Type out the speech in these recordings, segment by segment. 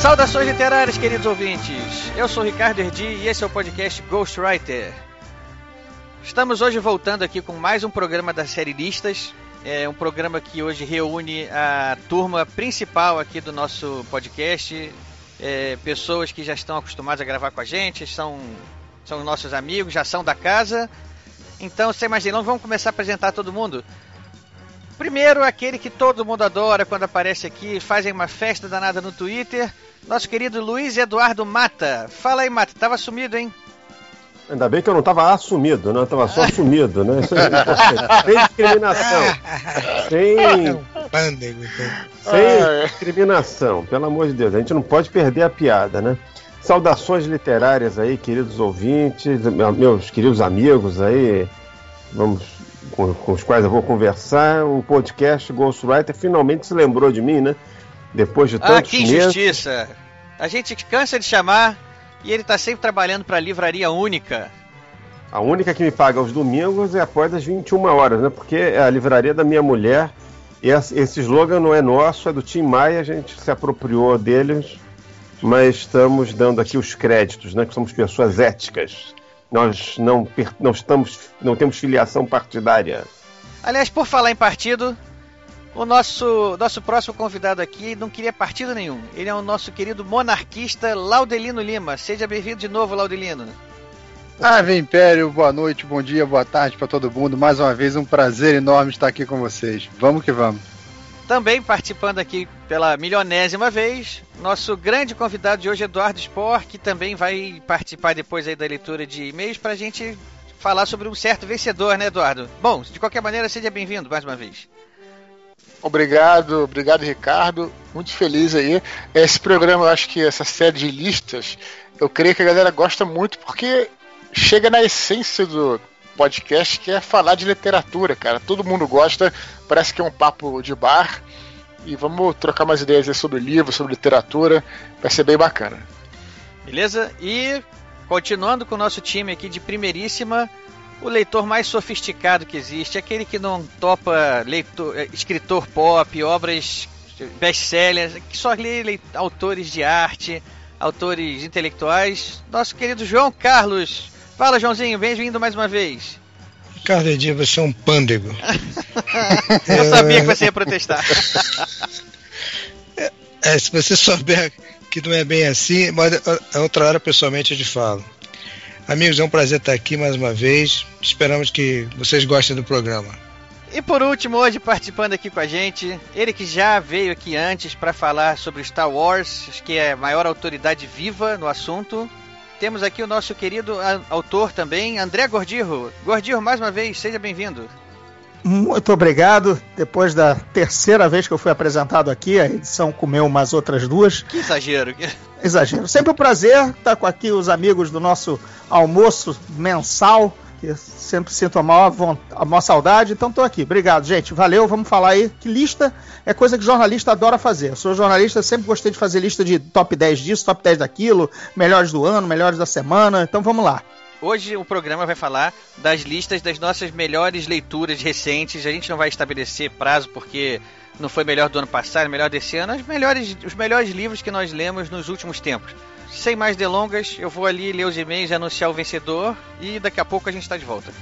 Saudações literárias, queridos ouvintes. Eu sou Ricardo Erdi e esse é o podcast Ghostwriter. Estamos hoje voltando aqui com mais um programa da série Listas. É um programa que hoje reúne a turma principal aqui do nosso podcast. É, pessoas que já estão acostumadas a gravar com a gente, são, são nossos amigos, já são da casa. Então, sem mais delongas, vamos começar a apresentar todo mundo. Primeiro, aquele que todo mundo adora quando aparece aqui, fazem uma festa danada no Twitter. Nosso querido Luiz Eduardo Mata. Fala aí, Mata, tava sumido, hein? Ainda bem que eu não estava assumido, né? Eu estava só sumido, né? Isso é importante. Sem discriminação. Sem, sem discriminação, pelo amor de Deus. A gente não pode perder a piada, né? Saudações literárias aí, queridos ouvintes, meus queridos amigos aí. Vamos com, com, os quais eu vou conversar. O podcast Ghostwriter finalmente se lembrou de mim, né? Depois de tantos Ah, que injustiça! Meses. A gente cansa de chamar e ele está sempre trabalhando para a Livraria Única. A única que me paga aos domingos é após das 21 horas, né? Porque é a livraria da minha mulher. E esse slogan não é nosso, é do Tim Maia, a gente se apropriou deles, mas estamos dando aqui os créditos, né? Que somos pessoas éticas. Nós não, não, estamos, não temos filiação partidária. Aliás, por falar em partido, o nosso, nosso próximo convidado aqui não queria partido nenhum. Ele é o nosso querido monarquista Laudelino Lima. Seja bem-vindo de novo, Laudelino. Ave Império, boa noite, bom dia, boa tarde para todo mundo. Mais uma vez, um prazer enorme estar aqui com vocês. Vamos que vamos. Também participando aqui pela milionésima vez, nosso grande convidado de hoje, Eduardo Spor, que também vai participar depois aí da leitura de e-mails para a gente falar sobre um certo vencedor, né, Eduardo? Bom, de qualquer maneira, seja bem-vindo mais uma vez. Obrigado, obrigado, Ricardo. Muito feliz aí. Esse programa, eu acho que essa série de listas, eu creio que a galera gosta muito porque chega na essência do podcast, que é falar de literatura, cara. Todo mundo gosta, parece que é um papo de bar. E vamos trocar umas ideias aí sobre livros, sobre literatura. Vai ser bem bacana. Beleza? E continuando com o nosso time aqui de primeiríssima, o leitor mais sofisticado que existe, aquele que não topa leitor, escritor pop, obras best-sellers, que só lê autores de arte, autores intelectuais, nosso querido João Carlos. Fala, Joãozinho, bem-vindo mais uma vez. Ricardo Edinho, você é um pândego. Eu sabia que você ia protestar. é, se você souber que não é bem assim, mas outra hora pessoalmente eu te falo. Amigos, é um prazer estar aqui mais uma vez. Esperamos que vocês gostem do programa. E por último, hoje participando aqui com a gente, ele que já veio aqui antes para falar sobre Star Wars, que é a maior autoridade viva no assunto. Temos aqui o nosso querido autor também, André Gordirro. Gordirro, mais uma vez, seja bem-vindo. Muito obrigado. Depois da terceira vez que eu fui apresentado aqui, a edição comeu umas outras duas. Que exagero. Exagero. Sempre um prazer estar com aqui os amigos do nosso almoço mensal. Que sempre sinto a maior, a maior saudade, então estou aqui. Obrigado, gente. Valeu, vamos falar aí. Que lista é coisa que jornalista adora fazer. Eu sou jornalista, sempre gostei de fazer lista de top 10 disso, top 10 daquilo, melhores do ano, melhores da semana. Então vamos lá. Hoje o programa vai falar das listas das nossas melhores leituras recentes. A gente não vai estabelecer prazo porque não foi melhor do ano passado, melhor desse ano. As melhores, os melhores livros que nós lemos nos últimos tempos. Sem mais delongas, eu vou ali ler os e-mails e anunciar o vencedor e daqui a pouco a gente está de volta.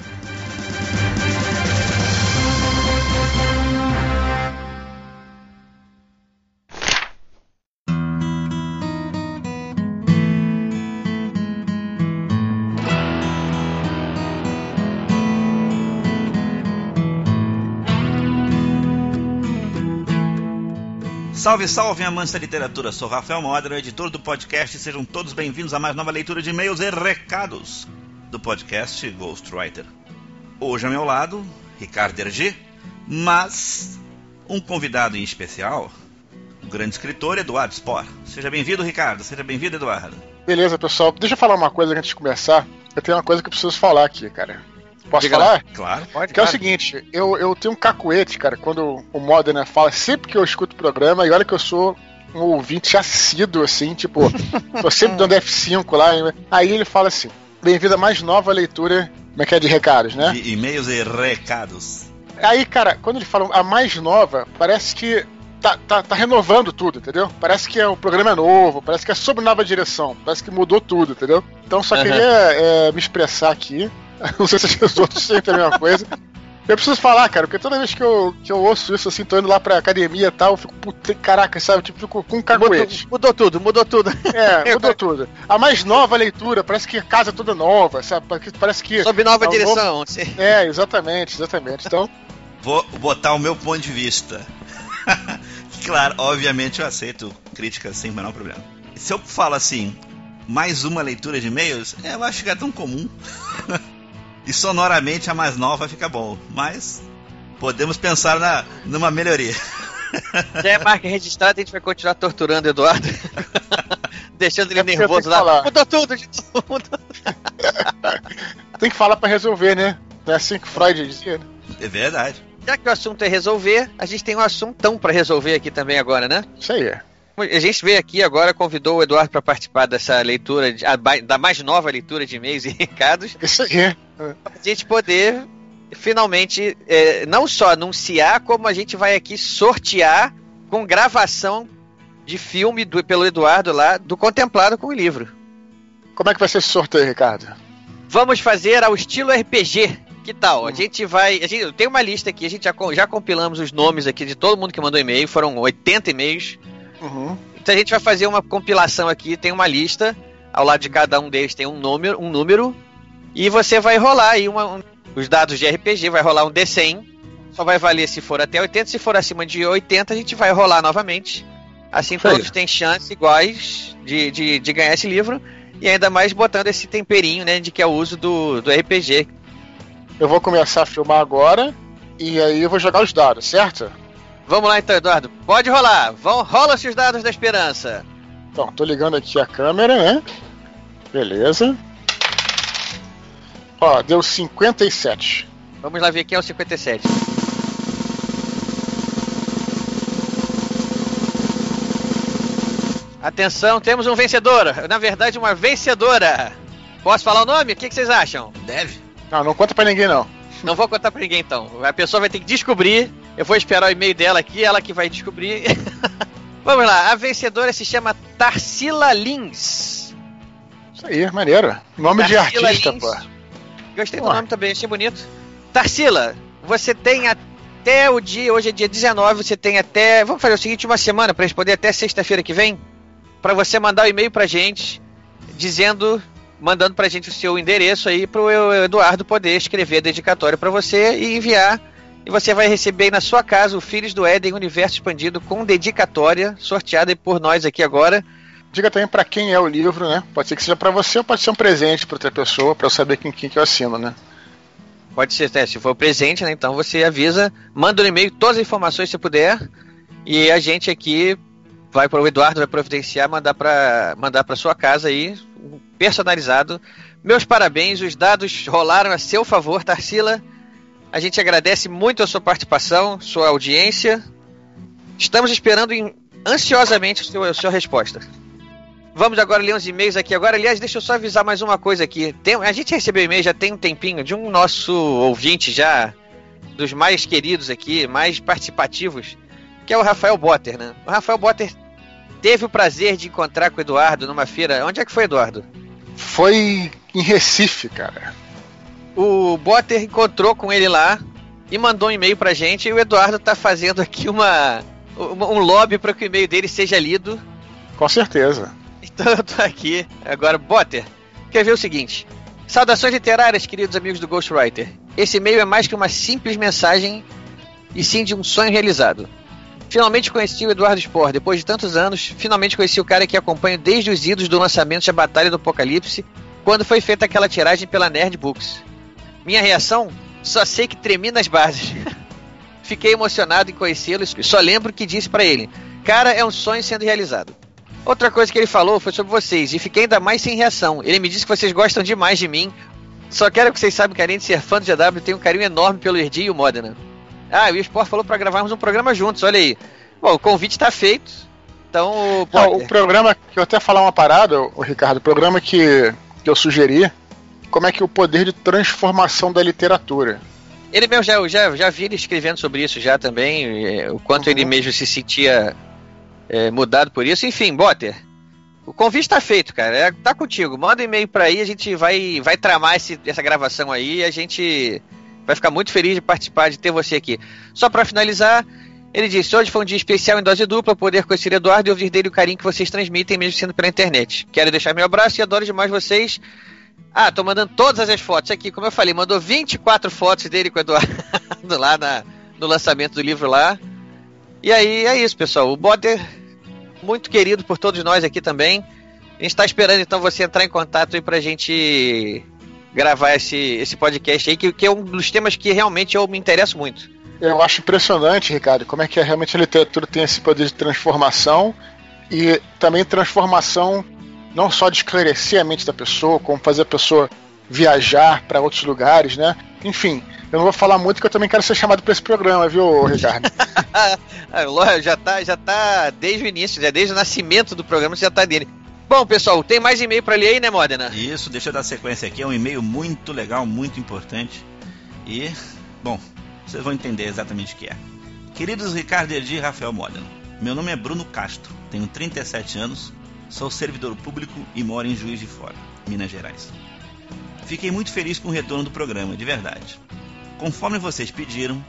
Salve, salve, amantes da literatura! Sou Rafael Modra, editor do podcast. Sejam todos bem-vindos a mais nova leitura de e-mails e recados do podcast Ghostwriter. Hoje ao meu lado, Ricardo Ergi, mas um convidado em especial, o grande escritor Eduardo Spor. Seja bem-vindo, Ricardo. Seja bem-vindo, Eduardo. Beleza, pessoal. Deixa eu falar uma coisa antes de começar. Eu tenho uma coisa que eu preciso falar aqui, cara. Posso Diga falar? Claro. Pode, Que é o claro. seguinte, eu, eu tenho um cacuete, cara, quando o Modena fala, sempre que eu escuto o programa, e olha que eu sou um ouvinte assíduo, assim, tipo, tô sempre dando F5 lá, aí ele fala assim, bem-vindo a mais nova leitura, como é que é, de recados, né? De e-mails e recados. Aí, cara, quando ele fala a mais nova, parece que tá, tá, tá renovando tudo, entendeu? Parece que é, o programa é novo, parece que é sob nova direção, parece que mudou tudo, entendeu? Então só Aham. queria é, me expressar aqui. Não sei se os outros sentem a mesma coisa. Eu preciso falar, cara, porque toda vez que eu, que eu ouço isso, assim, tô indo lá pra academia e tal, eu fico, puta, caraca, sabe? Tipo, fico com um cacuete. Mudou, mudou tudo, mudou tudo. É, mudou tudo. A mais nova leitura, parece que a casa é toda nova, sabe? Parece que-. Sob nova é um direção. sim. novo- É, exatamente, exatamente. Então, Vou botar o meu ponto de vista. claro, obviamente eu aceito críticas sem o menor problema. Se eu falo assim, mais uma leitura de e-mails, é, eu acho que é tão comum. E sonoramente a mais nova fica bom. Mas podemos pensar na, numa melhoria. Já é marca registrada, a gente vai continuar torturando o Eduardo. Deixando ele É nervoso lá. falar. Mudou tudo, gente. Mudou. tem que falar pra resolver, né? É assim que Freud dizia. né? É verdade. Já que o assunto é resolver, a gente tem um assuntão pra resolver aqui também agora, né? Isso aí. é. A gente veio aqui agora, convidou o Eduardo para participar dessa leitura, de- a da mais nova leitura de e-mails e recados, Isso aí. é. pra gente poder finalmente é, não só anunciar, como a gente vai aqui sortear com gravação de filme do- pelo Eduardo lá, do Contemplado com o livro. Como é que vai ser esse sorteio, Ricardo? Vamos fazer ao estilo RPG. Que tal? A gente vai. A gente, tem uma lista aqui, a gente já, já compilamos os nomes aqui de todo mundo que mandou e-mail, foram 80 e-mails. Uhum. Então a gente vai fazer uma compilação aqui, tem uma lista, ao lado de cada um deles tem um número, um número e você vai rolar aí uma- um- os dados de RPG, vai rolar um D100, só vai valer se for até 80, se for acima de 80 a gente vai rolar novamente. Assim todos têm chances iguais de, de, de ganhar esse livro e ainda mais botando esse temperinho, né, de que é o uso do, do RPG. Eu vou começar a filmar agora e aí eu vou jogar os dados, certo? Vamos lá então, Eduardo, pode rolar, Vão, rola-se os dados da esperança. Então, tô ligando aqui a câmera, né? Beleza. Ó, deu 57. Vamos lá ver quem é o 57. Atenção, temos um vencedor. Na verdade, uma vencedora. Posso falar o nome? O que, que vocês acham? Deve. Não, não conta pra ninguém não. Não vou contar pra ninguém então. A pessoa vai ter que descobrir. Eu vou esperar o e-mail dela aqui, ela que vai descobrir. Vamos lá, a vencedora se chama Tarsila Lins. Isso aí, maneiro. Nome de Tarsila artista, Lins. pô. Gostei do nome também, achei bonito. Tarsila, você tem até o dia, hoje é dia 19, você tem até. Vamos fazer o seguinte, uma semana para responder até sexta-feira que vem, para você mandar o um e-mail pra gente, dizendo, mandando pra gente o seu endereço aí pro Eduardo poder escrever a dedicatória para você e enviar. E você vai receber aí na sua casa o Filhos do Éden Universo Expandido com dedicatória, sorteada por nós aqui agora. Diga também pra quem é o livro, né? Pode ser que seja pra você ou pode ser um presente pra outra pessoa, pra eu saber quem, quem que eu assino, né? Pode ser, né, se for presente, né? Então você avisa, manda no e-mail todas as informações que você puder. E a gente aqui vai para o Eduardo, vai providenciar, mandar para mandar para sua casa aí, um personalizado. Meus parabéns, os dados rolaram a seu favor, Tarsila. A gente agradece muito a sua participação, sua audiência. Estamos esperando ansiosamente a sua, a sua resposta. Vamos agora ler uns e-mails aqui agora. Aliás, deixa eu só avisar mais uma coisa aqui. Tem- a gente recebeu e-mail já tem um tempinho de um nosso ouvinte já, dos mais queridos aqui, mais participativos, que é o Rafael Botter, né? O Rafael Botter teve o prazer de encontrar com o Eduardo numa feira. Onde é que foi, Eduardo? Foi em Recife, cara. O Botter encontrou com ele lá e mandou um e-mail pra gente. E o Eduardo tá fazendo aqui uma, uma- um lobby para que o e-mail dele seja lido. Com certeza. Então eu tô aqui. Agora, Botter, quer ver o seguinte. Saudações literárias, queridos amigos do Ghostwriter. Esse e-mail é mais que uma simples mensagem e sim de um sonho realizado. Finalmente conheci o Eduardo Spor. Depois de tantos anos, finalmente conheci o cara que acompanho desde os idos do lançamento da Batalha do Apocalipse, quando foi feita aquela tiragem pela Nerd Books. Minha reação? Só sei que tremi nas bases. Fiquei emocionado em conhecê-lo e só lembro que disse para ele: Cara, é um sonho sendo realizado. Outra coisa que ele falou foi sobre vocês e fiquei ainda mais sem reação. Ele me disse que vocês gostam demais de mim. Só quero que vocês saibam que além de ser fã do GW, tenho um carinho enorme pelo Erdi e o Modena. Ah, e o Sport falou para gravarmos um programa juntos, olha aí. Bom, o convite está feito. Então, o, Não, o programa, que eu até falar uma parada, o Ricardo, o programa que, que eu sugeri, como é que o poder de transformação da literatura. Ele mesmo já, já, já vi ele escrevendo sobre isso já também, é, o quanto uhum. ele mesmo se sentia é, mudado por isso. Enfim, Botter, o convite está feito, cara. É, tá contigo. Manda um e-mail para aí, a gente vai, vai tramar esse, essa gravação aí e a gente vai ficar muito feliz de participar, de ter você aqui. Só para finalizar, ele disse: Hoje foi um dia especial em dose dupla, poder conhecer Eduardo e ouvir dele o carinho que vocês transmitem, mesmo sendo pela internet. Quero deixar meu abraço e adoro demais vocês. Ah, tô mandando todas as fotos aqui, como eu falei, mandou 24 fotos dele com o Eduardo lá na, no lançamento do livro lá. E aí é isso, pessoal. O Boder, muito querido por todos nós aqui também. A gente está esperando então você entrar em contato aí pra gente gravar esse, esse podcast aí, que, que é um dos temas que realmente eu me interesso muito. Eu acho impressionante, Ricardo, como é que realmente a literatura tem esse poder de transformação e também transformação não só de esclarecer a mente da pessoa, como fazer a pessoa viajar para outros lugares, né? Enfim, eu não vou falar muito que eu também quero ser chamado para esse programa, viu, Ricardo? já tá, já tá desde o início, já desde o nascimento do programa já tá dele. Bom, pessoal, tem mais e-mail para ler aí, né, Modena? Isso, deixa eu dar sequência aqui. É um e-mail muito legal, muito importante. E, bom, vocês vão entender exatamente o que é. Queridos Ricardo Erdi e Rafael Modena, meu nome é Bruno Castro, tenho 37 anos, sou servidor público e moro em Juiz de Fora, Minas Gerais. Fiquei muito feliz com o retorno do programa, de verdade. Conforme vocês pediram,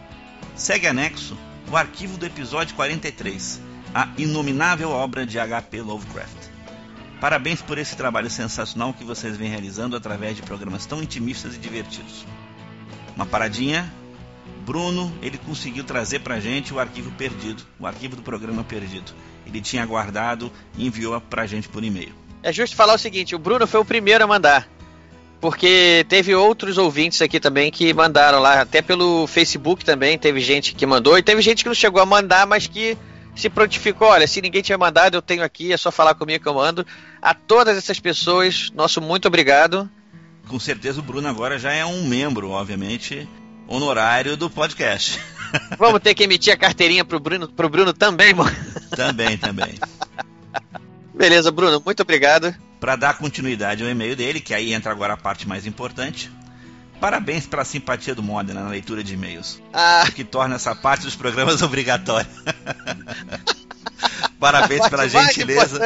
segue anexo o arquivo do episódio 43, a inominável obra de H.P. Lovecraft. Parabéns por esse trabalho sensacional que vocês vêm realizando através de programas tão intimistas e divertidos. Uma paradinha Bruno, ele conseguiu trazer pra gente o arquivo perdido, o arquivo do programa perdido. Ele tinha guardado e enviou pra gente por e-mail. É justo falar o seguinte, o Bruno foi o primeiro a mandar. Porque teve outros ouvintes aqui também que mandaram lá, até pelo Facebook também, teve gente que mandou, e teve gente que não chegou a mandar, mas que se prontificou, olha, se ninguém tinha mandado, eu tenho aqui, é só falar comigo que eu mando. A todas essas pessoas, nosso muito obrigado. Com certeza o Bruno agora já é um membro, obviamente, honorário do podcast. Vamos ter que emitir a carteirinha pro Bruno, pro Bruno também, mano. Também, também. Beleza, Bruno, muito obrigado. Para dar continuidade ao e-mail dele, que aí entra agora a parte mais importante. Parabéns pela simpatia do Modena na leitura de e-mails. Ah. Que torna essa parte dos programas obrigatória. Parabéns pela gentileza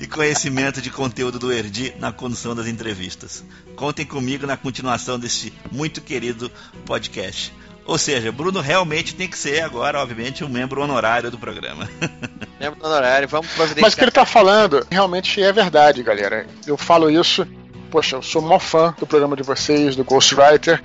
e conhecimento de conteúdo do Erdi na condução das entrevistas. Contem comigo na continuação deste muito querido podcast. Ou seja, Bruno realmente tem que ser agora, obviamente, um membro honorário do programa. Membro honorário, vamos providenciar. Mas o que ele está falando realmente é verdade, galera. Eu falo isso, poxa, eu sou maior fã do programa de vocês, do Ghostwriter,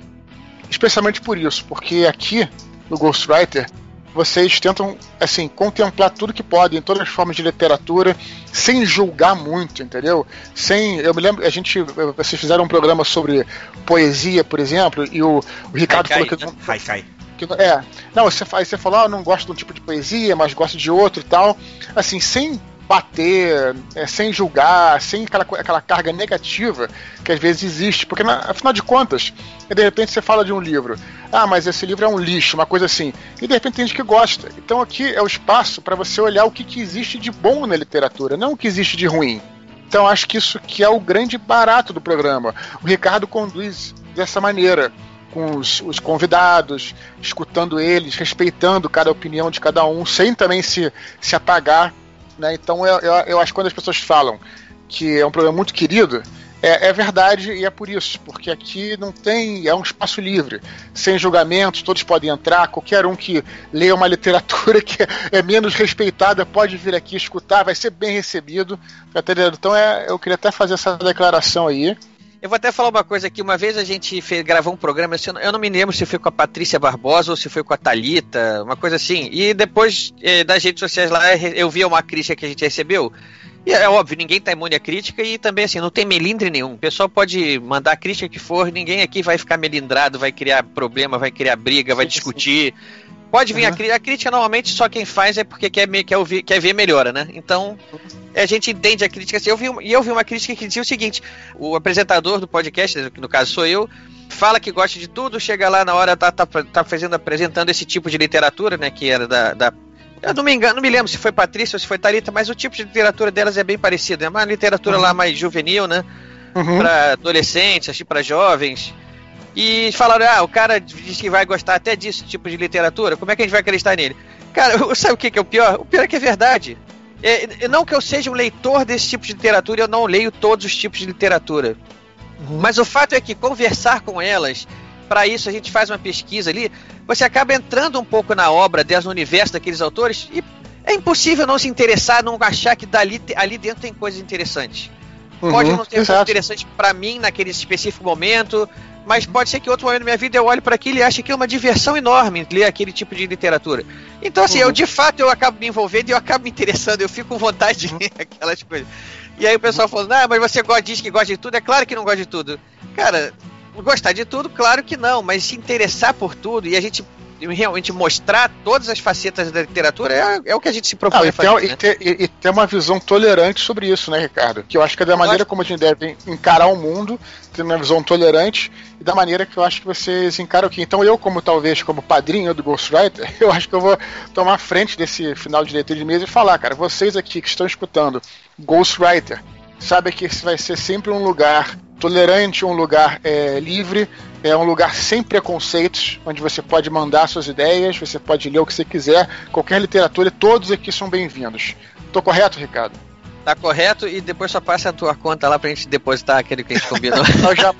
especialmente por isso, porque aqui no Ghostwriter vocês tentam assim contemplar tudo que podem, todas as formas de literatura, sem julgar muito, entendeu? Sem, eu me lembro, a gente, vocês fizeram um programa sobre poesia, por exemplo, e o, o Ricardo falou que né? Haikai. que é, não, você faz, você falou, ah, eu não gosto de um tipo de poesia, mas gosto de outro e tal, assim, sem bater, é, sem julgar, sem aquela, aquela carga negativa que às vezes existe. Porque, na, afinal de contas, de repente você fala de um livro, ah, mas esse livro é um lixo, uma coisa assim, e de repente tem gente que gosta. Então aqui é o espaço para você olhar o que, que existe de bom na literatura, não o que existe de ruim. Então acho que isso que é o grande barato do programa. O Ricardo conduz dessa maneira com os, os, convidados, escutando eles, respeitando cada opinião de cada um, sem também se, se apagar né? Então eu, eu, eu, acho que quando as pessoas falam que é um programa muito querido, é, é, verdade e é por isso, porque aqui não tem. é um espaço livre, sem julgamentos, todos podem entrar, qualquer um que leia uma literatura que é menos respeitada pode vir aqui escutar, vai ser bem recebido. Tá então é, eu queria até fazer essa declaração aí. Eu vou até falar uma coisa aqui. Uma vez a gente fez, gravou um programa, eu não me lembro se foi com a Patrícia Barbosa ou se foi com a Talita, uma coisa assim. E depois eh, das redes sociais lá, eu vi uma crítica que a gente recebeu. E é óbvio, ninguém tá imune à crítica e também assim, não tem melindre nenhum. O pessoal pode mandar a crítica que for, ninguém aqui vai ficar melindrado, vai criar problema, vai criar briga, vai discutir. Pode vir a, cri- a crítica, normalmente só quem faz é porque quer, quer, ouvir, quer ver melhora, né? Então, a gente entende a crítica assim. Eu vi, e eu vi uma crítica que dizia o seguinte: o apresentador do podcast, que no caso sou eu, fala que gosta de tudo, chega lá na hora, tá, tá, tá fazendo, apresentando esse tipo de literatura, né? Que era da. da- eu não me engano, não me lembro se foi Patrícia ou se foi Tarita, mas o tipo de literatura delas é bem parecido. É uma literatura lá mais juvenil, né? Uhum. Pra adolescentes, assim, pra jovens. E falaram, ah, o cara diz que vai gostar até disso tipo de literatura, como é que a gente vai acreditar nele? Cara, sabe o que, é o pior? O pior é que é verdade. É, não que eu seja um leitor desse tipo de literatura, eu não leio todos os tipos de literatura. Mas o fato é que conversar com elas, para isso a gente faz uma pesquisa ali, você acaba entrando um pouco na obra delas, no universo daqueles autores, e é impossível não se interessar, não achar que dali, ali dentro tem coisas interessantes. Pode Uhum, não ter coisa interessante para mim naquele específico momento, mas pode ser que em outro momento da minha vida eu olhe para aquilo e ache que é uma diversão enorme ler aquele tipo de literatura. Então, assim, Uhum. eu de fato eu acabo me envolvendo e eu acabo me interessando, eu fico com vontade de ler aquelas coisas. E aí o pessoal falando, ah, mas você gosta, diz que gosta de tudo, é claro que não gosta de tudo. Cara, gostar de tudo, claro que não, mas se interessar por tudo e a gente realmente mostrar todas as facetas da literatura é, é o que a gente se Ah, propõe e, a fazer. ter, né? e, ter, e ter uma visão tolerante sobre isso, né, Ricardo? Que eu acho que é da maneira acho- como a gente deve encarar o mundo, ter uma visão tolerante, e da maneira que eu acho que vocês encaram aqui. Então eu, como talvez como padrinho do Ghostwriter, eu acho que eu vou tomar frente desse final de leitura de mesa e falar, cara, vocês aqui que estão escutando Ghostwriter, sabe que esse vai ser sempre um lugar tolerante, um lugar é, livre, é um lugar sem preconceitos, onde você pode mandar suas ideias, você pode ler o que você quiser, qualquer literatura, e todos aqui são bem-vindos. Tô correto, Ricardo? Tá correto e depois só passa a tua conta lá pra gente depositar aquele que a gente combinou. Nós já.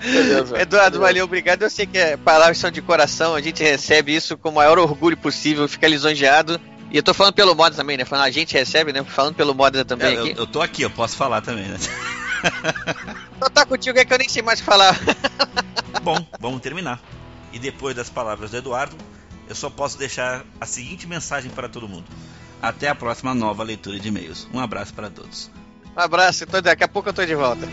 Beleza. Eduardo, Beleza. valeu, obrigado. Eu sei que é, palavras são de coração, a gente recebe isso com o maior orgulho possível, fica lisonjeado. E eu tô falando pelo modo também, né? Falando, a gente recebe, né? Falando pelo modo também É, eu, aqui. eu tô aqui, eu posso falar também, né? Então tá contigo, é que eu nem sei mais falar. Bom, vamos terminar. E depois das palavras do Eduardo, eu só posso deixar a seguinte mensagem para todo mundo. Até a próxima nova leitura de e-mails. Um abraço para todos. Um abraço, tô, daqui a pouco eu tô de volta.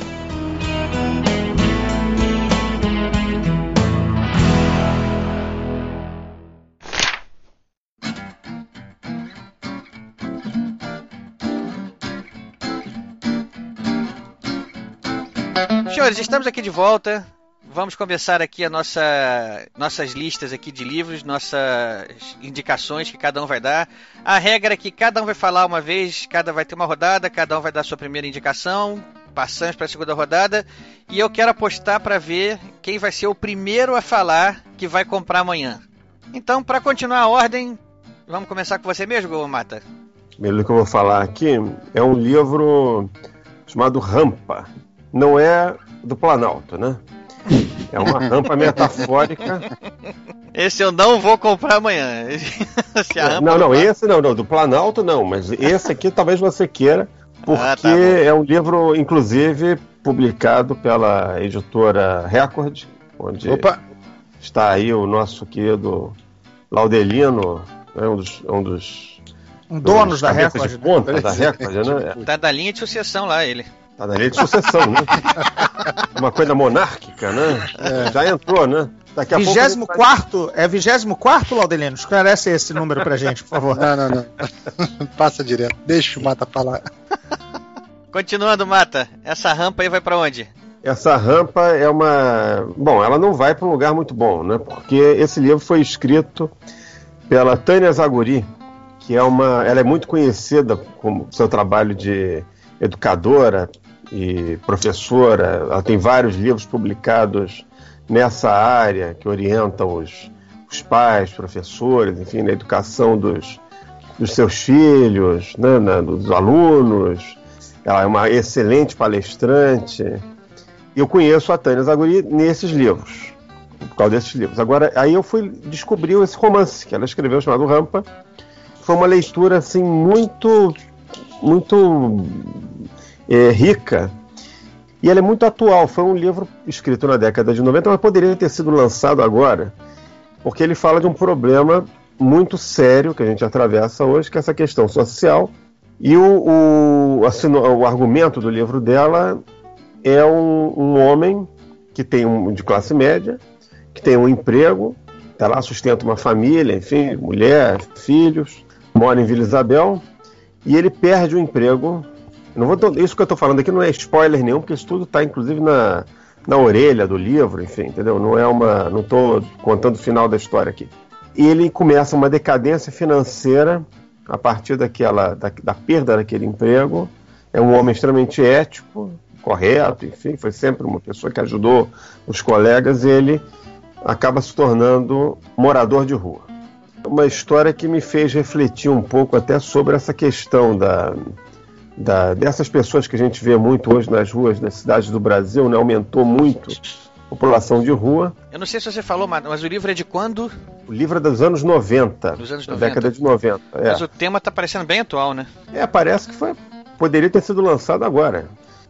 Senhores, estamos aqui de volta. Vamos começar aqui a nossa, nossas listas aqui de livros, nossas indicações que cada um vai dar. A regra é que cada um vai falar uma vez, cada vai ter uma rodada, cada um vai dar sua primeira indicação. Passamos para a segunda rodada e eu quero apostar para ver quem vai ser o primeiro a falar que vai comprar amanhã. Então, para continuar a ordem, vamos começar com você mesmo, Mata. Primeiro que eu vou falar aqui é um livro chamado Rampa. Não é do Planalto, né? É uma rampa metafórica. Esse eu não vou comprar amanhã. Se a rampa Não, não, vai- esse não, não, do Planalto não, mas esse aqui talvez você queira, porque Ah, tá é um livro, inclusive, publicado pela editora Record, onde Opa, está aí o nosso querido Laudelino, né, um dos, um dos Um donos da Record. de ponta da Record, né? Tá da linha de sucessão lá, ele. Tá na lei de sucessão, né? Uma coisa monárquica, né? Já entrou, né? Daqui a pouco. 24 é 24 Laudelino? Esclarece esse número pra gente, por favor. Não, não, não. Passa direto. Deixa o Mata falar. Continuando, Mata, essa rampa aí vai pra onde? Essa rampa é uma. Bom, ela não vai para um lugar muito bom, né? Porque esse livro foi escrito pela Tânia Zaguri, que é uma. Ela é muito conhecida como seu trabalho de educadora e professora. Ela tem vários livros publicados nessa área que orientam os, os pais, professores, enfim, na educação dos, dos seus filhos, né? na- dos alunos. Ela é uma excelente palestrante. Eu conheço a Tânia Zaguri nesses livros, por causa desses livros. Agora, aí eu fui descobrir esse romance que ela escreveu chamado Rampa. Foi uma leitura assim muito, muito é, rica e ela é muito atual. Foi um livro escrito na década de 90, mas poderia ter sido lançado agora, porque ele fala de um problema muito sério que a gente atravessa hoje, que é essa questão social. E o, o, assim, o argumento do livro dela é um, um homem que tem um de classe média, que tem um emprego, tá lá, sustenta uma família, enfim, mulher, filhos, mora em Vila Isabel, e ele perde o emprego. Não vou, isso que eu estou falando aqui não é spoiler nenhum, porque isso tudo está inclusive na, na orelha do livro, enfim, entendeu? Não é uma, não estou contando o final da história aqui. Ele começa uma decadência financeira a partir daquela da, da perda daquele emprego. É um homem extremamente ético, correto, enfim, foi sempre uma pessoa que ajudou os colegas. Ele acaba se tornando morador de rua. Uma história que me fez refletir um pouco até sobre essa questão da, da, dessas pessoas que a gente vê muito hoje nas ruas das cidades do Brasil, né? aumentou muito a população de rua. Eu não sei se você falou, mas o livro é de quando? O livro é dos anos 90. Dos anos 90. Da década de 90. É. Mas o tema está parecendo bem atual, né? É, parece que foi, poderia ter sido lançado agora.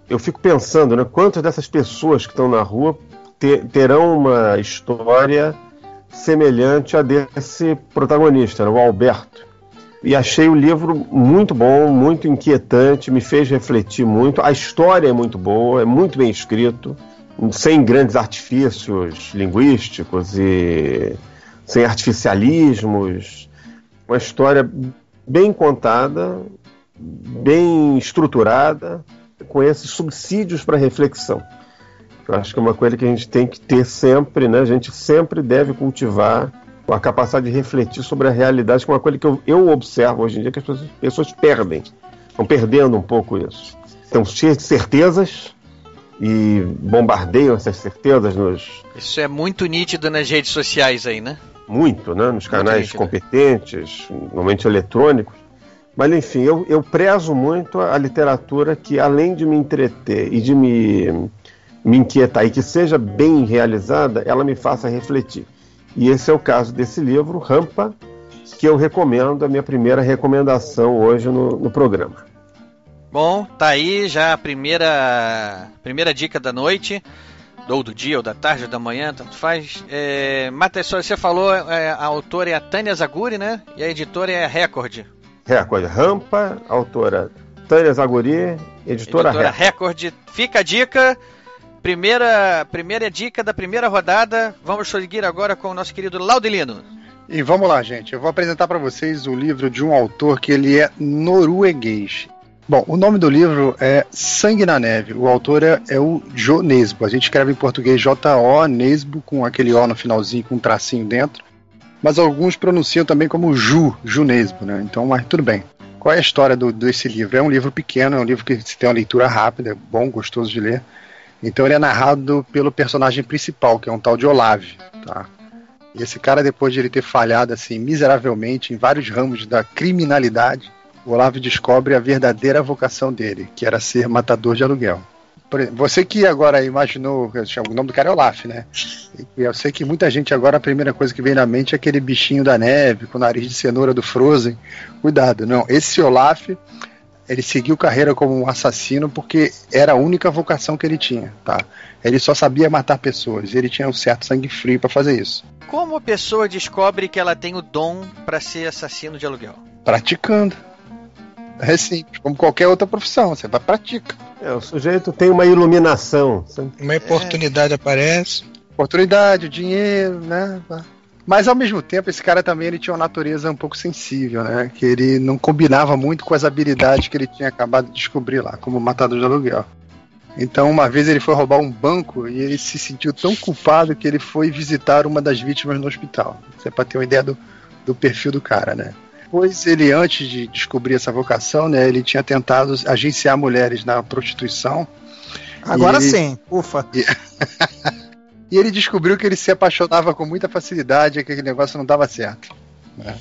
Eu fico pensando, né? Quantas dessas pessoas que estão na rua ter, terão uma história semelhante a desse protagonista, né, o Alberto. E achei o livro muito bom, muito inquietante, me fez refletir muito. A história é muito boa, é muito bem escrito, sem grandes artifícios linguísticos e sem artificialismos. Uma história bem contada, bem estruturada, com esses subsídios para reflexão. Eu acho que é uma coisa que a gente tem que ter sempre, né? A gente sempre deve cultivar a capacidade de refletir sobre a realidade, que é uma coisa que eu, eu observo hoje em dia que as pessoas, pessoas perdem. Estão perdendo um pouco isso. Estão cheias de certezas e bombardeiam essas certezas nos. Isso é muito nítido nas redes sociais aí, né? Muito, né? Nos canais competentes, normalmente eletrônicos. Mas enfim, eu, eu prezo muito a literatura que, além de me entreter e de me me inquietar e que seja bem realizada, ela me faça refletir. E esse é o caso desse livro, Rampa, que eu recomendo, a minha primeira recomendação hoje no, no programa. Bom, tá aí já a primeira, primeira dica da noite, ou do dia, ou da tarde, ou da manhã, tanto faz. É, Matheus, você falou, é, a autora é a Tânia Zaguri, né? E a editora é a Record. Record, Rampa, autora Tânia Zaguri, editora, editora Record. Record. Fica a dica. Primeira, primeira dica da primeira rodada. Vamos seguir agora com o nosso querido Laudelino. E vamos lá, gente. Eu vou apresentar para vocês o livro de um autor que ele é norueguês. Bom, o nome do livro é Sangue na Neve. O autor é, é o Jo Nesbo. A gente escreve em português J-O Nesbo, com aquele O no finalzinho, com um tracinho dentro. Mas alguns pronunciam também como Ju, Ju Nesbo, né? Então, mas tudo bem. Qual é a história do, desse livro? É um livro pequeno, é um livro que tem uma leitura rápida, é bom, gostoso de ler. Então ele é narrado pelo personagem principal, que é um tal de Olave, tá? E esse cara, depois de ele ter falhado assim miseravelmente em vários ramos da criminalidade, o descobre a verdadeira vocação dele, que era ser matador de aluguel. Você que agora imaginou, o nome do cara é Olaf, né? E eu sei que muita gente agora a primeira coisa que vem na mente é aquele bichinho da neve com o nariz de cenoura do Frozen. Cuidado, não. Esse Olaf ele seguiu carreira como um assassino porque era a única vocação que ele tinha, tá? Ele só sabia matar pessoas, e ele tinha um certo sangue frio para fazer isso. Como a pessoa descobre que ela tem o dom para ser assassino de aluguel? Praticando. É simples, como qualquer outra profissão, você vai pratica. É, o sujeito tem uma iluminação. Uma oportunidade é. aparece. Oportunidade, dinheiro, né? Mas ao mesmo tempo, esse cara também ele tinha uma natureza um pouco sensível, né? Que ele não combinava muito com as habilidades que ele tinha acabado de descobrir lá, como matador de aluguel. Então, uma vez ele foi roubar um banco e ele se sentiu tão culpado que ele foi visitar uma das vítimas no hospital. Isso é para ter uma ideia do, do perfil do cara, né? Pois ele, antes de descobrir essa vocação, né, ele tinha tentado agenciar mulheres na prostituição. Agora e... sim, ufa. E... Ele descobriu que ele se apaixonava com muita facilidade e que aquele negócio não dava certo. Né?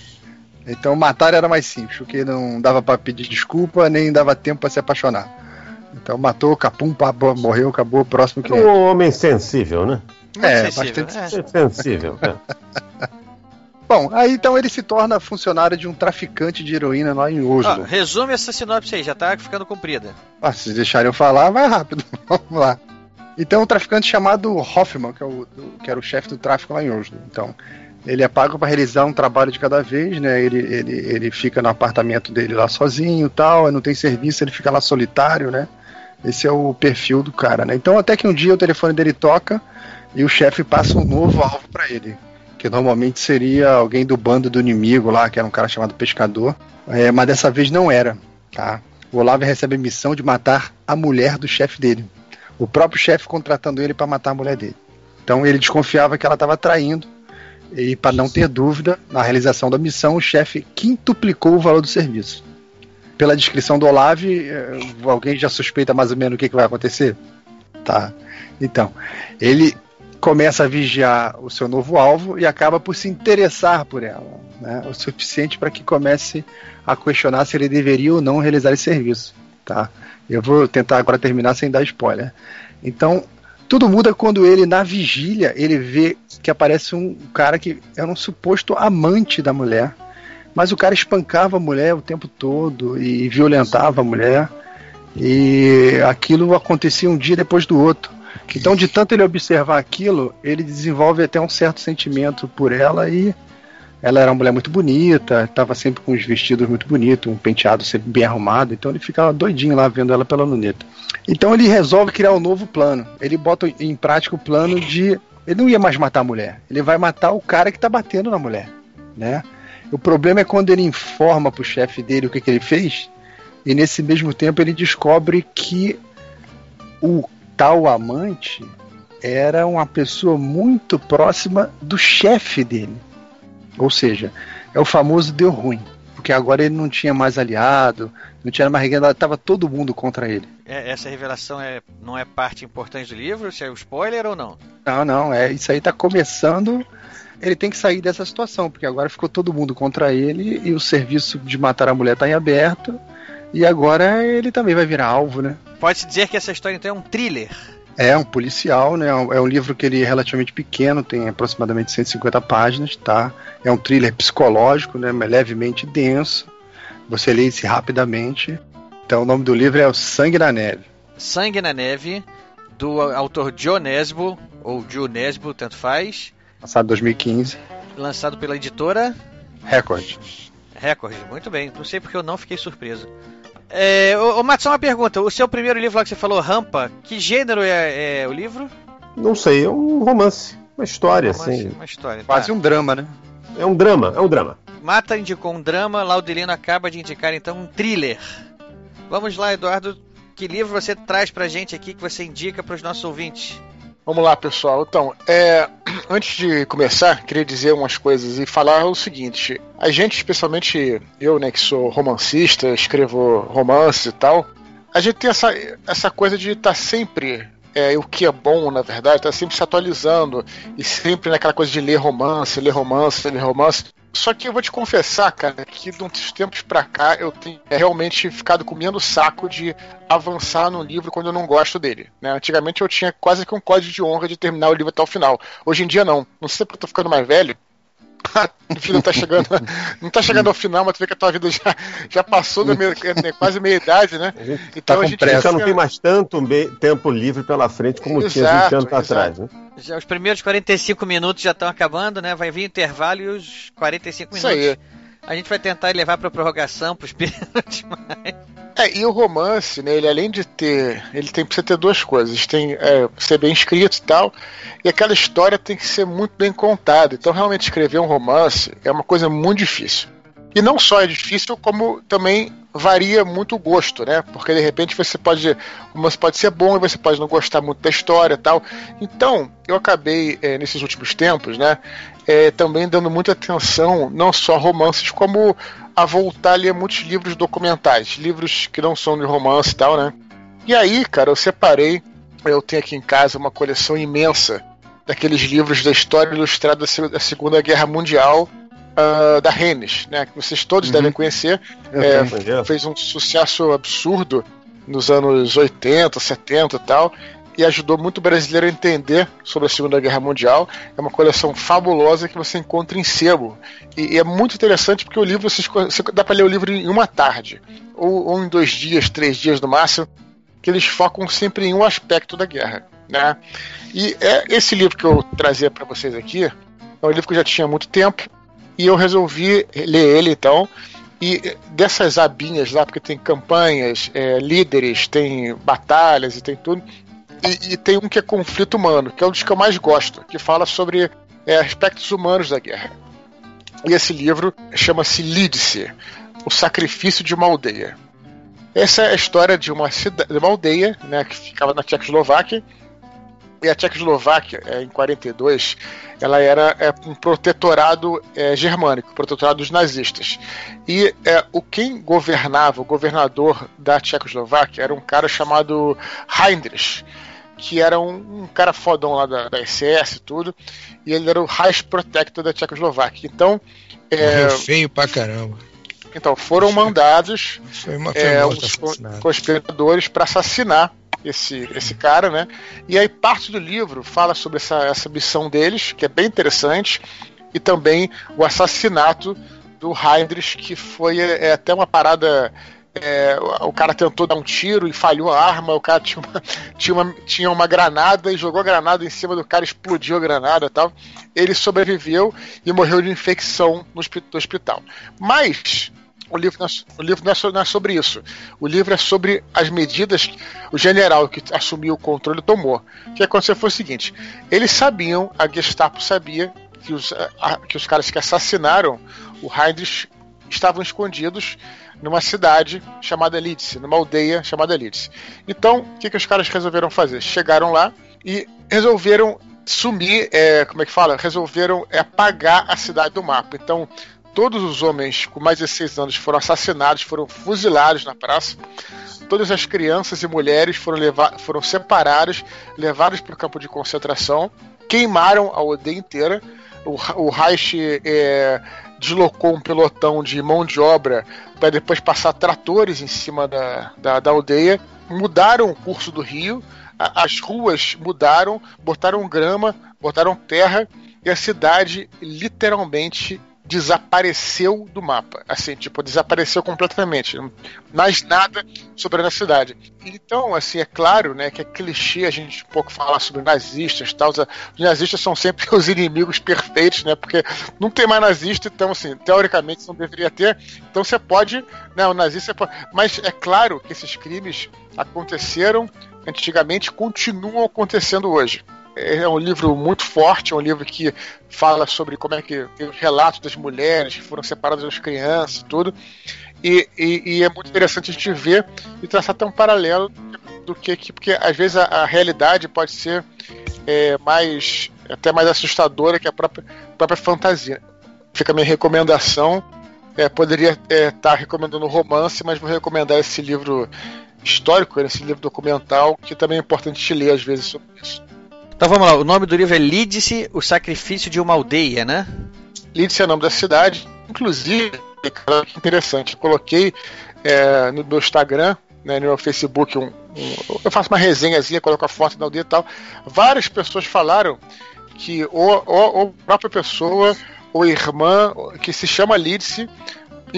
Então matar era mais simples, porque não dava para pedir desculpa, nem dava tempo para se apaixonar. Então matou, capum, pá, morreu, acabou, próximo que. Um homem sensível, né? É, sensível, bastante é. sensível. É. Bom, aí então ele se torna funcionário de um traficante de heroína lá em Oslo. Ah, resume essa sinopse aí, já tá ficando comprida. Ah, se deixarem eu falar, vai rápido. Vamos lá. Então, um traficante chamado Hoffman, que, é o, que era o chefe do tráfico lá em Oslo. Então, Ele é pago para realizar um trabalho de cada vez, né? Ele, ele, ele fica no apartamento dele lá sozinho tal, não tem serviço, ele fica lá solitário, né? Esse é o perfil do cara, né? Então até que um dia o telefone dele toca e o chefe passa um novo alvo para ele, que normalmente seria alguém do bando do inimigo lá, que era um cara chamado Pescador, é, mas dessa vez não era, tá? O Olavo recebe a missão de matar a mulher do chefe dele. O próprio chefe contratando ele para matar a mulher dele. Então ele desconfiava que ela estava traindo e para não ter dúvida, na realização da missão, o chefe quintuplicou o valor do serviço. Pela descrição do Olavo, eh, alguém já suspeita mais ou menos o que, que vai acontecer? Tá. Então, ele começa a vigiar o seu novo alvo e acaba por se interessar por ela, né? o suficiente para que comece a questionar se ele deveria ou não realizar esse serviço. Tá? Eu vou tentar agora terminar sem dar spoiler. Então, tudo muda quando ele, na vigília, ele vê que aparece um cara que era um suposto amante da mulher. Mas o cara espancava a mulher o tempo todo e violentava a mulher. E aquilo acontecia um dia depois do outro. Então, de tanto ele observar aquilo, ele desenvolve até um certo sentimento por ela e ela era uma mulher muito bonita, estava sempre com os vestidos muito bonitos, um penteado sempre bem arrumado, então ele ficava doidinho lá vendo ela pela luneta. Então ele resolve criar um novo plano. Ele bota em prática o plano de. Ele não ia mais matar a mulher, ele vai matar o cara que está batendo na mulher, né? O problema é quando ele informa pro chefe dele o que, que ele fez, e nesse mesmo tempo ele descobre que o tal amante era uma pessoa muito próxima do chefe dele. Ou seja, é o famoso deu ruim. Porque agora ele não tinha mais aliado, não tinha mais ninguém, estava todo mundo contra ele. É, essa revelação é, não é parte importante do livro? Se é um spoiler ou não? Não, não, é isso aí está começando. Ele tem que sair dessa situação, porque agora ficou todo mundo contra ele e o serviço de matar a mulher está em aberto. E agora ele também vai virar alvo, né? Pode-se dizer que essa história então é um thriller. É um policial, né? É um livro que ele é relativamente pequeno, tem aproximadamente 150 páginas, tá? É um thriller psicológico, né? Levemente denso. Você lê isso rapidamente. Então o nome do livro é O Sangue na Neve. Sangue na Neve, do autor Joe Nesbo, ou Joe Nesbo, tanto faz. Lançado em 2015. Lançado pela editora Record. Record, muito bem. Não sei porque eu não fiquei surpreso. É, ô, ô Matos, uma pergunta. O seu primeiro livro lá que você falou, Rampa, que gênero é, é o livro? Não sei, é um romance. Uma história, um romance, assim. Uma história. Quase tá. um drama, né? É um drama, é um drama. Mata indicou um drama, Laudelino acaba de indicar então um thriller. Vamos lá, Eduardo. Que livro você traz pra gente aqui que você indica para os nossos ouvintes? Vamos lá, pessoal. Então, é, antes de começar, queria dizer umas coisas e falar o seguinte: a gente, especialmente eu, né, que sou romancista, escrevo romance e tal, a gente tem essa, essa coisa de estar tá sempre é, o que é bom, na verdade, está sempre se atualizando e sempre naquela coisa de ler romance, ler romance, ler romance. Só que eu vou te confessar, cara, que de uns tempos pra cá eu tenho realmente ficado comendo saco de avançar no livro quando eu não gosto dele. Né? Antigamente eu tinha quase que um código de honra de terminar o livro até o final. Hoje em dia não. Não sei porque eu tô ficando mais velho. Enfim, não tá chegando, não tá chegando ao final, mas tu vê que a tua vida já, já passou da meia, é, quase meia idade, né? Então tá a gente já não tem mais tanto tempo livre pela frente como exato, tinha 20 anos atrás, né? Já, os primeiros 45 minutos já estão acabando, né? Vai vir intervalo e os 45 Isso minutos. Aí. A gente vai tentar levar para prorrogação, para os pênaltis, mas... É, e o romance, né, ele além de ter. Ele tem precisa ter duas coisas. Tem é, ser bem escrito e tal, e aquela história tem que ser muito bem contada. Então, realmente, escrever um romance é uma coisa muito difícil. E não só é difícil, como também varia muito o gosto, né? Porque de repente você pode. Romance pode ser bom e você pode não gostar muito da história tal. Então, eu acabei, é, nesses últimos tempos, né? É, também dando muita atenção, não só a romances, como a voltar a ler muitos livros documentais, livros que não são de romance e tal, né? E aí, cara, eu separei, eu tenho aqui em casa uma coleção imensa daqueles livros da história ilustrada da Segunda Guerra Mundial uh, da Rennes, né? Que vocês todos uhum. devem conhecer. É, fez um sucesso absurdo nos anos 80, 70 e tal e ajudou muito o brasileiro a entender sobre a Segunda Guerra Mundial. É uma coleção fabulosa que você encontra em sebo. E, e é muito interessante porque o livro você, você dá para ler o livro em uma tarde, ou, ou, em dois dias, três dias no máximo, que eles focam sempre em um aspecto da guerra. Né? E é esse livro que eu trazia para vocês aqui é É um livro que eu já tinha há muito tempo e eu resolvi ler ele então. E dessas abinhas lá, porque tem campanhas, é, líderes, tem batalhas e tem tudo. E, e, tem um que é conflito humano, que é um dos que eu mais gosto, que fala sobre é, aspectos humanos da guerra. E esse livro chama-se Lídice, o sacrifício de uma aldeia. Essa é a história de uma, de uma aldeia né, que ficava na Tchecoslováquia. E a Tchecoslováquia, é, em 42, ela era é, um protetorado é, germânico, protetorado dos nazistas. E é, o quem governava, o governador da Tchecoslováquia, era um cara chamado Heinrich, que era um, um cara fodão lá da, da SS e tudo, e ele era o Reichsprotector da Tchecoslováquia. Então. É, feio pra caramba. Então, foram mandados é, os conspiradores para assassinar esse, esse cara, né? E aí parte do livro fala sobre essa, essa missão deles, que é bem interessante, e também o assassinato do Heinrich, que foi é, até uma parada. É, o cara tentou dar um tiro e falhou a arma, o cara tinha uma, tinha, uma, tinha uma granada e jogou a granada em cima do cara, explodiu a granada e tal. Ele sobreviveu e morreu de infecção no hospital. Mas o livro, não, é o livro não, é, não é sobre isso. O livro é sobre as medidas que o general que assumiu o controle tomou. O que aconteceu foi o seguinte: eles sabiam, a Gestapo sabia, que os, a, que os caras que assassinaram o Heinrich estavam escondidos numa cidade chamada Lidse, numa aldeia chamada Lidse. Então, o que, que os caras resolveram fazer? Chegaram lá e resolveram sumir, é, como é que fala? Resolveram é, apagar a cidade do mapa. Então, todos os homens com mais de 16 anos foram assassinados, foram fuzilados na praça. Todas as crianças e mulheres foram, foram separadas, levadas para o campo de concentração, queimaram a aldeia inteira. O, o Reich é, deslocou um pelotão de mão de obra para depois passar tratores em cima da, da, da aldeia, mudaram o curso do rio, as ruas mudaram, botaram grama, botaram terra e a cidade literalmente desapareceu do mapa. Assim, tipo, desapareceu completamente. Mais nada sobre a cidade. Então, assim, é claro, né, que é clichê a gente um pouco falar sobre nazistas tal. Os nazistas são sempre os inimigos perfeitos, né? Porque não tem mais nazista, então, assim, teoricamente não deveria ter. Então você pode, né, o nazista pode... Mas é claro que esses crimes aconteceram antigamente continuam acontecendo hoje é um livro muito forte, é um livro que fala sobre como é que tem os relatos das mulheres que foram separadas das crianças e tudo. E, e, e, é muito interessante a gente ver e traçar até um paralelo do que, que porque às vezes a, a realidade pode ser é, mais até mais assustadora que a própria, própria fantasia. Fica a minha recomendação. É, poderia estar é, tá recomendando romance, mas vou recomendar esse livro histórico, esse livro documental, que também é importante te ler às vezes sobre isso. Então vamos lá, o nome do livro é Lídice, o sacrifício de uma aldeia, né? Lídice é o nome da cidade. Inclusive, cara, que interessante, eu coloquei é, no meu Instagram, né, no meu Facebook, um, um, eu faço uma resenhazinha, coloco a foto da aldeia e tal. Várias pessoas falaram que ou, a própria pessoa ou irmã que se chama Lídice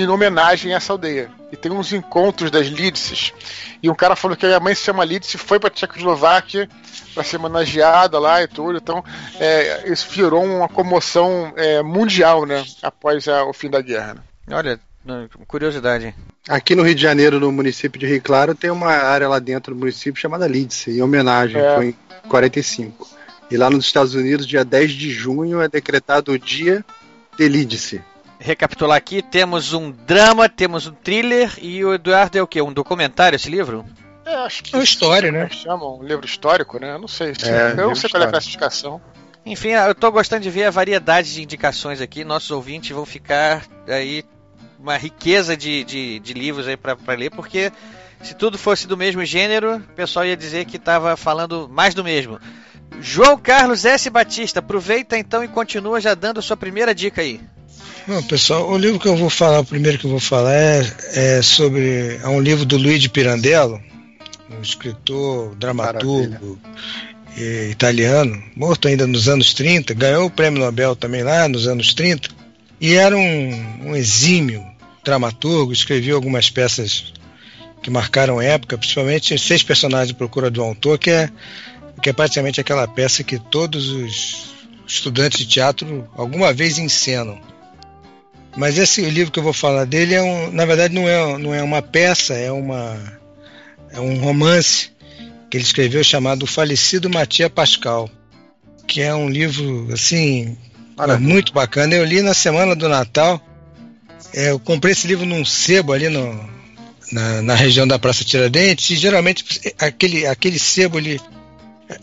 em homenagem a essa aldeia. E tem uns encontros das Lídices. E um cara falou que a minha mãe se chama Lídice, foi para Tchecoslováquia para ser homenageada lá e tudo. Então, é, isso virou uma comoção é, mundial, né? Após a, o fim da guerra. Né? Olha, curiosidade. Aqui no Rio de Janeiro, no município de Rio Claro, tem uma área lá dentro do município chamada Lídice, em homenagem, é. foi em 45. E lá nos Estados Unidos, dia 10 de junho, é decretado o Dia de Lídice recapitular aqui, temos um drama, temos um thriller e o Eduardo é o quê? Um documentário esse livro? É, acho que. É uma história, né? Chamam um livro histórico, né? Eu não sei. É, eu não sei qual é a classificação. Enfim, eu tô gostando de ver a variedade de indicações aqui. Nossos ouvintes vão ficar aí uma riqueza de, de, de livros aí para ler, porque se tudo fosse do mesmo gênero, o pessoal ia dizer que estava falando mais do mesmo. João Carlos S. Batista, aproveita então e continua já dando a sua primeira dica aí. Bom, pessoal, o livro que eu vou falar, o primeiro que eu vou falar é, é sobre é um livro do Luigi Pirandello, um escritor, dramaturgo e, italiano, morto ainda nos anos 30, ganhou o prêmio Nobel também lá nos anos 30, e era um, um exímio dramaturgo, escreveu algumas peças que marcaram época, principalmente Seis Personagens de Procura do Autor, que é, que é praticamente aquela peça que todos os estudantes de teatro alguma vez encenam. Mas esse livro que eu vou falar dele é um, na verdade não é, não é uma peça, é uma é um romance que ele escreveu chamado O Falecido Matia Pascal, que é um livro assim muito bacana. Eu li na semana do Natal. É, eu comprei esse livro num sebo ali no, na, na região da Praça Tiradentes. E geralmente aquele, aquele sebo, ele,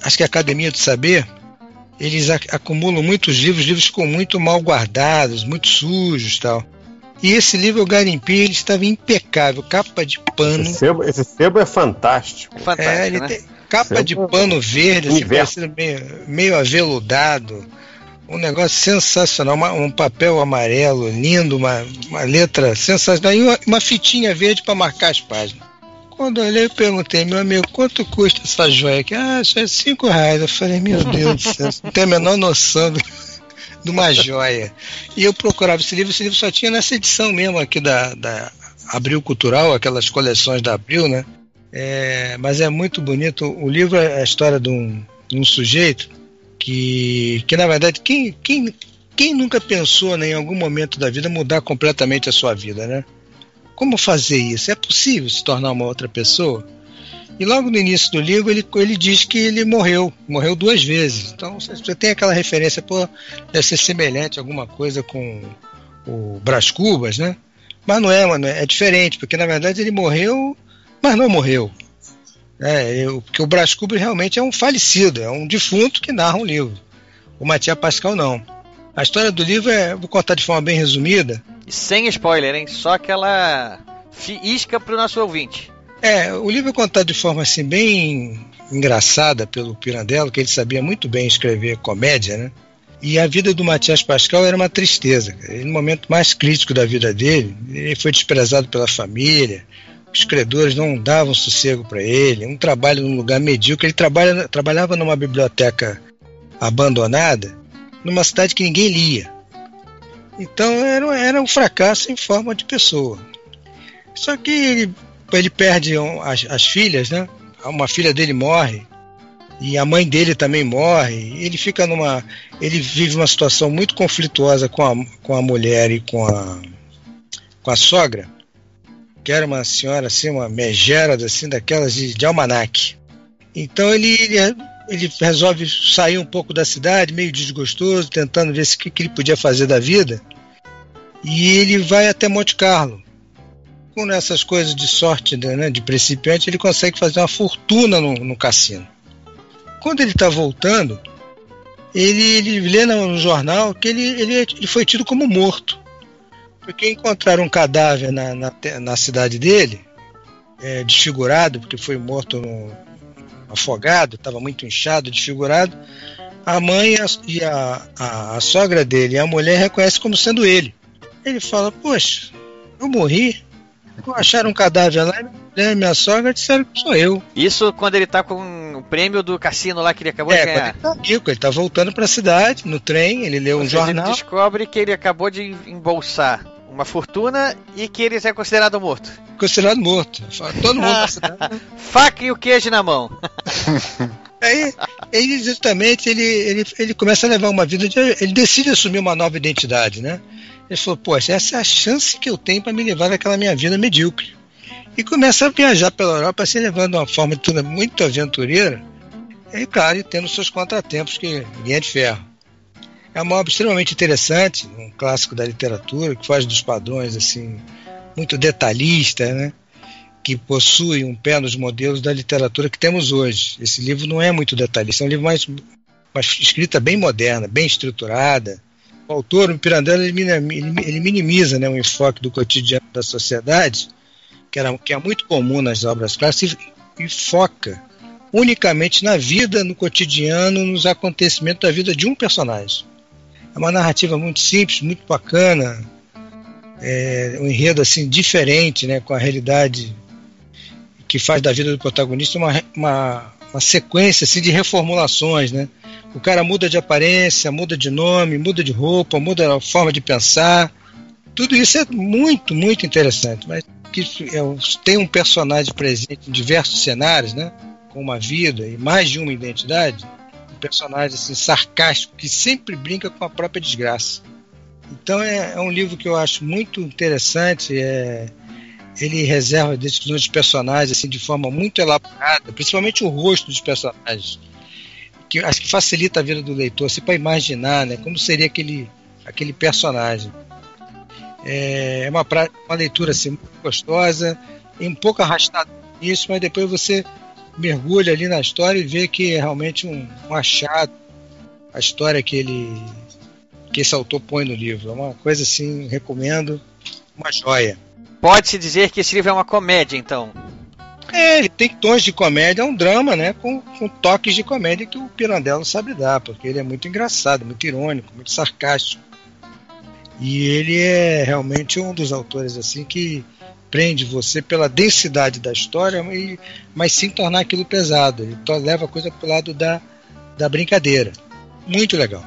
acho que é a Academia do Saber, eles acumulam muitos livros, livros ficam muito mal guardados, muito sujos tal. E esse livro eu garimpei, ele estava impecável, capa de pano. Esse sebo, esse sebo é fantástico. Fantástico, é, ele né? tem capa de Sebo- pano verde, assim, meio, meio aveludado. Um negócio sensacional, uma- um papel amarelo lindo, uma, uma letra sensacional e uma, uma fitinha verde para marcar as páginas. Quando olhei, eu perguntei, meu amigo, quanto custa essa joia aqui? Ah, isso é cinco reais. Eu falei, meu Deus do céu, não tenho a menor noção do- de uma joia. E eu procurava esse livro, esse livro só tinha nessa edição mesmo aqui da, da Abril Cultural, aquelas coleções da Abril, né? É, mas é muito bonito. O livro é a história de um, de um sujeito que, que na verdade, quem, quem, quem nunca pensou né, em algum momento da vida mudar completamente a sua vida, né? Como fazer isso? É possível se tornar uma outra pessoa? E logo no início do livro ele, ele diz que ele morreu, morreu duas vezes. Então você tem aquela referência, pô, deve ser semelhante alguma coisa com o Brás Cubas, né? Mas não é, mano, é diferente, porque na verdade ele morreu, mas não morreu. É, eu, porque o Brás Cubas realmente é um falecido, é um defunto que narra um livro. O Matias Pascal não. A história do livro é, vou contar de forma bem resumida. E sem spoiler, hein? Só aquela isca pro nosso ouvinte. É, o livro é contado de forma assim bem engraçada pelo Pirandello, que ele sabia muito bem escrever comédia, né? E a vida do Matias Pascal era uma tristeza. No momento mais crítico da vida dele, ele foi desprezado pela família, os credores não davam sossego para ele, um trabalho num lugar medíocre. Ele trabalha, trabalhava numa biblioteca abandonada, numa cidade que ninguém lia. Então era, era um fracasso em forma de pessoa. Só que ele, ele perde as, as filhas, né? Uma filha dele morre e a mãe dele também morre. Ele fica numa, ele vive uma situação muito conflituosa com a, com a mulher e com a com a sogra, que era uma senhora assim, uma megera assim daquelas de, de almanaque. Então ele, ele ele resolve sair um pouco da cidade, meio desgostoso, tentando ver o que, que ele podia fazer da vida. E ele vai até Monte Carlo com essas coisas de sorte, né, de principiante, ele consegue fazer uma fortuna no, no cassino. Quando ele está voltando, ele, ele lê no, jornal que ele, ele, ele foi tido como morto. Porque encontraram um cadáver na, na, na cidade dele, é, desfigurado, porque foi morto no- afogado, estava muito inchado, desfigurado. A mãe e a, a, a, sogra dele a mulher reconhecem como sendo ele. Ele fala: Poxa, eu morri. Acharam um cadáver lá, e minha sogra disseram que sou eu. Isso quando ele tá com o prêmio do cassino lá que ele acabou de É, quando ganhar. ele tá rico, ele tá voltando pra cidade, no trem, ele leu um seja, jornal. ele descobre que ele acabou de embolsar uma fortuna e que ele é considerado morto. considerado morto. Todo mundo cidade. Faca e o queijo na mão. Aí, ele justamente ele, ele, ele começa a levar uma vida de. Ele decide assumir uma nova identidade, né? Ele falou, poxa, essa é a chance que eu tenho para me levar daquela minha vida medíocre. E começa a viajar pela Europa, se levando uma forma de tudo muito aventureira, e claro, e tendo seus contratempos que ninguém é de ferro. É uma obra extremamente interessante, um clássico da literatura, que faz dos padrões assim, muito detalhista, né? que possui um pé nos modelos da literatura que temos hoje. Esse livro não é muito detalhista, é um livro mais, mais escrita bem moderna, bem estruturada. O autor, o Pirandello, ele minimiza né, o enfoque do cotidiano da sociedade, que, era, que é muito comum nas obras clássicas, e, e foca unicamente na vida, no cotidiano, nos acontecimentos da vida de um personagem. É uma narrativa muito simples, muito bacana, é, um enredo assim diferente, né, com a realidade que faz da vida do protagonista uma, uma, uma sequência assim, de reformulações, né? O cara muda de aparência, muda de nome, muda de roupa, muda a forma de pensar. Tudo isso é muito, muito interessante. Mas que é, tem um personagem presente em diversos cenários, né? Com uma vida e mais de uma identidade. Um personagem assim, sarcástico que sempre brinca com a própria desgraça. Então é, é um livro que eu acho muito interessante. É, ele reserva descrições de personagens assim, de forma muito elaborada, principalmente o rosto dos personagens, que acho que facilita a vida do leitor, assim, para imaginar né, como seria aquele, aquele personagem. É, é uma, uma leitura assim, muito gostosa, um pouco arrastada nisso, mas depois você mergulha ali na história e vê que é realmente um, um achado a história que ele que esse autor põe no livro. É uma coisa assim, recomendo, uma joia. Pode-se dizer que esse livro é uma comédia, então. É, ele tem tons de comédia, é um drama, né? Com, com toques de comédia que o Pirandello sabe dar, porque ele é muito engraçado, muito irônico, muito sarcástico. E ele é realmente um dos autores assim que prende você pela densidade da história, e, mas sem tornar aquilo pesado. Ele leva a coisa para o lado da, da brincadeira. Muito legal.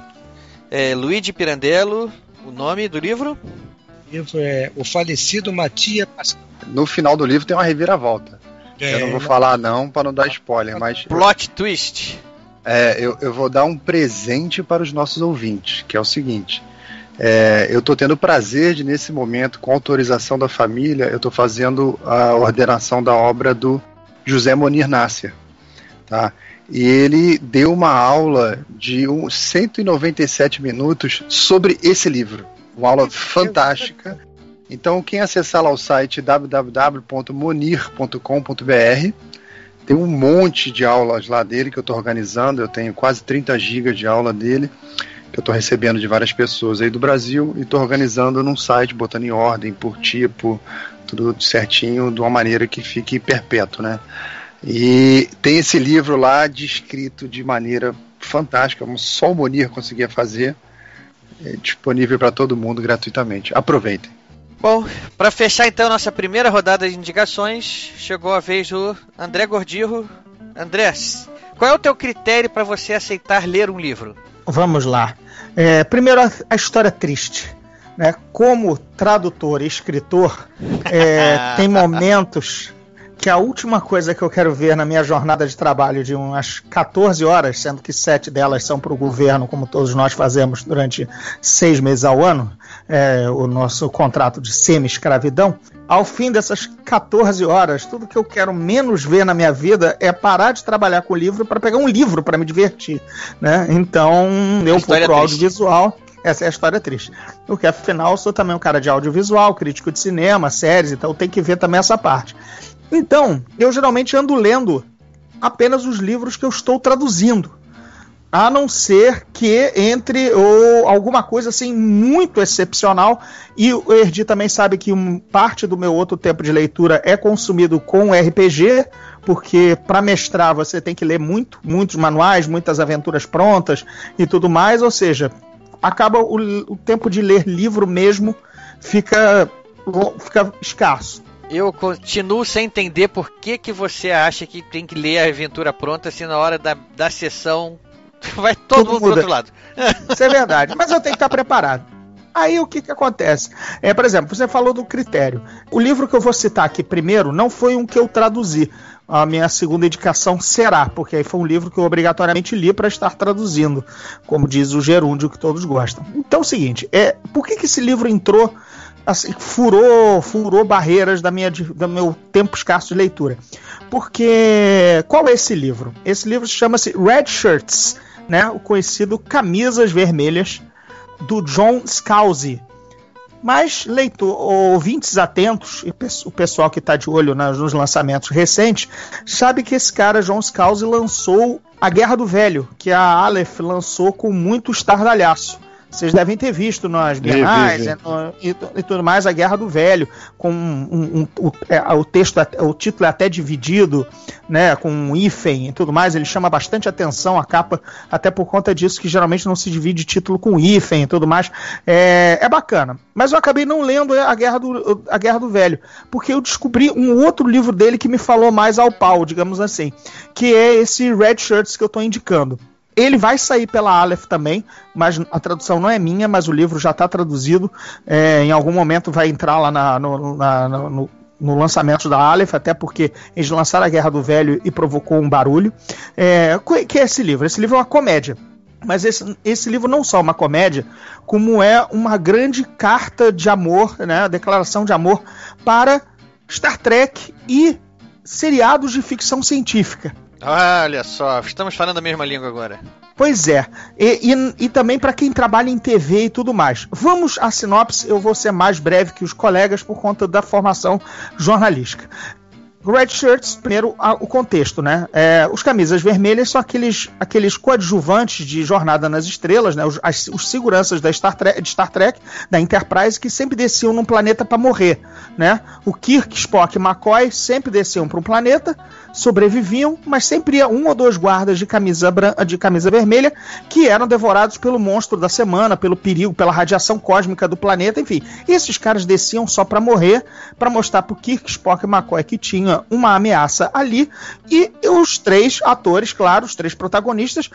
É, Luigi Pirandello, o nome do livro? O livro é O Falecido Matias Pascal. No final do livro tem uma reviravolta. É, eu não vou falar não para não dar spoiler, mas... Plot twist. É, eu, eu vou dar um presente para os nossos ouvintes, que é o seguinte. É, eu estou tendo o prazer de, nesse momento, com autorização da família, eu estou fazendo a ordenação da obra do José Monir Nácia. Tá? E ele deu uma aula de um 197 minutos sobre esse livro. Uma aula fantástica. Então, quem acessar lá o site www.monir.com.br tem um monte de aulas lá dele que eu estou organizando. Eu tenho quase 30 gigas de aula dele que eu estou recebendo de várias pessoas aí do Brasil e estou organizando num site, botando em ordem por tipo, tudo certinho, de uma maneira que fique perpétuo, né? E tem esse livro lá descrito de maneira fantástica, como só o Monir conseguia fazer, é disponível para todo mundo gratuitamente. Aproveitem. Bom, para fechar então nossa primeira rodada de indicações, chegou a vez do André Gordirro. André, qual é o teu critério para você aceitar ler um livro? Vamos lá. É, primeiro, a, a história triste. Né? Como tradutor e escritor, é, tem momentos que a última coisa que eu quero ver na minha jornada de trabalho de umas 14 horas, sendo que sete delas são para o governo, como todos nós fazemos durante seis meses ao ano, é, o nosso contrato de semi-escravidão, ao fim dessas 14 horas, tudo que eu quero menos ver na minha vida é parar de trabalhar com o livro para pegar um livro para me divertir. Né? Então, eu procuro audiovisual. Essa é a história triste. Porque afinal, eu sou também um cara de audiovisual, crítico de cinema, séries, então tem que ver também essa parte. Então, eu geralmente ando lendo apenas os livros que eu estou traduzindo. A não ser que entre ou alguma coisa assim muito excepcional. E o Erdi também sabe que um, parte do meu outro tempo de leitura é consumido com RPG, porque para mestrar você tem que ler muito, muitos manuais, muitas aventuras prontas e tudo mais. Ou seja, acaba o, o tempo de ler livro mesmo fica, fica escasso. Eu continuo sem entender por que, que você acha que tem que ler a aventura pronta se na hora da, da sessão vai todo Tudo mundo muda. pro outro lado. Isso é verdade, mas eu tenho que estar preparado. Aí o que, que acontece? É, por exemplo, você falou do critério. O livro que eu vou citar aqui primeiro não foi um que eu traduzi. A minha segunda indicação será, porque aí foi um livro que eu obrigatoriamente li para estar traduzindo, como diz o gerúndio que todos gostam. Então é o seguinte, é, por que, que esse livro entrou assim, furou, furou barreiras da minha, do meu tempo escasso de leitura. Porque qual é esse livro? Esse livro chama-se Red Shirts, né? O conhecido Camisas Vermelhas do John Scalzi. Mas leitor, ouvintes atentos e o pessoal que está de olho nos lançamentos recentes sabe que esse cara John Scalzi lançou A Guerra do Velho, que a Aleph lançou com muito estardalhaço. Vocês devem ter visto nas bienais é, e, e, tudo mais, a Guerra do Velho, com um, um, um, o, é, o, texto, o título é até dividido, né, com um hífen e tudo mais, ele chama bastante atenção a capa, até por conta disso que geralmente não se divide título com hífen e tudo mais. É, é bacana. Mas eu acabei não lendo a Guerra, do, a Guerra do Velho, porque eu descobri um outro livro dele que me falou mais ao pau, digamos assim, que é esse Red Shirts que eu estou indicando. Ele vai sair pela Aleph também, mas a tradução não é minha, mas o livro já está traduzido. É, em algum momento vai entrar lá na, no, na, no, no lançamento da Aleph, até porque eles lançaram a Guerra do Velho e provocou um barulho. É, que é esse livro? Esse livro é uma comédia. Mas esse, esse livro não só é uma comédia, como é uma grande carta de amor, né, declaração de amor para Star Trek e seriados de ficção científica. Olha só, estamos falando a mesma língua agora. Pois é, e, e, e também para quem trabalha em TV e tudo mais. Vamos à sinopse, eu vou ser mais breve que os colegas por conta da formação jornalística. Red Shirts, primeiro a, o contexto, né? É, os camisas vermelhas são aqueles, aqueles coadjuvantes de Jornada nas Estrelas, né? Os, as, os seguranças da Star Trek, de Star Trek, da Enterprise, que sempre desciam num planeta para morrer, né? O Kirk, Spock e McCoy sempre desciam para um planeta, sobreviviam, mas sempre ia um ou dois guardas de camisa, de camisa vermelha que eram devorados pelo monstro da semana, pelo perigo, pela radiação cósmica do planeta, enfim. Esses caras desciam só para morrer, para mostrar pro Kirk, Spock e McCoy que tinha uma ameaça ali, e os três atores, claro, os três protagonistas,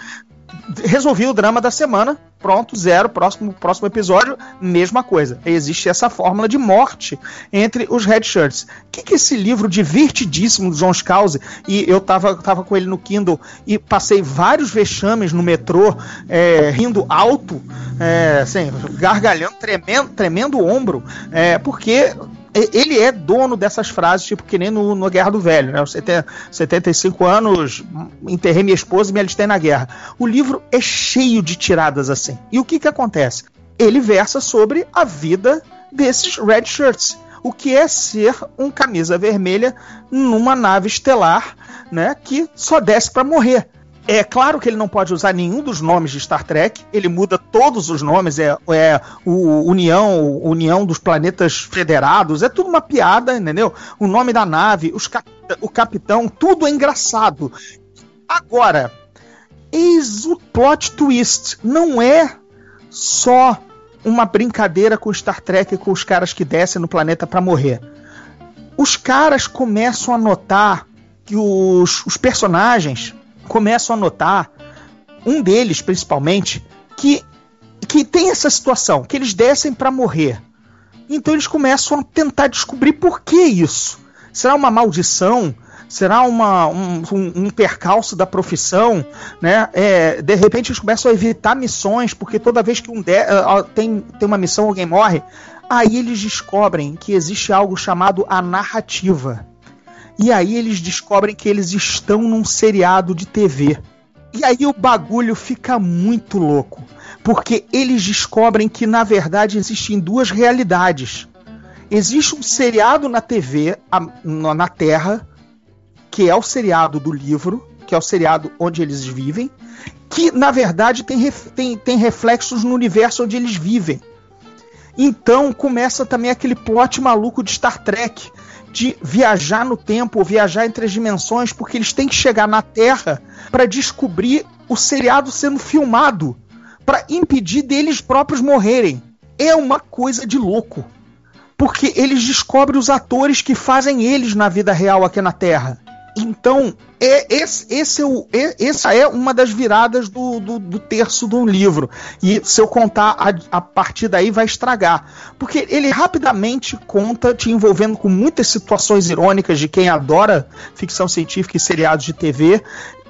resolvi o drama da semana, pronto, zero, próximo, próximo episódio, mesma coisa. Existe essa fórmula de morte entre os Red Shirts. O que, que esse livro divertidíssimo do John Scalzi, e eu tava, tava com ele no Kindle e passei vários vexames no metrô, é, rindo alto, é, assim, gargalhando, tremendo, tremendo ombro, é, porque ele é dono dessas frases, tipo que nem no, no Guerra do Velho, né? Você tem 75 anos, enterrei minha esposa e me alistei na guerra. O livro é cheio de tiradas assim. E o que que acontece? Ele versa sobre a vida desses Red Shirts. O que é ser um camisa vermelha numa nave estelar, né? Que só desce para morrer. É claro que ele não pode usar nenhum dos nomes de Star Trek, ele muda todos os nomes, é, é o União, União dos Planetas Federados, é tudo uma piada, entendeu? O nome da nave, os cap, o capitão, tudo é engraçado. Agora, eis o plot twist, não é só uma brincadeira com Star Trek com os caras que descem no planeta para morrer. Os caras começam a notar que os, os personagens começam a notar, um deles principalmente, que, que tem essa situação, que eles descem para morrer. Então eles começam a tentar descobrir por que isso. Será uma maldição? Será uma, um, um, um percalço da profissão? Né? É, de repente eles começam a evitar missões, porque toda vez que um de, uh, tem, tem uma missão alguém morre. Aí eles descobrem que existe algo chamado a narrativa. E aí eles descobrem que eles estão num seriado de TV. E aí o bagulho fica muito louco. Porque eles descobrem que na verdade existem duas realidades. Existe um seriado na TV, na Terra, que é o seriado do livro, que é o seriado onde eles vivem, que na verdade tem, tem, tem reflexos no universo onde eles vivem. Então começa também aquele plot maluco de Star Trek, de viajar no tempo, ou viajar entre as dimensões, porque eles têm que chegar na Terra para descobrir o seriado sendo filmado, para impedir deles próprios morrerem. É uma coisa de louco. Porque eles descobrem os atores que fazem eles na vida real aqui na Terra. Então, é, esse, esse é o, é, essa é uma das viradas do, do, do, terço do livro. E se eu contar a, a partir daí, vai estragar. Porque ele rapidamente conta, te envolvendo com muitas situações irônicas de quem adora ficção científica e seriados de TV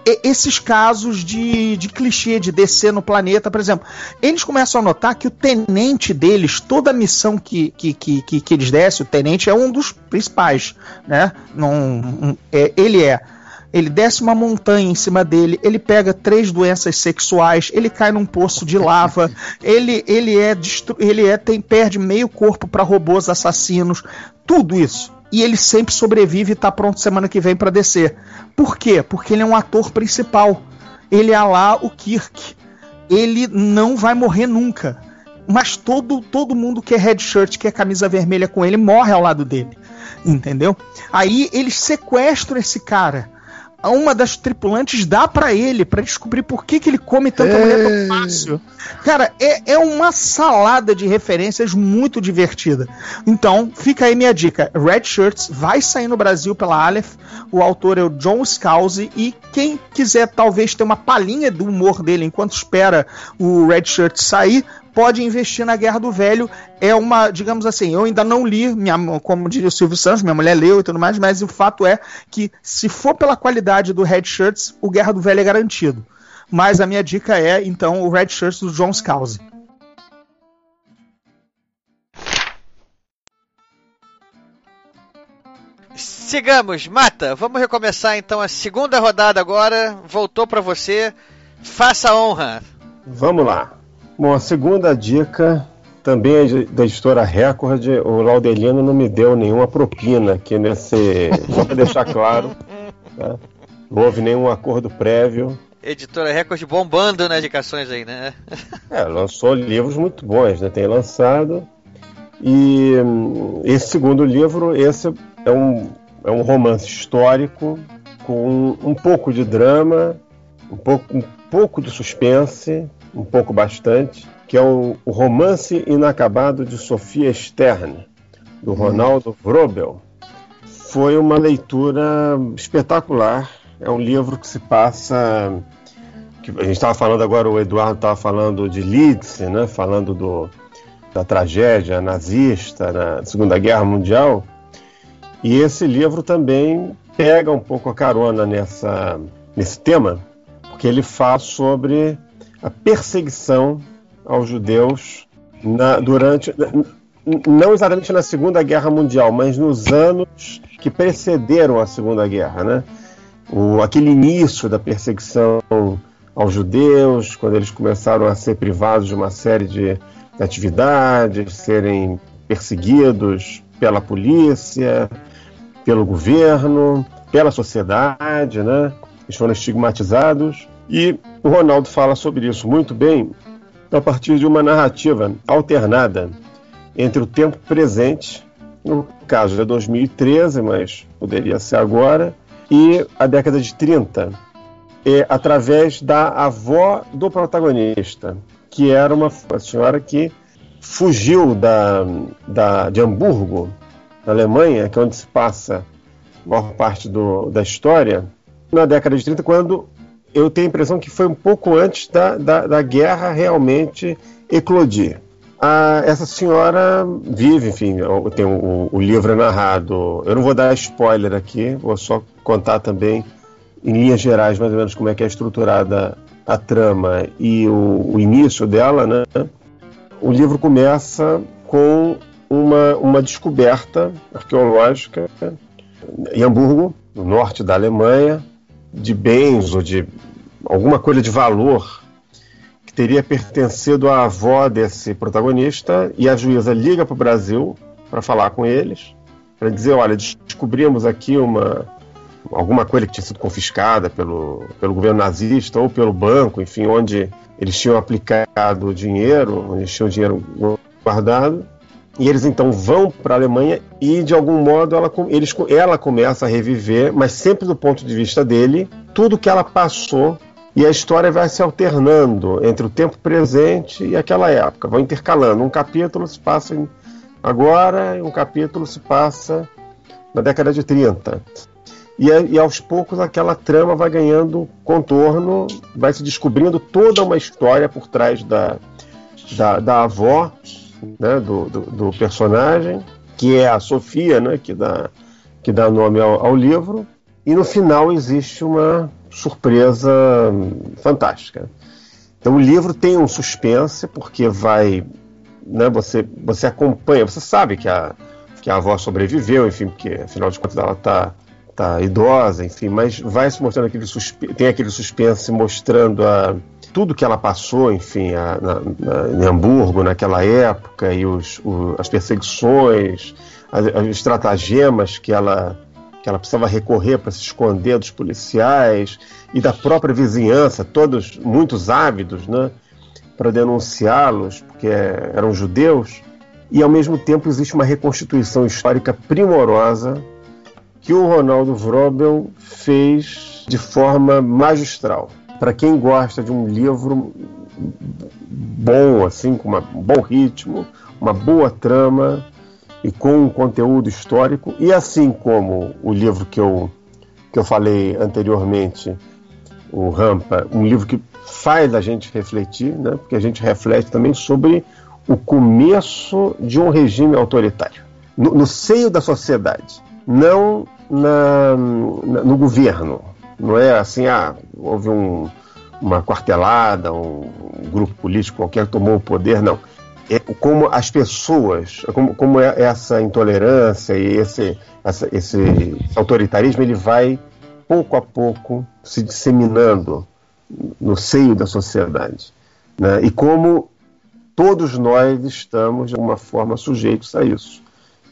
esses casos de, de clichê de descer no planeta, por exemplo, eles começam a notar que o tenente deles, toda a missão que, que, que, que, que eles descem, o tenente é um dos principais, né? Não, é, ele é. Ele desce uma montanha em cima dele, ele pega três doenças sexuais, ele cai num poço de lava, ele, ele é ele é tem perde meio corpo para robôs assassinos, tudo isso e ele sempre sobrevive e tá pronto semana que vem para descer. Por quê? Porque ele é um ator principal. Ele é lá o Kirk. Ele não vai morrer nunca. Mas todo, todo mundo que é red shirt, que é camisa vermelha com ele, morre ao lado dele. Entendeu? Aí eles sequestram esse cara uma das tripulantes dá para ele para descobrir por que, que ele come tanta é... mulher tão fácil. Cara, é, é uma salada de referências muito divertida. Então, fica aí minha dica. Red Shirts vai sair no Brasil pela Aleph. O autor é o John Scalzi. E quem quiser talvez ter uma palhinha do humor dele enquanto espera o Red Shirt sair, pode investir na Guerra do Velho. É uma, digamos assim, eu ainda não li, minha, como diria o Silvio Santos, minha mulher leu e tudo mais, mas o fato é que se for pela qualidade do Red Shirts, o Guerra do Velho é garantido. Mas a minha dica é, então, o Red Shirts do John Scalzi. Sigamos, Mata. Vamos recomeçar então a segunda rodada agora. Voltou para você. Faça a honra. Vamos lá. Bom, a segunda dica também é da editora Record. O Laudelino não me deu nenhuma propina aqui nesse. Só para deixar claro. Tá? Não houve nenhum acordo prévio. Editora Record bombando nas indicações aí, né? É, lançou livros muito bons, né? Tem lançado. E hum, esse segundo livro, esse é um, é um romance histórico com um pouco de drama, um pouco, um pouco de suspense, um pouco bastante, que é o, o Romance Inacabado de Sofia Stern, do uhum. Ronaldo Vrobel. Foi uma leitura espetacular. É um livro que se passa. Que a gente estava falando agora, o Eduardo estava falando de Leeds, né? falando do, da tragédia nazista na Segunda Guerra Mundial. E esse livro também pega um pouco a carona nessa, nesse tema, porque ele fala sobre a perseguição aos judeus na, durante não exatamente na Segunda Guerra Mundial, mas nos anos que precederam a Segunda Guerra, né? O, aquele início da perseguição aos judeus, quando eles começaram a ser privados de uma série de atividades, serem perseguidos pela polícia, pelo governo, pela sociedade, né? Eles foram estigmatizados. E o Ronaldo fala sobre isso muito bem a partir de uma narrativa alternada entre o tempo presente, no caso é 2013, mas poderia ser agora, e a década de 30, é, através da avó do protagonista, que era uma, uma senhora que fugiu da, da, de Hamburgo na Alemanha, que é onde se passa a maior parte do, da história, na década de 30, quando eu tenho a impressão que foi um pouco antes da, da, da guerra realmente eclodir. essa senhora vive, enfim, tem o, o, livro narrado. Eu não vou dar spoiler aqui, vou só contar também, em linhas gerais, mais ou menos como é que é estruturada a trama e o, o início dela, né? O livro começa com uma, uma descoberta arqueológica em Hamburgo, no norte da Alemanha, de bens ou de alguma coisa de valor que teria pertencido à avó desse protagonista e a juíza liga para o Brasil para falar com eles, para dizer, olha, descobrimos aqui uma alguma coisa que tinha sido confiscada pelo, pelo governo nazista ou pelo banco, enfim, onde eles tinham aplicado o dinheiro, onde eles tinham dinheiro guardado, e eles então vão para a Alemanha e de algum modo ela, eles, ela começa a reviver, mas sempre do ponto de vista dele, tudo que ela passou e a história vai se alternando entre o tempo presente e aquela época, vão intercalando. Um capítulo se passa agora e um capítulo se passa na década de 30. E, e, aos poucos aquela trama vai ganhando contorno, vai se descobrindo toda uma história por trás da, da, da avó né, do, do, do, personagem, que é a Sofia, né, que, dá, que dá nome ao, ao livro, e no final existe uma surpresa fantástica. Então o livro tem um suspense, porque vai. Né, você, você acompanha, você sabe que a, que a avó sobreviveu, enfim, porque afinal de contas ela está tá idosa, enfim, mas vai se mostrando aquele tem aquele suspense mostrando a, tudo que ela passou, enfim, a, na, na, em Hamburgo naquela época e os, o, as perseguições, as, as estratagemas que ela que ela precisava recorrer para se esconder dos policiais e da própria vizinhança, todos muitos ávidos, né, para denunciá-los, porque eram judeus. E ao mesmo tempo existe uma reconstituição histórica primorosa que o Ronaldo Vrobel fez de forma magistral para quem gosta de um livro bom, assim, com uma, um bom ritmo, uma boa trama e com um conteúdo histórico, e assim como o livro que eu, que eu falei anteriormente, o Rampa, um livro que faz a gente refletir, né? porque a gente reflete também sobre o começo de um regime autoritário, no, no seio da sociedade, não na, no governo. Não é assim, ah, houve um, uma quartelada, um, um, grupo político qualquer tomou o poder, não. É como as pessoas, como, como é essa intolerância e esse, essa, esse autoritarismo ele vai pouco a pouco se disseminando no seio da sociedade. Né? E como todos nós estamos, de alguma forma, sujeitos a isso,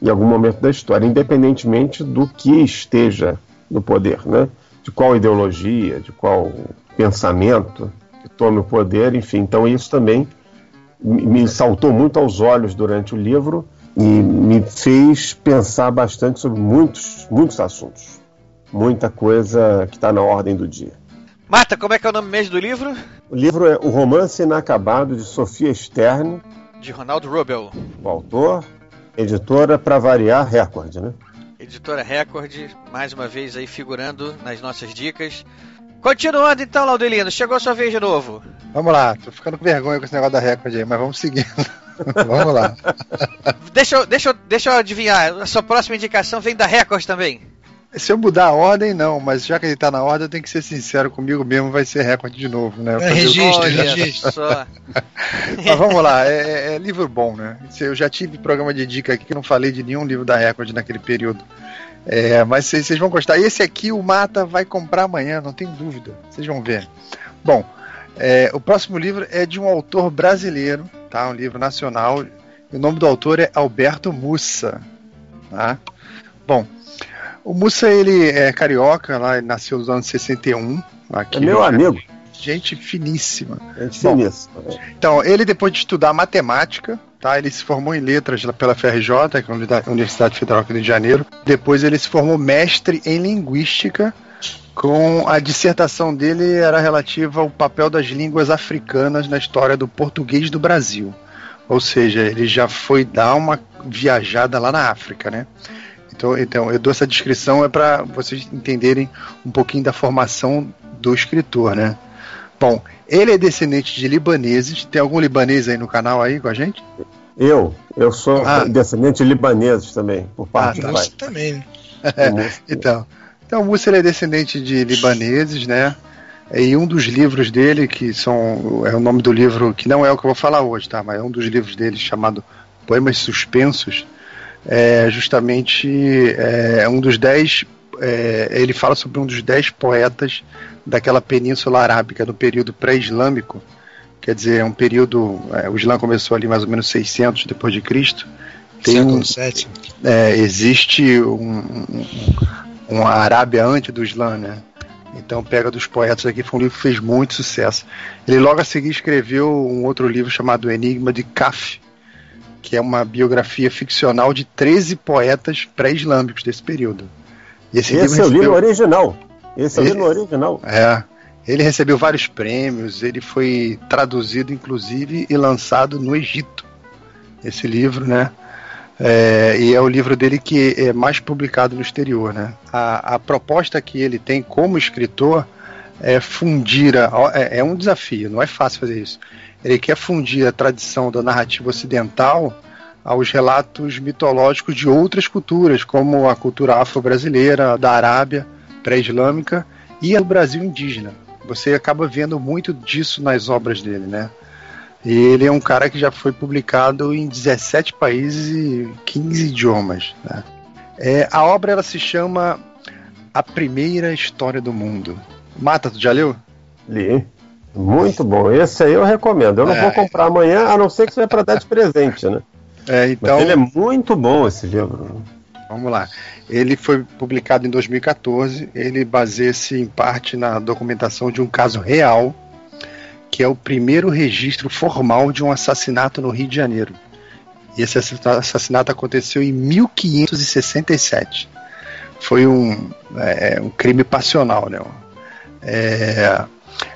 em algum momento da história, independentemente do que esteja no poder, né? de qual ideologia, de qual pensamento que tome o poder, enfim. Então, isso também me saltou muito aos olhos durante o livro e me fez pensar bastante sobre muitos, muitos assuntos. Muita coisa que está na ordem do dia. Marta, como é que é o nome mesmo do livro? O livro é O Romance Inacabado de Sofia Stern. De Ronaldo Rubel. O autor, editora para variar, Record, né? Editora Record, mais uma vez aí figurando nas nossas dicas. Continuando então, Laudelino, chegou a sua vez de novo. Vamos lá, tô ficando com vergonha com esse negócio da Record aí, mas vamos seguindo. vamos lá. deixa, eu, deixa, eu, deixa eu adivinhar, a sua próxima indicação vem da Record também. Se eu mudar a ordem, não, mas já que ele tá na ordem, eu tenho que ser sincero comigo mesmo, vai ser recorde de novo, né? É, registro, registro. Só. mas vamos lá, é, é, é, livro bom, né? Eu já tive programa de dica aqui que não falei de nenhum livro da Record naquele período. É, mas vocês vão gostar. Esse aqui o Mata vai comprar amanhã, não tem dúvida. Vocês vão ver. Bom, é, o próximo livro é de um autor brasileiro, tá? Um livro nacional. O nome do autor é Alberto Mussa. Tá? Bom, o Mussa, ele é carioca, lá, ele nasceu nos anos 61. Aqui, é meu amigo. Gente finíssima. Gente finíssima. Então, ele depois de estudar matemática, tá, ele se formou em letras pela FRJ, que é a Universidade Federal do Rio de Janeiro. Depois ele se formou mestre em linguística, com a dissertação dele era relativa ao papel das línguas africanas na história do português do Brasil. Ou seja, ele já foi dar uma viajada lá na África, né? Então, então eu dou essa descrição é para vocês entenderem um pouquinho da formação do escritor, né? Bom, ele é descendente de libaneses. Tem algum libanês aí no canal aí com a gente? Eu, eu sou ah. descendente de libaneses também, por parte ah, do pai. também. Né? então, então o ele é descendente de libaneses, né? E um dos livros dele, que são. É o nome do livro, que não é o que eu vou falar hoje, tá? Mas é um dos livros dele chamado Poemas Suspensos é justamente é, um dos dez. É, ele fala sobre um dos dez poetas daquela península arábica do período pré-islâmico, quer dizer, é um período. É, o Islã começou ali mais ou menos 600 depois de Cristo. Tem Século 7. É, existe um, um, uma Arábia antes do Islã, né? Então pega dos poetas aqui, foi um livro que fez muito sucesso. Ele logo a seguir escreveu um outro livro chamado Enigma de Kaf, que é uma biografia ficcional de 13 poetas pré-islâmicos desse período. E esse, esse livro é o livro original. Esse é o livro original. É. Ele recebeu vários prêmios, ele foi traduzido, inclusive, e lançado no Egito. Esse livro, né? É, e é o livro dele que é mais publicado no exterior, né? A, a proposta que ele tem como escritor é fundir, a, é, é um desafio, não é fácil fazer isso ele quer fundir a tradição da narrativa ocidental aos relatos mitológicos de outras culturas, como a cultura afro-brasileira, da Arábia, pré-islâmica e do Brasil indígena. Você acaba vendo muito disso nas obras dele, né? E ele é um cara que já foi publicado em 17 países e 15 idiomas. Né? É, a obra ela se chama A Primeira História do Mundo. Mata, tu já leu? Li. Muito bom. Esse aí eu recomendo. Eu não é. vou comprar amanhã, a não ser que seja para dar de presente, né? É, então. Mas ele é muito bom esse livro. Vamos lá. Ele foi publicado em 2014. Ele baseia-se em parte na documentação de um caso real, que é o primeiro registro formal de um assassinato no Rio de Janeiro. E esse assassinato aconteceu em 1567. Foi um, é, um crime passional, né? É,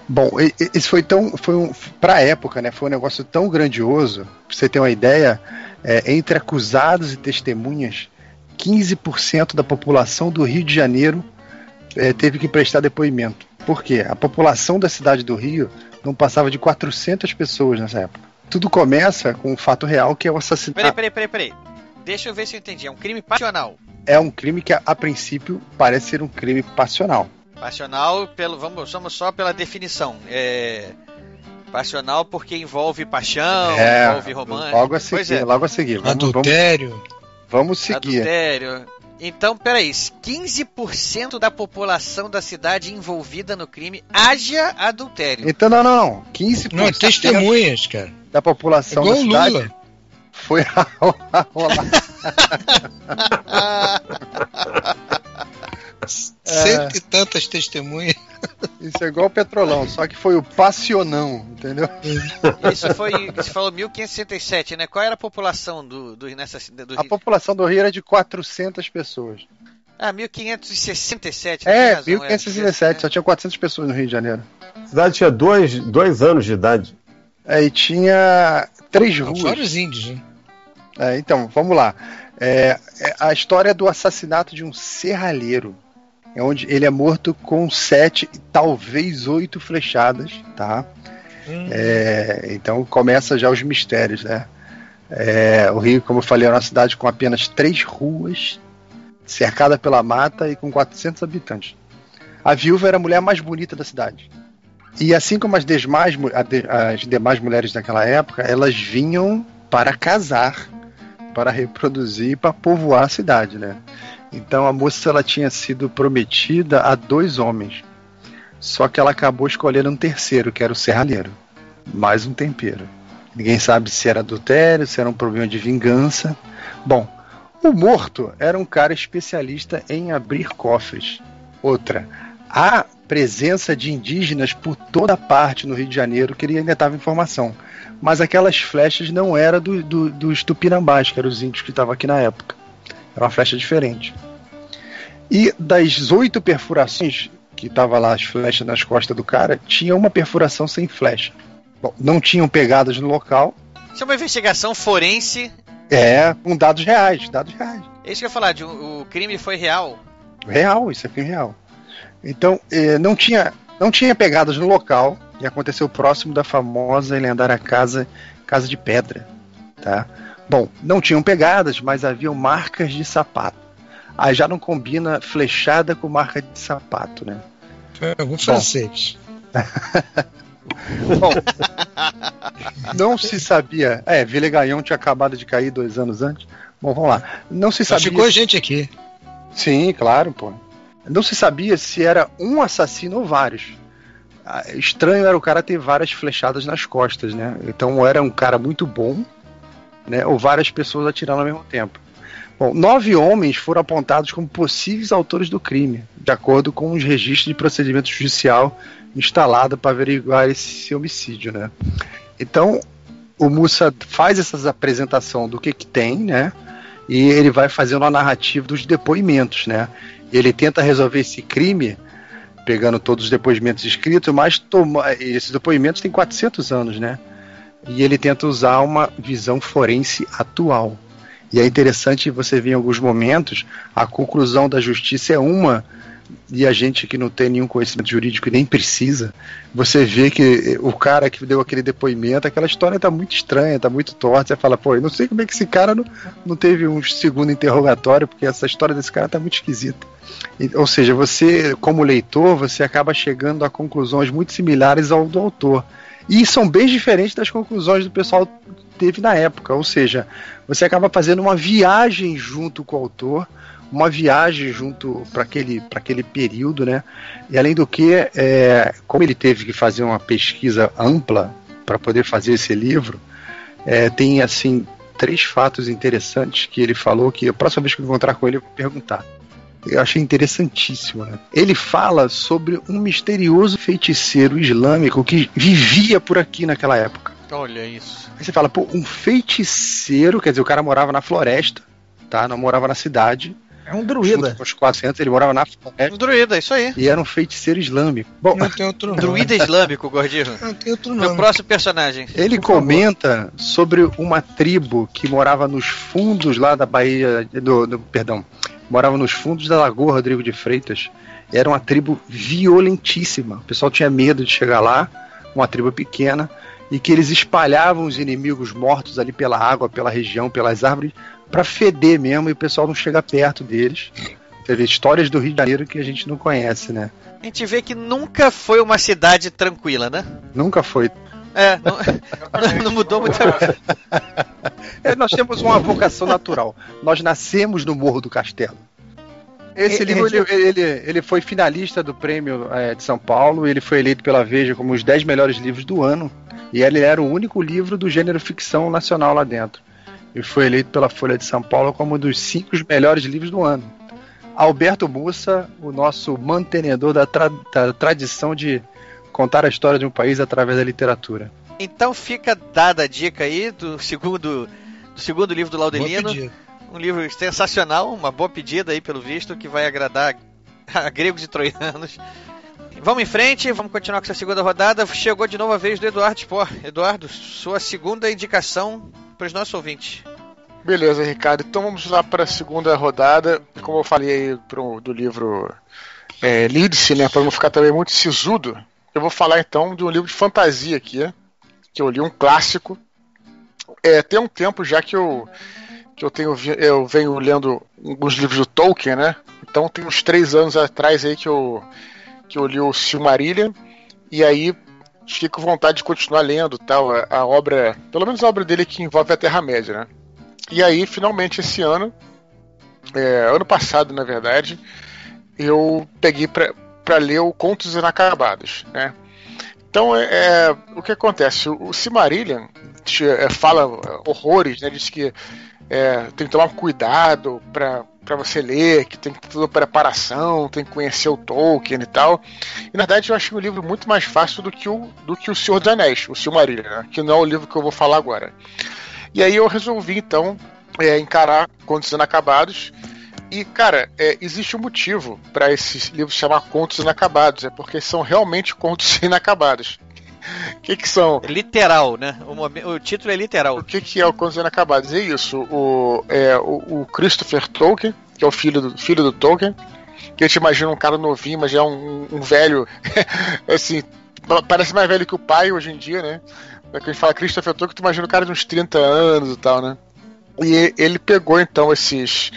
Bom, esse foi tão. Foi um, pra época, né? Foi um negócio tão grandioso. Pra você ter uma ideia, é, entre acusados e testemunhas, 15% da população do Rio de Janeiro é, teve que prestar depoimento. Por quê? A população da cidade do Rio não passava de 400 pessoas nessa época. Tudo começa com um fato real que é o assassinato. Peraí, peraí, peraí, peraí. Deixa eu ver se eu entendi. É um crime passional. É um crime que, a princípio, parece ser um crime passional. Passional, pelo, vamos, vamos só pela definição. É. Passional porque envolve paixão, É, envolve romance. Logo a Pois seguir, é. logo a seguir. Vamos, vamos, Adultério. vamos seguir. Adultério. Então, peraí, 15% da população da cidade envolvida no crime haja adultério. Então, não, não, não. 15% Não, testemunhas, cara. da população Igual da cidade Lula. foi a rolar. Cento e tantas testemunhas. Isso é igual o petrolão, só que foi o passionão, entendeu? Isso foi, você falou 1567, né? Qual era a população do, do, nessa, do A Rio? população do Rio era de 400 pessoas. Ah, 1567. É, razão, 1567, só tinha 400 pessoas no Rio de Janeiro. A cidade tinha dois, dois anos de idade. Aí tinha três ruas. os índios, né? É, então, vamos lá. É, é a história do assassinato de um serralheiro. É onde ele é morto com sete, talvez oito flechadas, tá? Hum. É, então começa já os mistérios, né? É, o Rio, como eu falei, é uma cidade com apenas três ruas, cercada pela mata e com 400 habitantes. A viúva era a mulher mais bonita da cidade. E assim como as demais, mu- a de- as demais mulheres daquela época, elas vinham para casar, para reproduzir para povoar a cidade, né? Então a moça ela tinha sido prometida a dois homens. Só que ela acabou escolhendo um terceiro, que era o serralheiro. Mais um tempero. Ninguém sabe se era adultério, se era um problema de vingança. Bom, o morto era um cara especialista em abrir cofres. Outra, a presença de indígenas por toda parte no Rio de Janeiro que ele ainda estava em formação. Mas aquelas flechas não eram do, do, dos tupinambás, que eram os índios que estavam aqui na época. Era uma flecha diferente. E das oito perfurações que tava lá as flechas nas costas do cara, tinha uma perfuração sem flecha. Bom, não tinham pegadas no local. Isso é uma investigação forense. É, com dados reais, dados reais. É isso que eu ia falar, de o crime foi real. Real, isso é real. Então, eh, não tinha não tinha pegadas no local e aconteceu próximo da famosa e lendária casa Casa de Pedra, tá? Bom, não tinham pegadas, mas haviam marcas de sapato. Aí já não combina flechada com marca de sapato, né? Foi algum francês. Bom, não se sabia. É, Vilegaião tinha acabado de cair dois anos antes. Bom, vamos lá. Não se Mas sabia. ficou gente aqui. Sim, claro, pô. Não se sabia se era um assassino ou vários. Ah, Estranho era o cara ter várias flechadas nas costas, né? Então era um cara muito bom, né? Ou várias pessoas atirando ao mesmo tempo. Bom, nove homens foram apontados como possíveis autores do crime, de acordo com os registros de procedimento judicial instalado para averiguar esse homicídio, né? Então, o Mussa faz essa apresentação do que que tem, né? E ele vai fazendo a narrativa dos depoimentos, né? Ele tenta resolver esse crime pegando todos os depoimentos escritos, mas toma, esses depoimentos têm 400 anos, né? E ele tenta usar uma visão forense atual. E é interessante você ver em alguns momentos a conclusão da justiça é uma e a gente que não tem nenhum conhecimento jurídico e nem precisa, você vê que o cara que deu aquele depoimento, aquela história tá muito estranha, tá muito torta. Você fala, pô, eu não sei como é que esse cara não, não teve um segundo interrogatório, porque essa história desse cara tá muito esquisita. E, ou seja, você, como leitor, você acaba chegando a conclusões muito similares ao do autor. E são bem diferentes das conclusões do pessoal teve na época. Ou seja, você acaba fazendo uma viagem junto com o autor, uma viagem junto para aquele, aquele período, né? E além do que, é, como ele teve que fazer uma pesquisa ampla para poder fazer esse livro, é, tem assim três fatos interessantes que ele falou que a próxima vez que eu encontrar com ele eu vou perguntar. Eu achei interessantíssimo. Né? Ele fala sobre um misterioso feiticeiro islâmico que vivia por aqui naquela época. Olha isso. Aí você fala, pô, um feiticeiro, quer dizer, o cara morava na floresta, tá? Não morava na cidade. É um druida. Com os 400, ele morava na floresta. Um druida, isso aí. E era um feiticeiro islâmico. Bom, Não tem outro nome. Druida islâmico, Gordinho. Não tem outro Meu nome. próximo personagem. Ele comenta sobre uma tribo que morava nos fundos lá da Bahia. Do, do- perdão. Morava nos fundos da Lagoa Rodrigo de Freitas. era uma tribo violentíssima. O pessoal tinha medo de chegar lá, uma tribo pequena, e que eles espalhavam os inimigos mortos ali pela água, pela região, pelas árvores, para feder mesmo e o pessoal não chega perto deles. Você vê histórias do Rio de Janeiro que a gente não conhece, né? A gente vê que nunca foi uma cidade tranquila, né? Nunca foi. É, não, não mudou muita coisa. É, nós temos uma vocação natural. Nós nascemos no Morro do Castelo. Esse É, livro ele, ele, ele foi finalista do prêmio é, de São Paulo. Ele foi eleito pela Veja como os 10 melhores livros do ano. E ele era o único livro do gênero ficção nacional lá dentro. E foi eleito pela Folha de São Paulo como um dos cinco melhores livros do ano. Alberto Mussa, o nosso mantenedor da, tra- da tradição de contar a história de um país através da literatura. Então fica dada a dica aí do segundo, do segundo livro do Laudelino. Um livro sensacional, uma boa pedida aí pelo visto, que vai agradar a gregos e troianos. Vamos em frente, vamos continuar com essa segunda rodada. Chegou de novo a vez do Eduardo Spor. Eduardo, sua segunda indicação para os nossos ouvintes. Beleza, Ricardo. Então vamos lá para a segunda rodada. Como eu falei aí pro, do livro é, Lídice, né? Para não ficar também muito sisudo, eu vou falar então de um livro de fantasia aqui, que eu li um clássico. É, tem um tempo já que eu que eu tenho eu venho lendo alguns livros do Tolkien, né? Então tem uns três anos atrás aí que eu que eu li o Silmarillion e aí fiquei com vontade de continuar lendo tal a, a obra, pelo menos a obra dele que envolve a Terra Média, né? E aí, finalmente, esse ano, é, ano passado, na verdade, eu peguei para ler o Contos Inacabados, né? Então, é, é, o que acontece? O, o Silmarillion te- é, fala é, horrores, né? Diz que é, tem que tomar cuidado para para você ler, que tem que ter toda a preparação, tem que conhecer o Tolkien e tal. E na verdade eu achei o livro muito mais fácil do que o, do que o Senhor dos Anéis, o Silmarillion, né? que não é o livro que eu vou falar agora. E aí eu resolvi então é, encarar Contos Inacabados. E, cara, é, existe um motivo para esse livro se chamar Contos Inacabados, é porque são realmente contos inacabados. O que, que são? Literal, né? O, momen- o título é literal. O que, que é o Contos Inacabados? É isso. O, é, o, o Christopher Tolkien, que é o filho do, filho do Tolkien, que a gente imagina um cara novinho, mas já é um, um velho, assim, parece mais velho que o pai hoje em dia, né? Quando a gente fala Christopher Tolkien, tu imagina um cara de uns 30 anos e tal, né? E ele pegou então esses.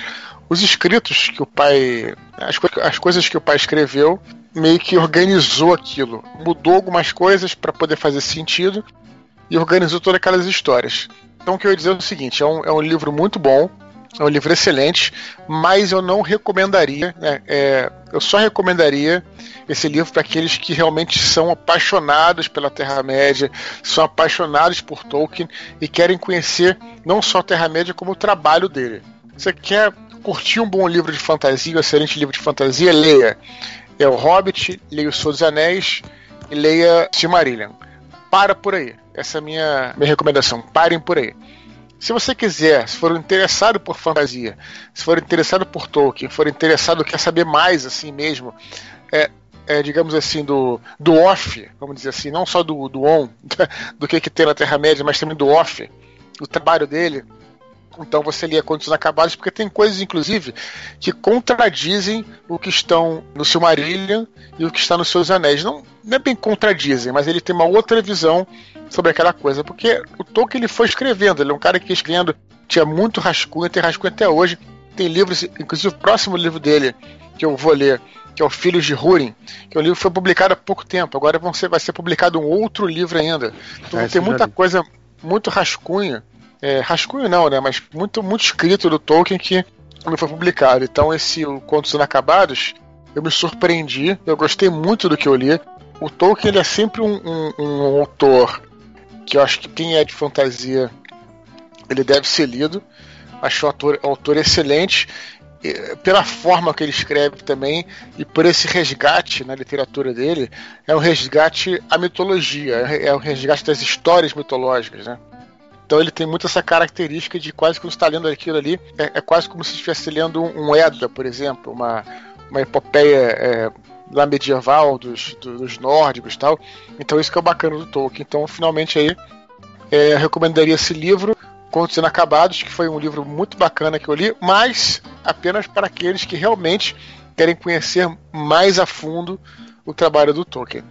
Os escritos que o pai. As, as coisas que o pai escreveu, meio que organizou aquilo. Mudou algumas coisas para poder fazer sentido e organizou todas aquelas histórias. Então o que eu ia dizer é o seguinte: é um, é um livro muito bom, é um livro excelente, mas eu não recomendaria, né, é, eu só recomendaria esse livro para aqueles que realmente são apaixonados pela Terra-média, são apaixonados por Tolkien e querem conhecer não só a Terra-média, como o trabalho dele. Você quer curtir um bom livro de fantasia, um excelente livro de fantasia, leia é o Hobbit, leia o Senhor dos Anéis e leia Silmarillion. Para por aí. Essa é a minha, minha recomendação. Parem por aí. Se você quiser, se for interessado por fantasia, se for interessado por Tolkien, for interessado, quer saber mais assim mesmo, é, é, digamos assim, do, do off, vamos dizer assim, não só do, do on, do que, que tem na Terra-média, mas também do off, o trabalho dele, então você lia Contos Inacabados, porque tem coisas, inclusive, que contradizem o que estão no Silmarillion e o que está nos Seus Anéis. Não, não é bem contradizem, mas ele tem uma outra visão sobre aquela coisa. Porque o Tolkien ele foi escrevendo, ele é um cara que escrevendo, tinha muito rascunho, tem rascunho até hoje. Tem livros, inclusive o próximo livro dele, que eu vou ler, que é o Filhos de Húrin, que é um livro que foi publicado há pouco tempo. Agora vão ser, vai ser publicado um outro livro ainda. Então Ah, tem muita coisa, muito rascunho. É, rascunho não, né? Mas muito, muito escrito do Tolkien que não foi publicado. Então esse Contos Inacabados, eu me surpreendi, eu gostei muito do que eu li. O Tolkien ele é sempre um, um- um autor que eu acho que quem é de fantasia ele deve ser lido. Acho um autor, um autor excelente pela forma que ele escreve também e por esse resgate na literatura dele é um resgate à mitologia, é um resgate das histórias mitológicas, né? Então ele tem muito essa característica de quase que você está lendo aquilo ali, é, é quase como se estivesse lendo um, um Edda, por exemplo, uma, uma epopeia é, lá medieval dos, do- dos nórdicos e tal. Então isso que é o bacana do Tolkien. Então finalmente aí é, recomendaria esse livro, Contos Inacabados, que foi um livro muito bacana que eu li, mas apenas para aqueles que realmente querem conhecer mais a fundo o trabalho do Tolkien.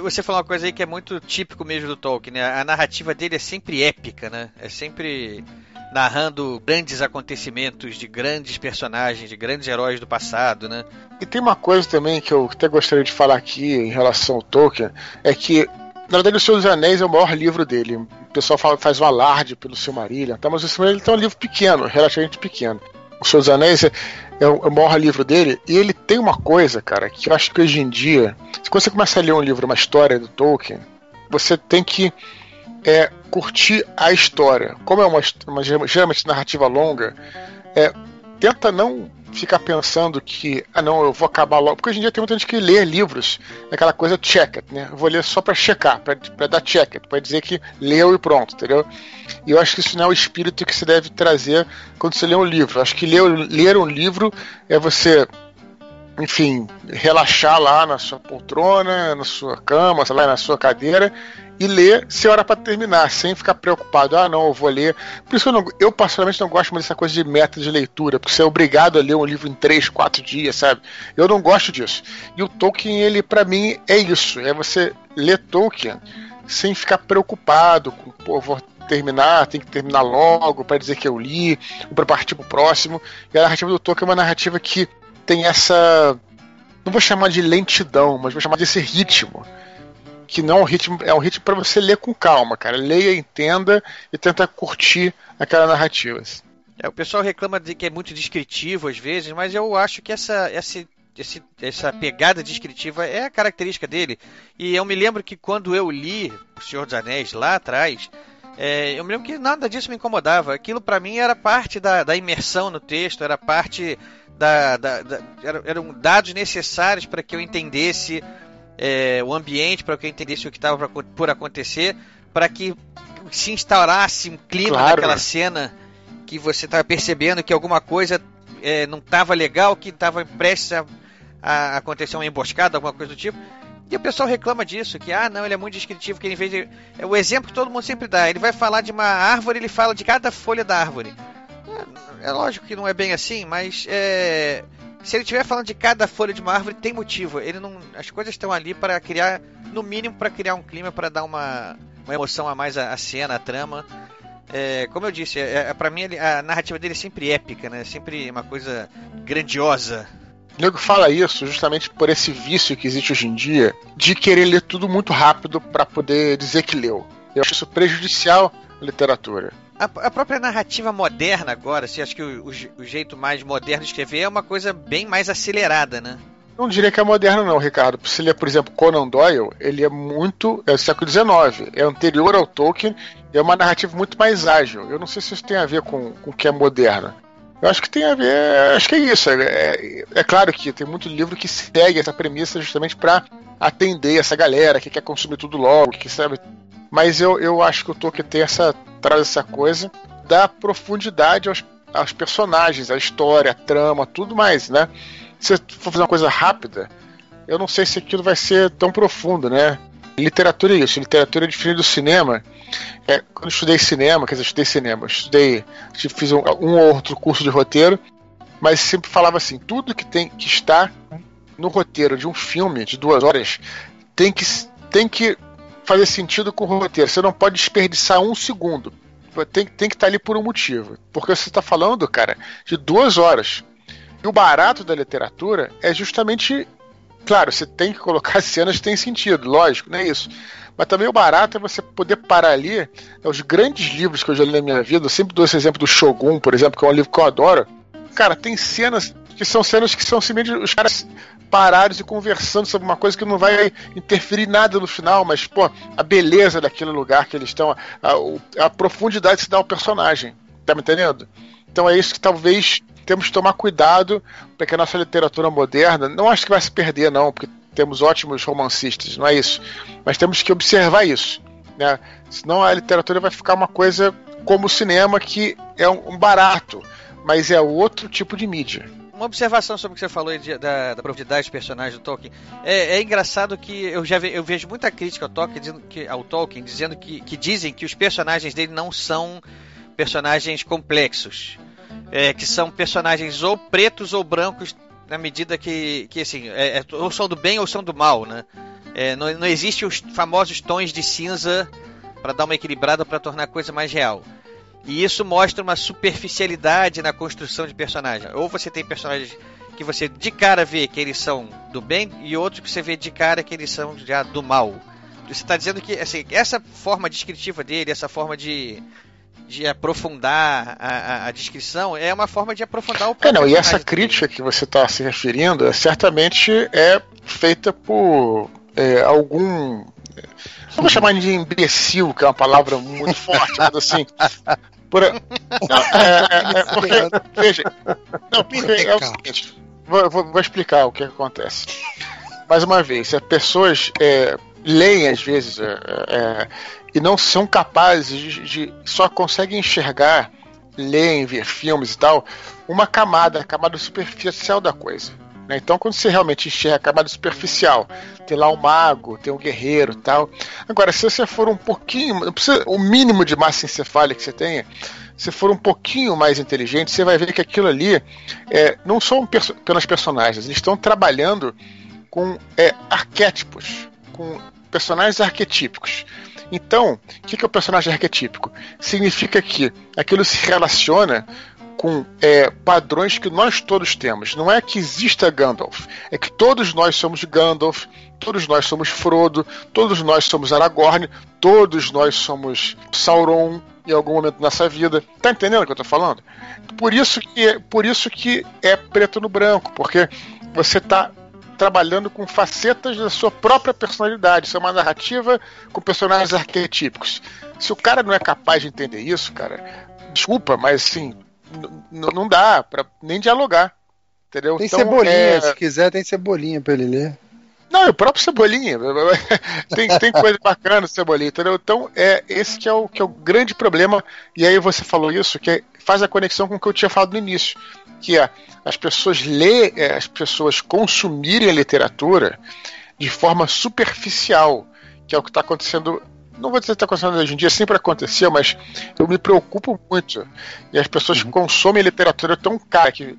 Você falou uma coisa aí que é muito típico mesmo do Tolkien, né? A narrativa dele é sempre épica, né? É sempre narrando grandes acontecimentos de grandes personagens, de grandes heróis do passado, né? E tem uma coisa também que eu até gostaria de falar aqui em relação ao Tolkien, é que na verdade, O Senhor dos Anéis é o maior livro dele. O pessoal fala, faz um alarde pelo Silmarillion, tá? mas o Silmarillion é um livro pequeno, relativamente pequeno. O Senhor dos Anéis é, é, é, o, maior livro dele, e ele tem uma coisa, cara, que eu acho que hoje em dia, quando você começa a ler um livro, uma história do Tolkien, você tem que é, curtir a história. Como é uma, uma geralmente narrativa longa, é, tenta não ficar pensando que, ah não, eu vou acabar logo. Porque hoje em dia tem muita gente que lê livros, aquela coisa check né? Eu vou ler só para checar, para dar check para dizer que leu e pronto, entendeu? E eu acho que isso não é o espírito que se deve trazer quando você lê um livro. Eu acho que ler, ler um livro é você enfim, relaxar lá na sua poltrona, na sua cama, sei lá, na sua cadeira e ler se hora para terminar, sem ficar preocupado. Ah, não, eu vou ler. Por isso eu, não, eu particularmente não gosto muito dessa coisa de meta de leitura, porque você é obrigado a ler um livro em três, quatro dias, sabe? Eu não gosto disso. E o Tolkien, ele para mim é isso, é você ler Tolkien sem ficar preocupado com, pô, vou terminar, tem que terminar logo para dizer que eu li, para partir pro próximo. E a narrativa do Tolkien é uma narrativa que tem essa não vou chamar de lentidão, mas vou chamar desse ritmo que não é um ritmo, é um ritmo para você ler com calma, cara. Leia, entenda e tenta curtir aquela narrativa. É, o pessoal reclama de que é muito descritivo às vezes, mas eu acho que essa, essa, essa pegada descritiva é a característica dele. E eu me lembro que quando eu li O Senhor dos Anéis lá atrás, é, eu me lembro que nada disso me incomodava. Aquilo para mim era parte da, da, imersão no texto, era parte da. da, da eram dados necessários para que eu entendesse é, o ambiente para que eu entendesse o que estava por acontecer, para que se instaurasse um clima claro. naquela cena que você estava percebendo que alguma coisa é, não estava legal, que estava prestes a, a, acontecer uma emboscada, alguma coisa do tipo. E o pessoal reclama disso, que ah, não, ele é muito descritivo, que ele vez de... É o exemplo que todo mundo sempre dá. Ele vai falar de uma árvore, ele fala de cada folha da árvore. É, é lógico que não é bem assim, mas é, se ele estiver falando de cada folha de uma árvore, tem motivo. Ele não, as coisas estão ali para criar, no mínimo, para criar um clima, para dar uma, uma emoção a mais à, cena, à trama. É, como eu disse, é, é para mim a narrativa dele é sempre épica, né? Sempre uma coisa grandiosa. O nego fala isso justamente por esse vício que existe hoje em dia de querer ler tudo muito rápido para poder dizer que leu. Eu acho isso prejudicial à literatura. A, a, própria narrativa moderna agora, se acho que o, o, o, jeito mais moderno de escrever é uma coisa bem mais acelerada, né? Não diria que é moderna não, Ricardo. Se ler, por exemplo, Conan Doyle, ele é muito. é do século XIX, é anterior ao Tolkien, é uma narrativa muito mais ágil. Eu não sei se isso tem a ver com, com o que é moderna. Eu acho que tem a ver, acho que é isso. É, é, é claro que tem muito livro que segue essa premissa justamente para atender essa galera que quer consumir tudo logo, que sabe. Mas eu, eu acho que o Tolkien tem essa traz essa coisa da profundidade aos, aos personagens, a história, a trama, tudo mais, né? Se for fazer uma coisa rápida, eu não sei se aquilo vai ser tão profundo, né? Literatura é isso, literatura é diferente do cinema. É, quando eu estudei cinema, quer dizer, eu estudei cinema, eu estudei, fiz um, um ou outro curso de roteiro, mas sempre falava assim: tudo que tem que estar no roteiro de um filme de duas horas tem que, tem que fazer sentido com o roteiro. Você não pode desperdiçar um segundo. Tem, tem que estar ali por um motivo. Porque você está falando, cara, de duas horas. E o barato da literatura é justamente. Claro, você tem que colocar cenas que têm sentido, lógico, não é isso. Mas também o barato é você poder parar ali. É, os grandes livros que eu já li na minha vida, eu sempre dou esse exemplo do Shogun, por exemplo, que é um livro que eu adoro. Cara, tem cenas que são cenas que são simplesmente os caras parados e conversando sobre uma coisa que não vai interferir nada no final, mas, pô, a beleza daquele lugar que eles estão, a, a, profundidade que se dá ao personagem. Tá me entendendo? Então é isso que talvez temos que tomar cuidado para que a nossa literatura moderna, não acho que vai se perder, não, porque temos ótimos romancistas, não é isso. Mas temos que observar isso. Né? Senão a literatura vai ficar uma coisa como o cinema, que é um barato, mas é outro tipo de mídia uma observação sobre o que você falou de, da, da profundidade dos personagens do Tolkien. É, é engraçado que eu já ve, eu vejo muita crítica ao Tolkien dizendo que, ao Tolkien, dizendo que, que dizem que os personagens dele não são personagens complexos. É, que são personagens ou pretos ou brancos na medida que, que assim, é, é, ou são do bem ou são do mal, né? É, não, não existe os famosos tons de cinza para dar uma equilibrada para tornar a coisa mais real. E isso mostra uma superficialidade na construção de personagem. Ou você tem personagens que você de cara vê que eles são do bem e outros que você vê de cara que eles são já do mal. Você está dizendo que assim, essa forma descritiva dele, essa forma de, de aprofundar a, a, a descrição, é uma forma de aprofundar o é, não, E essa crítica que você está se referindo certamente é feita por é, algum não vou chamar de imbecil, que é uma palavra muito forte, mas assim. Por, não, é, é, é, porque, veja, não, porque é o seguinte, vou, vou, vou, explicar o que acontece. Mais uma vez, as pessoas é, leem às vezes é, é, e não são capazes de, de, só conseguem enxergar, leem, ver filmes e tal, uma camada, a camada superficial da coisa. Né? Então, quando você realmente enxerga a camada superficial, tem lá um mago, tem um guerreiro tal. Agora, se você for um pouquinho, o mínimo de massa encefálica que você tenha, se for um pouquinho mais inteligente, você vai ver que aquilo ali é, não são perso pelas personagens, eles estão trabalhando com é, arquétipos, com personagens arquetípicos. Então, o que é o personagem arquetípico? Significa que aquilo se relaciona com é, padrões que nós todos temos. Não é que exista Gandalf, é que todos nós somos Gandalf, todos nós somos Frodo, todos nós somos Aragorn, todos nós somos Sauron em algum momento da nossa vida. Tá entendendo o que eu tô falando? Por isso que, por isso que é preto no branco, porque você tá trabalhando com facetas da sua própria personalidade. Isso é uma narrativa com personagens arquetípicos. Se o cara não é capaz de entender isso, cara, desculpa, mas assim, não dá para nem dialogar. Entendeu? Tem então, cebolinha, é... se quiser, tem cebolinha para ele ler. Não, o próprio Cebolinha. tem, tem coisa bacana Cebolinha, entendeu? Então, é esse que é, o, que é o grande problema. E aí você falou isso, que é, faz a conexão com o que eu tinha falado no início. Que é as pessoas ler, é, as pessoas consumirem a literatura de forma superficial, que é o que está acontecendo não vou dizer que está acontecendo hoje em dia, sempre aconteceu, mas eu me preocupo muito. E as pessoas uhum. que consomem literatura tão cara que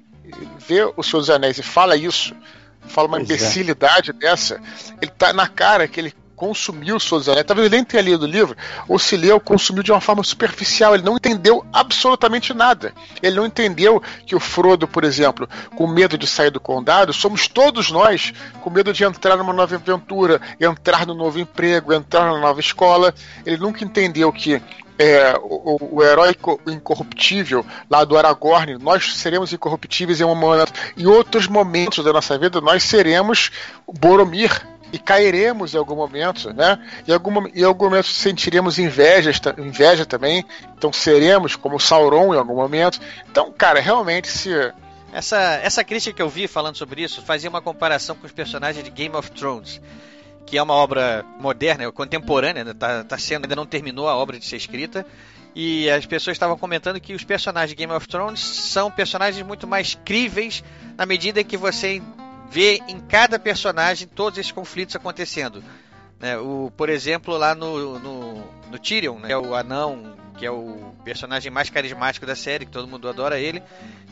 vê os seus anéis e fala isso, fala uma pois é. imbecilidade é. dessa, ele tá na cara que ele consumiu Seus Anéis. Talvez ele nem tenha lido o livro, ou se leu, consumiu de uma forma superficial. Ele não entendeu absolutamente nada. Ele não entendeu que o Frodo, por exemplo, com medo de sair do condado, somos todos nós com medo de entrar numa nova aventura, entrar no novo emprego, entrar na nova escola. Ele nunca entendeu que é, o, o herói incorruptível lá do Aragorn, nós seremos incorruptíveis em um momento. Em outros momentos da nossa vida, nós seremos Boromir, e cairemos em algum momento, né? Em algum, em algum momento sentiremos inveja, inveja também, então seremos como Sauron em algum momento. Então, cara, realmente se essa, essa crítica que eu vi falando sobre isso fazia uma comparação com os personagens de Game of Thrones, que é uma obra moderna, contemporânea, né? tá, tá sendo, ainda não terminou a obra de ser escrita, e as pessoas estavam comentando que os personagens de Game of Thrones são personagens muito mais críveis na medida que você vê em cada personagem todos esses conflitos acontecendo. Né? O, por exemplo, lá no, no, no Tyrion, né? que é o anão, que é o personagem mais carismático da série, que todo mundo adora ele,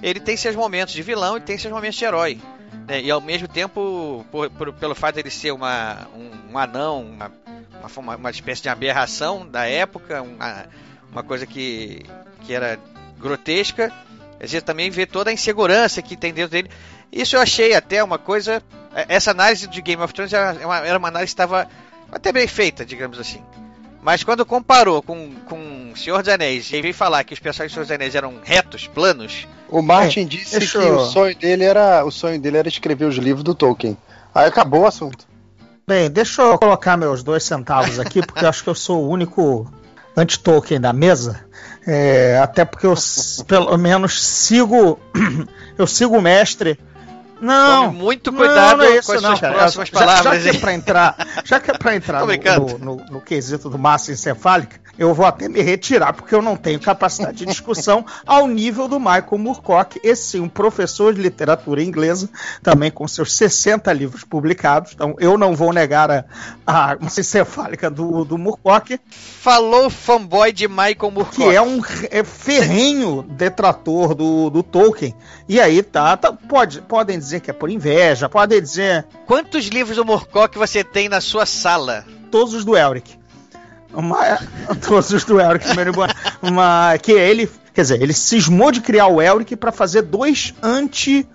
ele tem seus momentos de vilão e tem seus momentos de herói. Né? E ao mesmo tempo, por, por, pelo fato de ele ser uma, um, um anão, uma, uma, uma, espécie de aberração da época, uma, uma coisa que, que era grotesca, a gente também vê toda a insegurança que tem dentro dele. Isso eu achei até uma coisa. É, essa análise de Game of Thrones era uma, era uma análise que estava até bem feita, digamos assim. Mas quando comparou com, com Senhor dos Anéis e veio falar que os personagens do Senhor dos Anéis eram retos, planos. O Martin é, disse que o sonho dele era o sonho dele era escrever os livros do Tolkien. Aí acabou o assunto. Bem, deixa eu colocar meus dois centavos aqui, porque eu acho que eu sou o único anti-Tolkien da mesa. É, até porque eu pelo menos sigo eu sigo o mestre não, Tome muito cuidado não, não é isso, com as não, suas próximas já, palavras. Já, que é para entrar, já que é para entrar no, no, no, no, quesito do massa encefálica, eu vou até me retirar, porque eu não tenho capacidade de discussão ao nível do Michael Moorcock, esse sim, um professor de literatura inglesa, também com seus 60 livros publicados. Então, eu não vou negar a, a uma encefálica do, do Moorcock. Falou fanboy de Michael Moorcock. Que é um é ferrenho detrator do, do Tolkien. E aí tá, tá, pode, podem dizer que é por inveja, podem dizer. Quantos livros do Moorcock você tem na sua sala? Todos os do Elric. Uma, todos os do Elric, uma, que ele, quer dizer, ele cismou de criar o Elric para fazer dois anti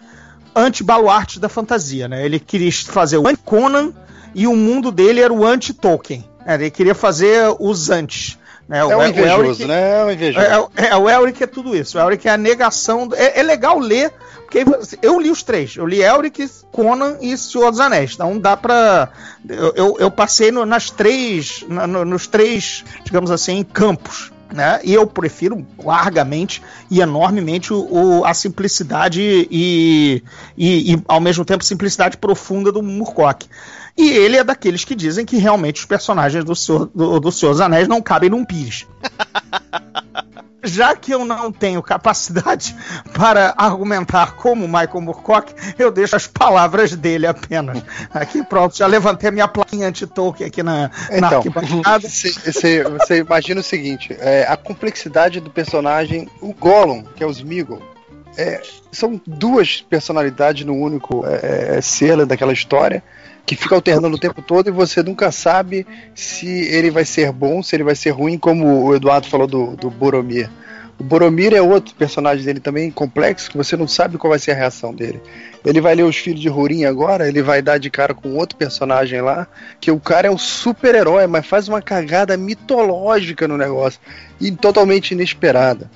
anti-baluartes da fantasia, né? Ele queria fazer o anti-Conan e o mundo dele era o anti-Tolkien. Ele queria fazer os antes. Né? O, é um invejoso, o Elric, né? É um invejoso. É, é, o Elric é tudo isso. O Elric é a negação. É, é, legal ler, porque eu li os três. Eu li Elric, Conan e Senhor dos Anéis. Então dá pra. Eu, eu, eu passei no, nas três. Na, no, nos três, digamos assim, campos. Né? E eu prefiro largamente e enormemente o, o a simplicidade e, e, e, ao mesmo tempo, simplicidade profunda do Murcock. E ele é daqueles que dizem que realmente os personagens do Senhor, do, do Senhor dos Anéis não cabem num pires. já que eu não tenho capacidade para argumentar como Michael Moorcock, eu deixo as palavras dele apenas. Aqui pronto, já levantei minha plaquinha anti-Tolkien aqui na, então, na arquibancada. Você, você imagina o seguinte, é, a complexidade do personagem, o Gollum, que é o Smeagol, é, são duas personalidades no único é, é ser daquela história que fica alternando o tempo todo e você nunca sabe se ele vai ser bom, se ele vai ser ruim, como o Eduardo falou do, do Boromir. O Boromir é outro personagem dele também complexo, que você não sabe qual vai ser a reação dele. Ele vai ler os filhos de Rorin agora, ele vai dar de cara com outro personagem lá, que o cara é um super-herói, mas faz uma cagada mitológica no negócio, e totalmente inesperada.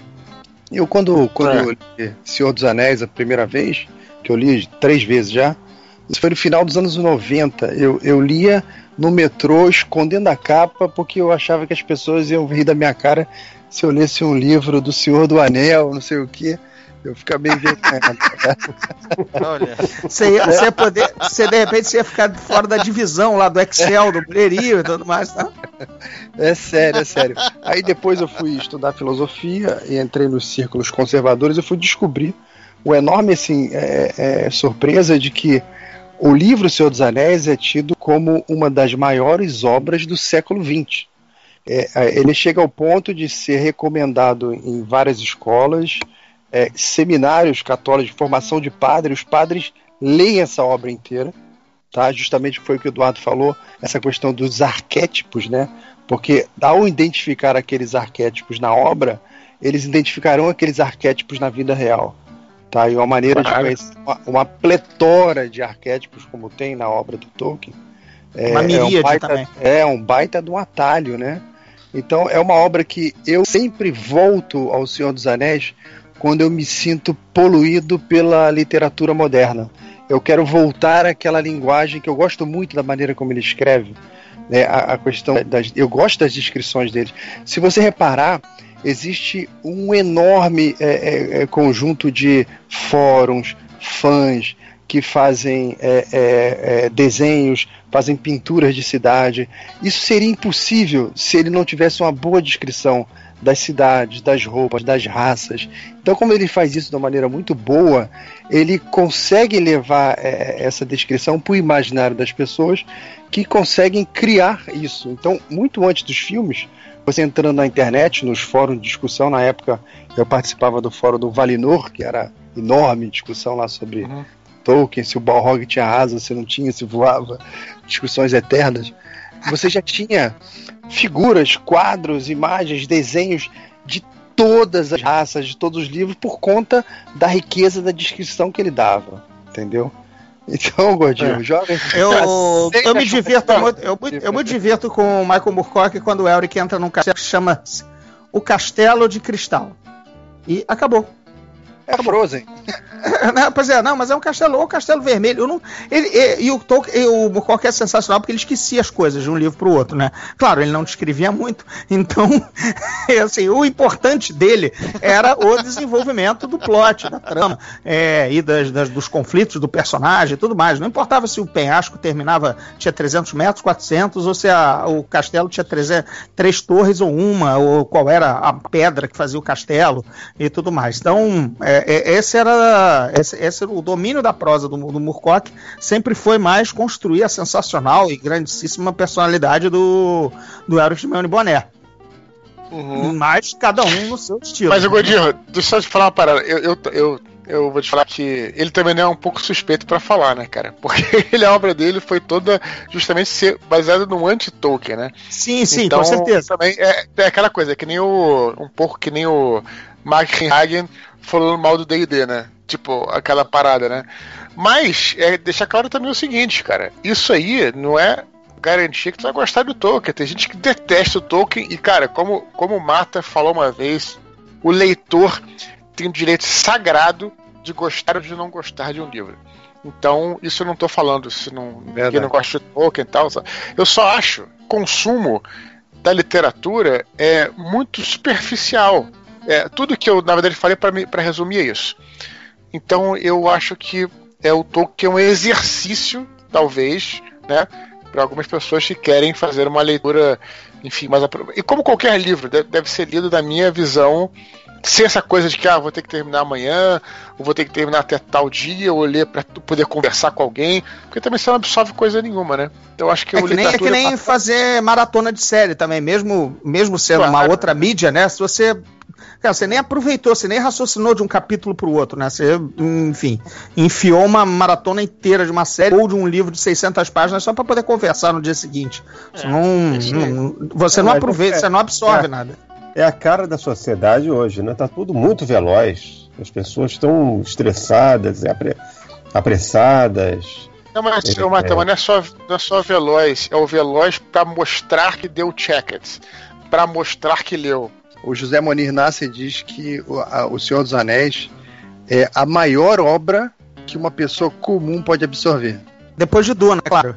Eu, quando, quando é. eu li Senhor dos Anéis a primeira vez, que eu li três vezes já, isso foi no final dos anos 90. Eu, eu lia no metrô escondendo a capa porque eu achava que as pessoas iam rir da minha cara se eu lesse um livro do Senhor do Anel, não sei o que. Eu ficava bem envergonhado. Olha. Você, ia, você ia poder. Você de repente você ia ficar fora da divisão lá do Excel, do Blerio e tudo mais, tá? É sério, é sério. Aí depois eu fui estudar filosofia e entrei nos círculos conservadores e fui descobrir o enorme assim, é, é, surpresa de que o livro Senhor dos Anéis é tido como uma das maiores obras do século XX. É, é, ele chega ao ponto de ser recomendado em várias escolas, é, seminários católicos de formação de padres. Os padres leem essa obra inteira, tá? Justamente foi o que o Eduardo falou, essa questão dos arquétipos, né? Porque ao identificar aqueles arquétipos na obra, eles identificarão aqueles arquétipos na vida real. Tá? E uma maneira claro. de conhecer uma, uma, pletora de arquétipos, como tem na obra do Tolkien. É, uma é um baita, também. É um baita de um atalho, né? Então é uma obra que eu sempre volto ao Senhor dos Anéis quando eu me sinto poluído pela literatura moderna. Eu quero voltar àquela linguagem que eu gosto muito da maneira como ele escreve. Né? A, a questão das, eu gosto das descrições dele. Se você reparar, existe um enorme é, é, é, conjunto de fóruns, fãs que fazem é, é, é, desenhos, fazem pinturas de cidade. Isso seria impossível se ele não tivesse uma boa descrição das cidades, das roupas, das raças. Então, como ele faz isso de uma maneira muito boa, ele consegue levar essa descrição para o imaginário das pessoas que conseguem criar isso. Então, muito antes dos filmes, você entrando na internet, nos fóruns de discussão, na época eu participava do fórum do Valinor, que era enorme discussão lá sobre uhum. Tolkien, se o Balrog tinha asa, se não tinha, se voava, discussões eternas. Você já tinha figuras, quadros, imagens, desenhos de todas as raças, de todos os livros, por conta da riqueza da descrição que ele dava, entendeu? Então, gordinho, é. jovem. Eu, eu me divirto muito, eu, eu me divirto com o Michael Moorcock quando o Elric entra num castelo que chama O Castelo de Cristal. E acabou. É Frozen. né, pois é, não, mas é um castelo, ou um castelo vermelho. Eu não, ele, e, e o Tolkien, o Moorcock é sensacional porque ele esquecia as coisas de um livro para o outro, né? Claro, ele não descrevia muito, então, assim, o importante dele era o desenvolvimento do plot, da trama, é, e das, das, dos conflitos do personagem e tudo mais. Não importava se o penhasco terminava, tinha 300 metros, 400, ou se a, o castelo tinha 300, três torres ou uma, ou qual era a pedra que fazia o castelo e tudo mais. Então, é, é, esse, era, esse, esse, era o domínio da prosa do, do Murcock, sempre foi mais construir a sensacional e grandíssima personalidade do, do Eros de Meone Boné. Uhum. Mas cada um no seu estilo. Mas, Godinho, deixa eu te falar uma parada. Eu, eu, eu, eu vou te falar que ele também não é um pouco suspeito para falar, né, cara? Porque ele, a obra dele foi toda justamente ser baseada no anti-Tolkien, né? Sim, sim, então, com certeza. Também é, é aquela coisa, é que nem o. Um pouco que nem o Mark Hagen falando mal do DD, né? Tipo, aquela parada, né? Mas, é, deixar claro também o seguinte, cara. Isso aí não é garantia que tu vai gostar do Tolkien. Tem gente que detesta o Tolkien e, cara, como, como o Marta falou uma vez, o leitor tem o direito sagrado de gostar ou de não gostar de um livro. Então, isso eu não estou falando se não, quem não gosta de Tolkien e tal. Eu só acho consumo da literatura é muito superficial. É, tudo que eu, na verdade, falei para resumir é isso. Então, eu acho que é o Tolkien é um exercício, talvez, né? Para algumas pessoas que querem fazer uma leitura, enfim, mais E como qualquer livro, deve ser lido da minha visão ser essa coisa de que ah, vou ter que terminar amanhã, ou vou ter que terminar até tal dia, ou ler para poder conversar com alguém, porque também você não absorve coisa nenhuma, né? Então acho que é que nem, é que nem fazer maratona de série também, mesmo mesmo sendo claro. uma outra mídia, né? Se você Cara, você nem aproveitou, você nem raciocinou de um capítulo para o outro, né? Você, enfim, enfiou uma maratona inteira de uma série ou de um livro de 600 páginas só para poder conversar no dia seguinte. É, você não, não, você não aproveita, é, você não absorve é. nada é a cara da sociedade hoje, né? Tá tudo muito veloz. As pessoas estão estressadas, apre... apressadas. Não, mas, é, mas não, é só, não é só veloz, é o veloz para mostrar que deu checkets, para mostrar que leu. O José Monir Nassi diz que o, a, o Senhor dos Anéis é a maior obra que uma pessoa comum pode absorver. Depois de Duna, claro.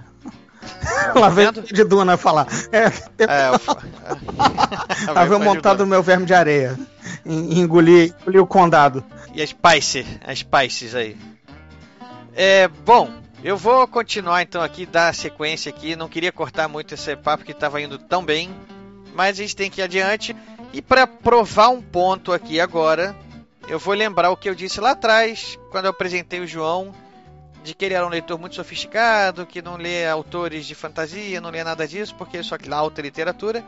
Lá vem de Duna falar. É, é, Lá vem montado no meu verme de areia. Engolir, engolir o condado. E a Spice, as Spices aí. É, bom, eu vou continuar então aqui, dar sequência aqui. Não queria cortar muito esse papo que estava indo tão bem, mas a gente tem que ir adiante. E para provar um ponto aqui agora, eu vou lembrar o que eu disse lá atrás, quando eu apresentei o João de que ele era um leitor muito sofisticado, que não lê autores de fantasia, não lê nada disso, porque só que lá alta literatura.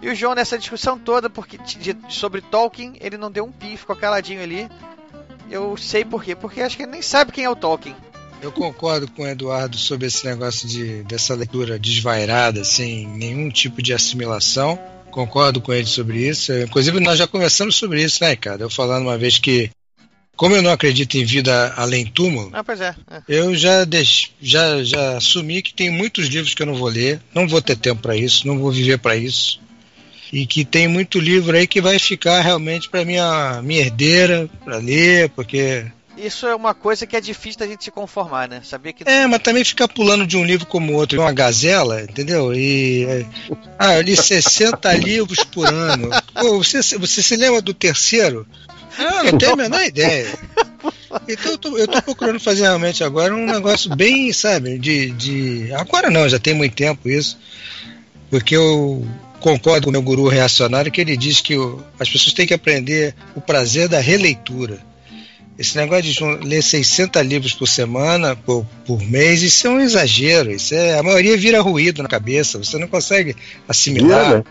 E o João, nessa discussão toda porque de, sobre Tolkien, ele não deu um pi, ficou caladinho ali. Eu sei por quê, porque acho que ele nem sabe quem é o Tolkien. Eu concordo com o Eduardo sobre esse negócio de, dessa leitura desvairada, sem nenhum tipo de assimilação. Concordo com ele sobre isso. Inclusive, nós já conversamos sobre isso, né, cara? Eu falando uma vez que como eu não acredito em vida além túmulo, ah, é, é. eu já, deix, já, já assumi que tem muitos livros que eu não vou ler, não vou ter tempo para isso, não vou viver para isso. E que tem muito livro aí que vai ficar realmente para minha, minha herdeira, para ler, porque isso é uma coisa que é difícil da gente se conformar, né? Saber que. É, mas também ficar pulando de um livro como outro, uma gazela, entendeu? E. É, ah, eu li 60 livros por ano. Pô, você, você se lembra do terceiro? Não, não tenho a menor ideia. Então eu tô, eu tô procurando fazer realmente agora um negócio bem, sabe, de, de. Agora não, já tem muito tempo isso. Porque eu concordo com o meu guru reacionário que ele diz que o, as pessoas têm que aprender o prazer da releitura. Esse negócio de ler 600 livros por semana, por, por mês, isso é um exagero. Isso é, a maioria vira ruído na cabeça, você não consegue assimilar. Vira, né?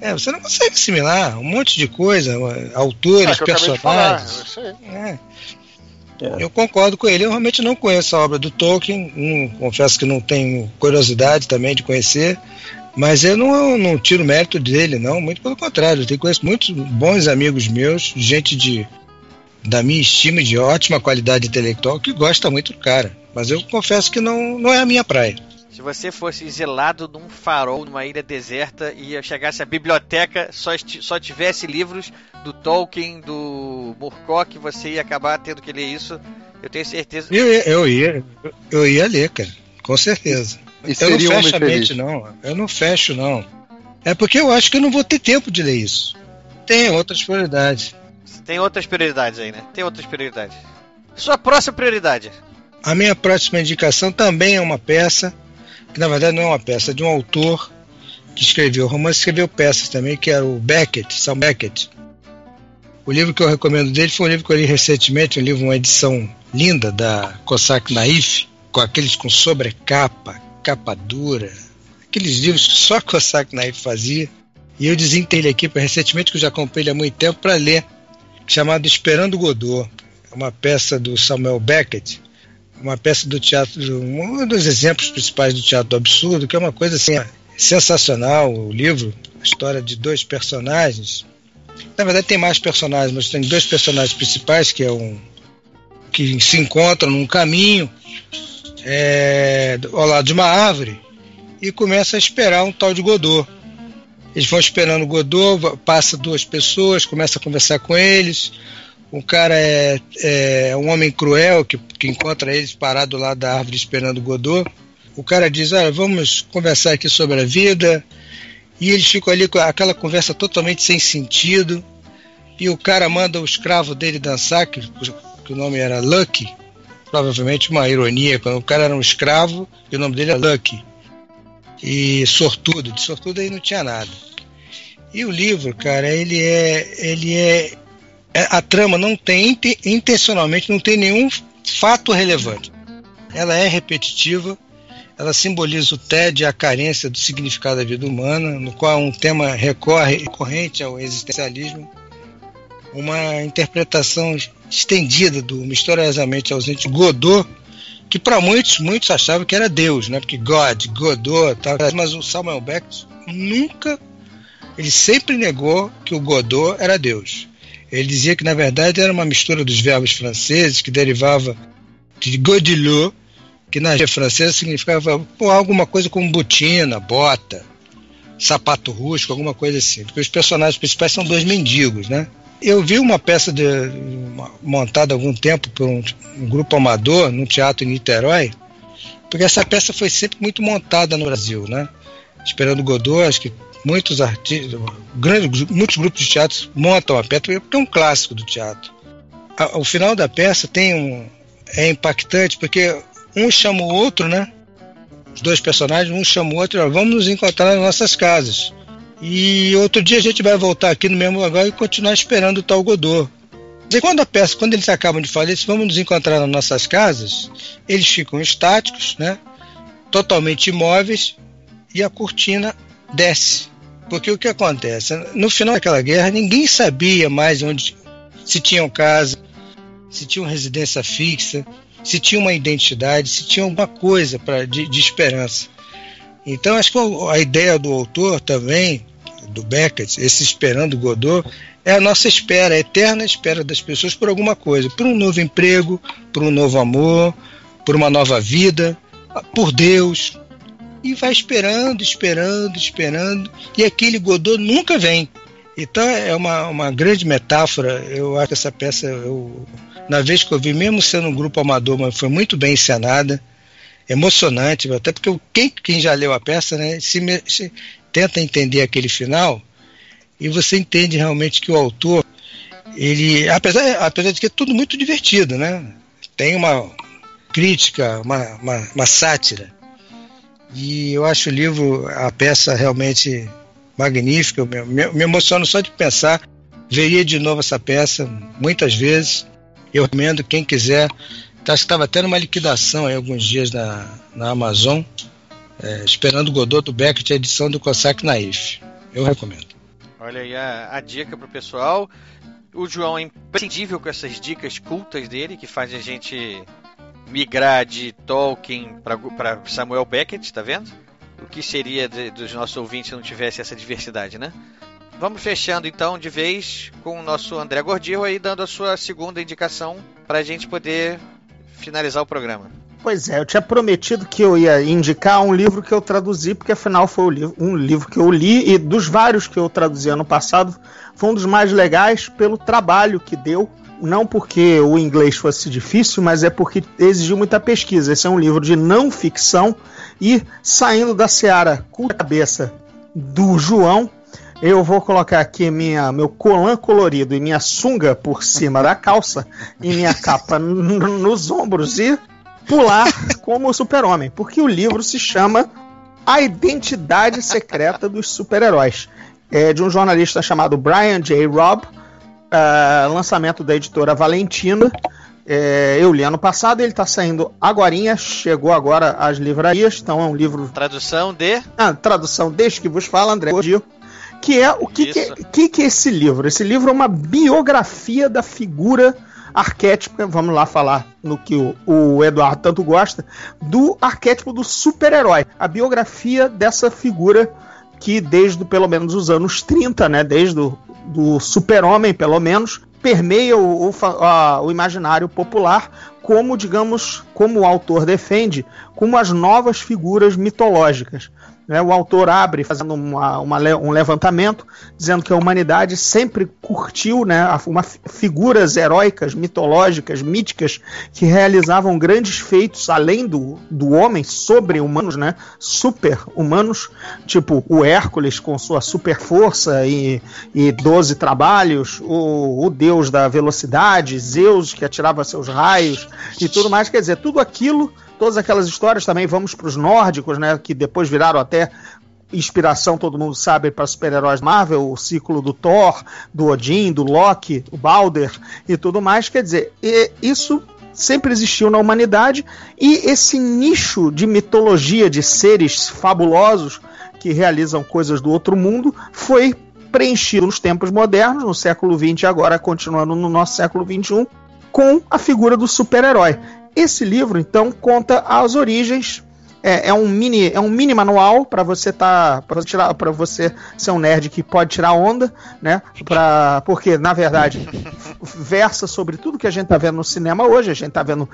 É, você não consegue assimilar um monte de coisa, autores, é, personagens. É. É. Eu concordo com ele. Eu realmente não conheço a obra do Tolkien, não, confesso que não tenho curiosidade também de conhecer, mas eu não, não tiro mérito dele, não. Muito pelo contrário, eu tenho, conheço muitos bons amigos meus, gente de da minha estima de ótima qualidade intelectual que gosta muito do cara. Mas eu confesso que não, não é a minha praia. Se você fosse exilado num farol, numa ilha deserta, e chegasse à biblioteca, só, só tivesse livros do Tolkien, do Murkoch, você ia acabar tendo que ler isso Eu tenho certeza. Eu, eu, ia, eu ia ler, cara. Com certeza. E eu não um fecho a mente, feliz. não. Eu não fecho, não. É porque eu acho que eu não vou ter tempo de ler isso. Tem outras prioridades. Tem outras prioridades aí, né? Tem outras prioridades. Sua próxima prioridade. A minha próxima indicação também é uma peça, que na verdade não é uma peça, é de um autor que escreveu romance, escreveu peças também, que era o Beckett, Sam Beckett. O livro que eu recomendo dele foi um livro que eu li recentemente, um livro, uma edição linda da Cossack Naif, com aqueles com sobrecapa, capa dura, aqueles livros que só Cossack Naif fazia. E eu desenterrei aqui recentemente, que eu já comprei ele há muito tempo, para ler, chamado Esperando Godot. É uma peça do Samuel Beckett, uma peça do teatro, um dos exemplos principais do teatro do absurdo, que é uma coisa assim sensacional. O livro, a história de dois personagens. Na verdade, tem mais personagens, mas tem dois personagens principais que é um que se encontram num caminho é, ao lado de uma árvore e começa a esperar um tal de Godot. Eles vão esperando o Godot, passa duas pessoas, começa a conversar com eles. O cara é, é um homem cruel que, que encontra eles parado lá da árvore esperando o Godot. O cara diz: Olha, vamos conversar aqui sobre a vida. E eles ficam ali com aquela conversa totalmente sem sentido. E o cara manda o escravo dele dançar, que, que o nome era Lucky. Provavelmente uma ironia, quando o cara era um escravo e o nome dele é Lucky. E sortudo, de sortudo aí não tinha nada. E o livro, cara, ele é. Ele é. é- A trama não tem, inte- intencionalmente, não tem nenhum fato relevante. Ela é repetitiva, ela simboliza o tédio e a carência do significado da vida humana, no qual um tema recorre recorrente ao existencialismo, uma interpretação estendida do misteriosamente ausente Godot, que para muitos, muitos achavam que era Deus, né? Porque God, Godot, tal, mas o Samuel Beckett nunca, ele sempre negou que o Godot era Deus. Ele dizia que na verdade era uma mistura dos verbos franceses que derivava de Godilot, que na língua francesa significava pô, alguma coisa como botina, bota, sapato rústico, alguma coisa assim. Porque os personagens principais são dois mendigos, né? Eu vi uma peça de, uma- montada há algum tempo por um, um grupo amador num teatro em Niterói, porque essa peça foi sempre muito montada no Brasil, né? Esperando Godot, acho que muitos artistas, grandes, muitos grupos de teatro montam a peça porque é um clássico do teatro. A- O final da peça tem um é impactante porque um chama o outro, né? Os dois personagens, um chama o outro, ó, vamos nos encontrar nas nossas casas. E outro dia a gente vai voltar aqui no mesmo lugar e continuar esperando o tal Godot. E quando a peça, quando eles acabam de falar isso, vamos nos encontrar nas nossas casas, eles ficam estáticos, né? Totalmente imóveis e a cortina desce. Porque o que acontece? No final daquela guerra, ninguém sabia mais onde se tinham casa, se tinham residência fixa, se tinha uma identidade, se tinha alguma coisa pra, de, de esperança. Então, acho que a ideia do autor também, do Beckett, esse esperando Godot, é a nossa espera, a eterna espera das pessoas por alguma coisa, por um novo emprego, por um novo amor, por uma nova vida, por Deus. E vai esperando, esperando, esperando, e aquele Godot nunca vem. Então é uma, uma grande metáfora. Eu acho que essa peça, eu, na vez que eu vi, mesmo sendo um grupo amador, mas foi muito bem encenada emocionante, até porque quem, quem já leu a peça, né, se, se tenta entender aquele final e você entende realmente que o autor, ele, apesar, apesar de que é tudo muito divertido, né, tem uma crítica, uma, uma, uma sátira, e eu acho o livro, a peça realmente magnífica, eu me, me emociono só de pensar, veria de novo essa peça muitas vezes, eu recomendo quem quiser Acho que estava até numa liquidação aí alguns dias na, na Amazon, é, esperando o Godot do Beckett, a edição do Cossack Naif. Eu recomendo. Olha aí a, a dica pro pessoal. O João é imprescindível com essas dicas cultas dele, que faz a gente migrar de Tolkien para Samuel Beckett, tá vendo? O que seria de, dos nossos ouvintes se não tivesse essa diversidade, né? Vamos fechando então de vez com o nosso André Gordillo aí dando a sua segunda indicação para a gente poder finalizar o programa. Pois é, eu tinha prometido que eu ia indicar um livro que eu traduzi, porque afinal foi um livro, que eu li e dos vários que eu traduzi ano passado, foi um dos mais legais pelo trabalho que deu não porque o inglês fosse difícil, mas é porque exigiu muita pesquisa. Esse é um livro de não ficção e saindo da seara com a cabeça do João, eu vou colocar aqui minha, meu colã colorido e minha sunga por cima da calça e minha capa nos ombros e pular como super-homem, porque o livro se chama A Identidade Secreta dos Super-Heróis. É de um jornalista chamado Brian J. Robb, uh, lançamento da editora Valentina. É, eu li ano passado, ele está saindo agora, chegou agora às livrarias, então é um livro. Tradução de? Ah, tradução desde que vos fala, André Gil. Que é o que, que, que, que é esse livro? Esse livro é uma biografia da figura arquétipo, vamos lá falar no que o, o Eduardo tanto gosta, do arquétipo do super-herói. A biografia dessa figura que desde pelo menos os anos 30, né, desde o do super-homem, pelo menos, permeia o, o, a, o imaginário popular como, digamos, como o autor defende, como as novas figuras mitológicas. Né, o autor abre fazendo uma, uma, um levantamento dizendo que a humanidade sempre curtiu né, uma, figuras heróicas, mitológicas, míticas, que realizavam grandes feitos além do, do homem, sobre-humanos, né, super-humanos, tipo o Hércules com sua super força e, e 12 trabalhos, o, o deus da velocidade, Zeus que atirava seus raios e tudo mais. Quer dizer, tudo aquilo todas aquelas histórias também vamos para os nórdicos, né, que depois viraram até inspiração, todo mundo sabe, para super-heróis Marvel, o ciclo do Thor, do Odin, do Loki, o Balder e tudo mais. Quer dizer, isso sempre existiu na humanidade e esse nicho de mitologia de seres fabulosos que realizam coisas do outro mundo foi preenchido nos tempos modernos, no século XX, agora continuando no nosso século XXI, com a figura do super-herói. Esse livro, então, conta as origens. É, é um mini, é um mini manual para você tá, para tirar, para você ser um nerd que pode tirar onda, né? Para porque na verdade versa sobre tudo que a gente tá vendo no cinema hoje. A gente tá vendo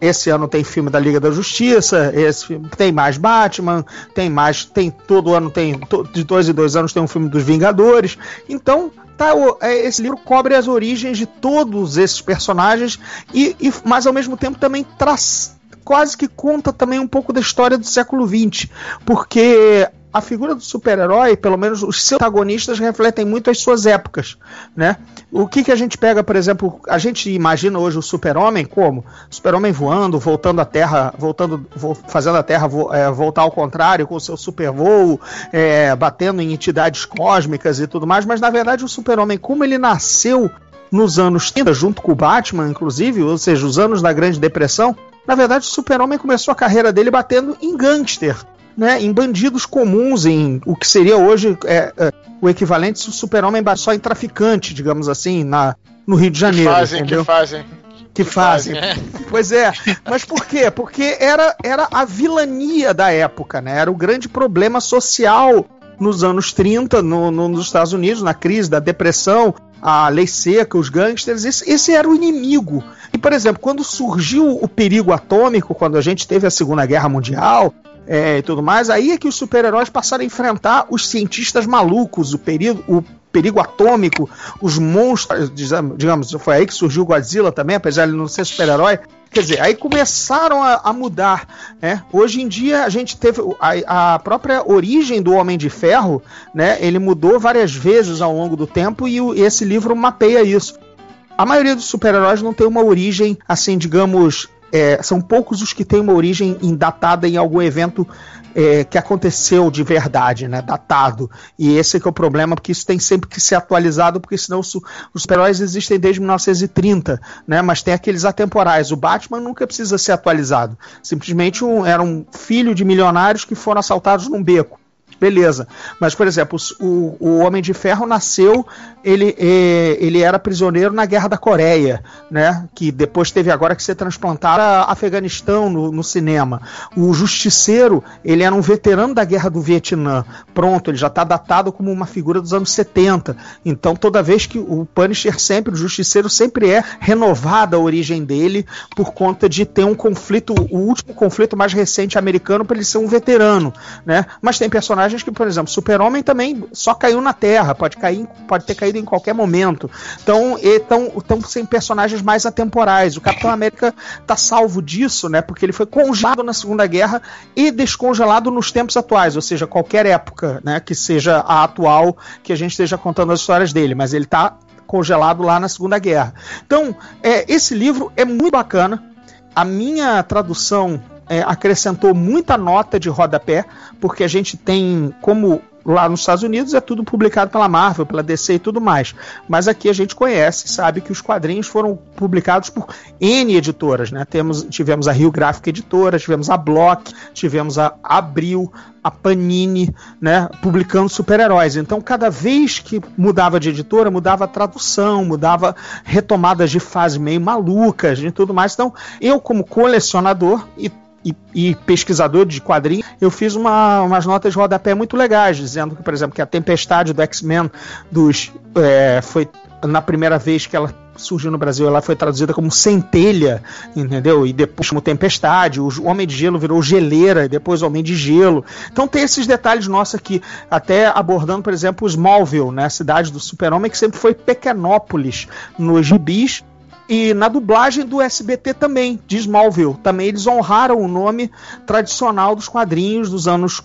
esse ano tem filme da Liga da Justiça, esse tem mais Batman, tem mais, tem todo ano tem de dois em dois anos tem um filme dos Vingadores. Então tá, é, esse livro cobre as origens de todos esses personagens e, e mas ao mesmo tempo também traz quase que conta também um pouco da história do século XX, porque a figura do super-herói, pelo menos os seus protagonistas, refletem muito as suas épocas, né? O que, que a gente pega, por exemplo, a gente imagina hoje o super-homem como? Super-homem voando, voltando à Terra, voltando, fazendo a Terra é, voltar ao contrário, com o seu super voo, é, batendo em entidades cósmicas e tudo mais, mas na verdade o super-homem, como ele nasceu nos anos 30, junto com o Batman, inclusive, ou seja, os anos da Grande Depressão, na verdade o super-homem começou a carreira dele batendo em gangster, né, em bandidos comuns, em o que seria hoje é, é, o equivalente se o super-homem só em traficante, digamos assim, na, no Rio de Janeiro. Que fazem, entendeu? que fazem. Que, que fazem. fazem. Pois é. Mas por quê? Porque era, era a vilania da época, né? Era o grande problema social nos anos 30 no, no, nos Estados Unidos, na crise da depressão, a lei seca, os gangsters, esse, esse, era o inimigo. E, por exemplo, quando surgiu o perigo atômico, quando a gente teve a Segunda Guerra Mundial, é, e tudo mais, aí é que os super-heróis passaram a enfrentar os cientistas malucos, o perigo, o perigo atômico, os monstros, digamos, foi aí que surgiu o Godzilla também, apesar de ele não ser super-herói. Quer dizer, aí começaram a, a mudar. Né? Hoje em dia a gente teve a, a, própria origem do Homem de Ferro, né? Ele mudou várias vezes ao longo do tempo e o, esse livro mapeia isso. A maioria dos super-heróis não tem uma origem, assim, digamos, é, são poucos os que têm uma origem datada em algum evento é, que aconteceu de verdade, né? Datado. E esse é que é o problema, porque isso tem sempre que ser atualizado, porque senão os, os super-heróis existem desde 1930, né? Mas tem aqueles atemporais. O Batman nunca precisa ser atualizado. Simplesmente um, era um filho de milionários que foram assaltados num beco beleza. Mas, por exemplo, o, o Homem de Ferro nasceu, ele, é, ele era prisioneiro na Guerra da Coreia, né? Que depois teve agora que ser transplantado a Afeganistão no, no cinema. O Justiceiro, ele era um veterano da Guerra do Vietnã. Pronto, ele já está datado como uma figura dos anos 70. Então, toda vez que o Punisher sempre, o Justiceiro sempre é renovada a origem dele por conta de ter um conflito, o último conflito mais recente americano para ele ser um veterano, né? Mas tem personagens personagens que, por exemplo, Super-Homem também só caiu na Terra, pode cair, pode ter caído em qualquer momento. Então, estão sem personagens mais atemporais. O Capitão América tá salvo disso, né? Porque ele foi congelado na Segunda Guerra e descongelado nos tempos atuais, ou seja, qualquer época, né? Que seja a atual que a gente esteja contando as histórias dele, mas ele tá congelado lá na Segunda Guerra. Então, é, esse livro é muito bacana. A minha tradução é, acrescentou muita nota de rodapé, porque a gente tem como lá nos Estados Unidos é tudo publicado pela Marvel, pela DC e tudo mais. Mas aqui a gente conhece, sabe que os quadrinhos foram publicados por N editoras, né? Temos, tivemos a Rio Gráfica Editora, tivemos a Block, tivemos a Abril, a Panini, né, publicando super-heróis. Então, cada vez que mudava de editora, mudava a tradução, mudava retomadas de fase meio malucas e tudo mais. Então, eu como colecionador e e, e, pesquisador de quadrinhos, eu fiz uma, umas notas de rodapé muito legais, dizendo que, por exemplo, que a Tempestade do X-Men dos é, foi na primeira vez que ela surgiu no Brasil, ela foi traduzida como centelha, entendeu? E depois como tempestade, o Homem de Gelo virou geleira, e depois Homem de Gelo. Então tem esses detalhes nossos aqui, até abordando, por exemplo, Smallville, né? A cidade do super-homem, que sempre foi Pequenópolis nos gibis, e na dublagem do SBT também, de Smallville. Também eles honraram o nome tradicional dos quadrinhos dos anos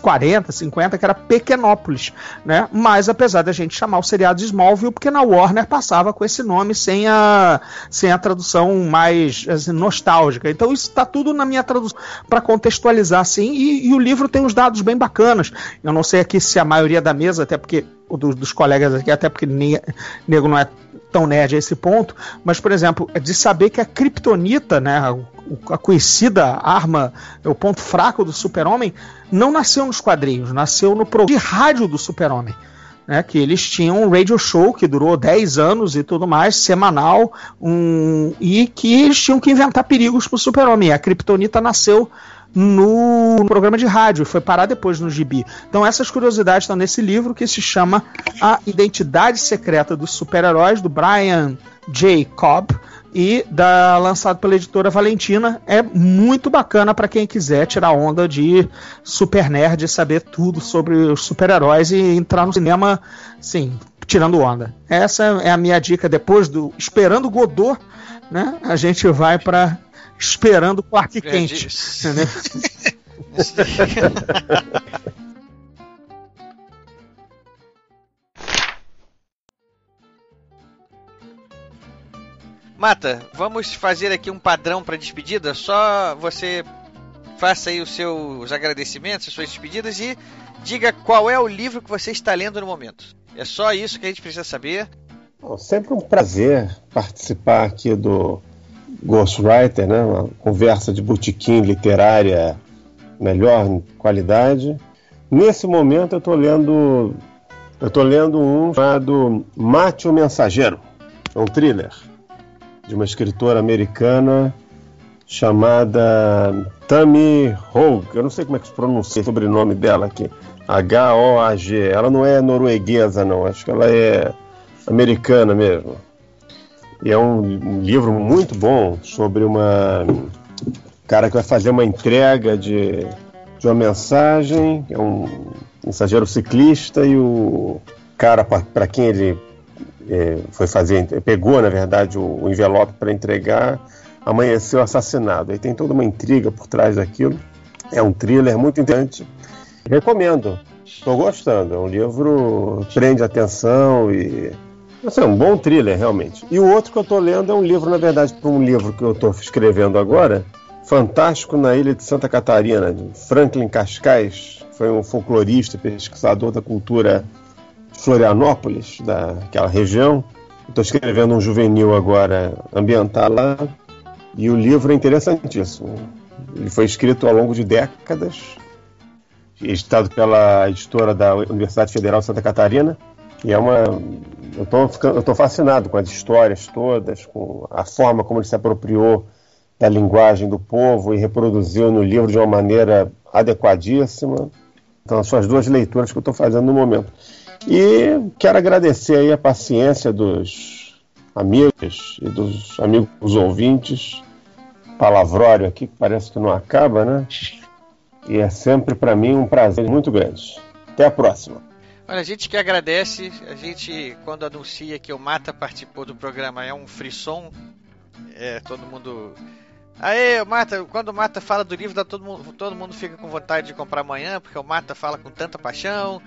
40, 50, que era Pequenópolis, né? Mas apesar da gente chamar o seriado de Smallville, porque na Warner passava com esse nome sem a, sem a tradução mais assim, nostálgica. Então isso está tudo na minha tradução para contextualizar assim. E, e, o livro tem uns dados bem bacanas. Eu não sei aqui se a maioria da mesa, até porque dos, dos colegas aqui, até porque nego não é tão nerd a esse ponto, mas, por exemplo, é de saber que a Kryptonita, né, a, conhecida arma, é o ponto fraco do Super-Homem, não nasceu nos quadrinhos, nasceu no programa de rádio do Super-Homem. Né, que eles tinham um radio show que durou 10 anos e tudo mais, semanal, um, e que eles tinham que inventar perigos para o super-homem. A Kryptonita nasceu no programa de rádio, foi parar depois no gibi. Então essas curiosidades estão nesse livro que se chama A Identidade Secreta dos Super-Heróis, do Brian J. Cobb, e da lançado pela editora Valentina. É muito bacana para quem quiser tirar onda de super nerd, saber tudo sobre os super-heróis e entrar no cinema, sim, tirando onda. Essa é a minha dica depois do Esperando Godot, né? A gente vai para esperando o Clark Kent. Entendeu? Mata, vamos fazer aqui um padrão para despedida. Só você faça aí os seus agradecimentos, as suas despedidas e diga qual é o livro que você está lendo no momento. É só isso que a gente precisa saber. Bom, sempre um prazer participar aqui do Ghostwriter, né? uma conversa de botequim literária melhor qualidade. Nesse momento eu estou lendo eu tô lendo um chamado Mate o Mensageiro, é um thriller de uma escritora americana chamada Tammy Hogue. Eu não sei como é que se pronuncia o sobrenome dela aqui. H-O-A-G. Ela não é norueguesa, não. Acho que ela é americana mesmo. E é um, um livro muito bom sobre uma cara que vai fazer uma entrega de, de uma mensagem, é um mensageiro ciclista e o cara para quem ele é, foi fazer, pegou na verdade o, o envelope para entregar, amanheceu assassinado. Aí tem toda uma intriga por trás daquilo. É um thriller muito interessante. Recomendo. Estou gostando. É um livro prende atenção e Assim, é um bom thriller, realmente. E o outro que eu estou lendo é um livro, na verdade, para um livro que eu estou escrevendo agora, Fantástico na Ilha de Santa Catarina, de Franklin Cascais, foi um folclorista, pesquisador da cultura Florianópolis, daquela região. Estou escrevendo um juvenil agora ambiental lá, e o livro é interessantíssimo. Ele foi escrito ao longo de décadas, editado pela editora da Universidade Federal de Santa Catarina, e é uma. Eu tô, ficando, eu tô fascinado com as histórias todas, com a forma como ele se apropriou da linguagem do povo e reproduziu no livro de uma maneira adequadíssima. Então, são as duas leituras que eu estou fazendo no momento. E quero agradecer aí a paciência dos amigos e dos amigos ouvintes. Palavrório aqui que parece que não acaba, né? E é sempre para mim um prazer muito grande. Até a próxima. Olha, a gente que agradece, a gente quando anuncia que o Mata participou do programa é um frisson, é, todo mundo Aê, o Mata, quando o Mata fala do livro, todo mundo, todo mundo fica com vontade de comprar amanhã, porque o Mata fala com tanta paixão.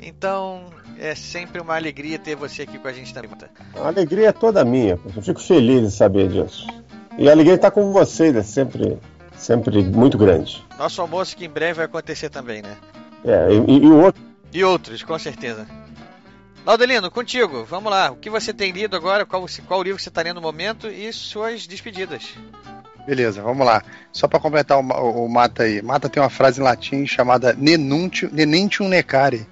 Então, é sempre uma alegria ter você aqui com a gente também, Mata. A alegria é toda minha, eu fico feliz de saber disso. E a alegria estar com vocês é sempre, sempre muito grande. Nosso almoço que em breve vai acontecer também, né? É, e, e outro. E outros, com certeza. Laudelino, contigo, vamos lá. O que você tem lido agora? Qual, qual livro você está lendo no momento e suas despedidas? Beleza, vamos lá. Só para completar o, o, Mata aí. Mata tem uma frase em latim chamada nenentium necare,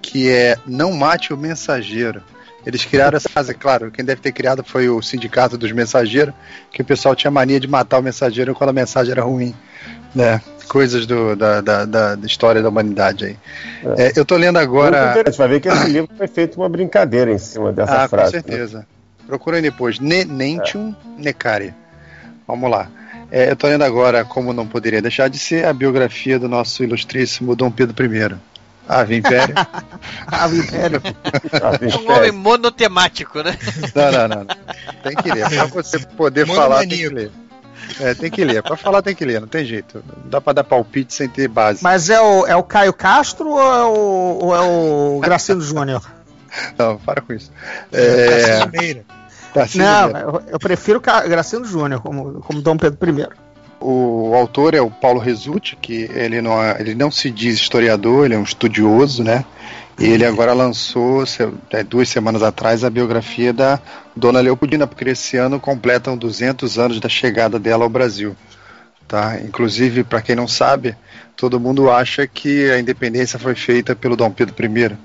que é não mate o mensageiro. Eles criaram essa frase, claro, quem deve ter criado foi o sindicato dos mensageiros, que o pessoal tinha mania de matar o mensageiro quando a mensagem era ruim, né? Coisas do, da, da, da, história da humanidade aí. É. É, eu tô lendo agora. Você vai ver que esse livro foi feito uma brincadeira em cima dessa ah, frase. Com certeza. Né? Procurem depois. Nenentium é. necare. Vamos lá. É, eu estou lendo agora, como não poderia deixar de ser, a biografia do nosso ilustríssimo Dom Pedro I. Ave Império. Ave Império. É um homem monotemático, né? Não, não, não. Tem que ler. Para você poder falar, tem que ler. É, tem que ler. Para falar, tem que ler. Não tem jeito. Não dá para dar palpite sem ter base. Mas é o, é o Caio Castro ou é o, ou é o Gracino Júnior? Não, para com isso. É... Não, eu, eu prefiro Gracino Júnior como, como Dom Pedro I. O autor é o Paulo Resulti, que ele não, é, ele não se diz historiador, ele é um estudioso, né? E ele agora lançou, é, duas semanas atrás, a biografia da Dona Leopoldina, porque esse ano completam 200 anos da chegada dela ao Brasil. Tá? Inclusive, para quem não sabe, todo mundo acha que a independência foi feita pelo Dom Pedro I.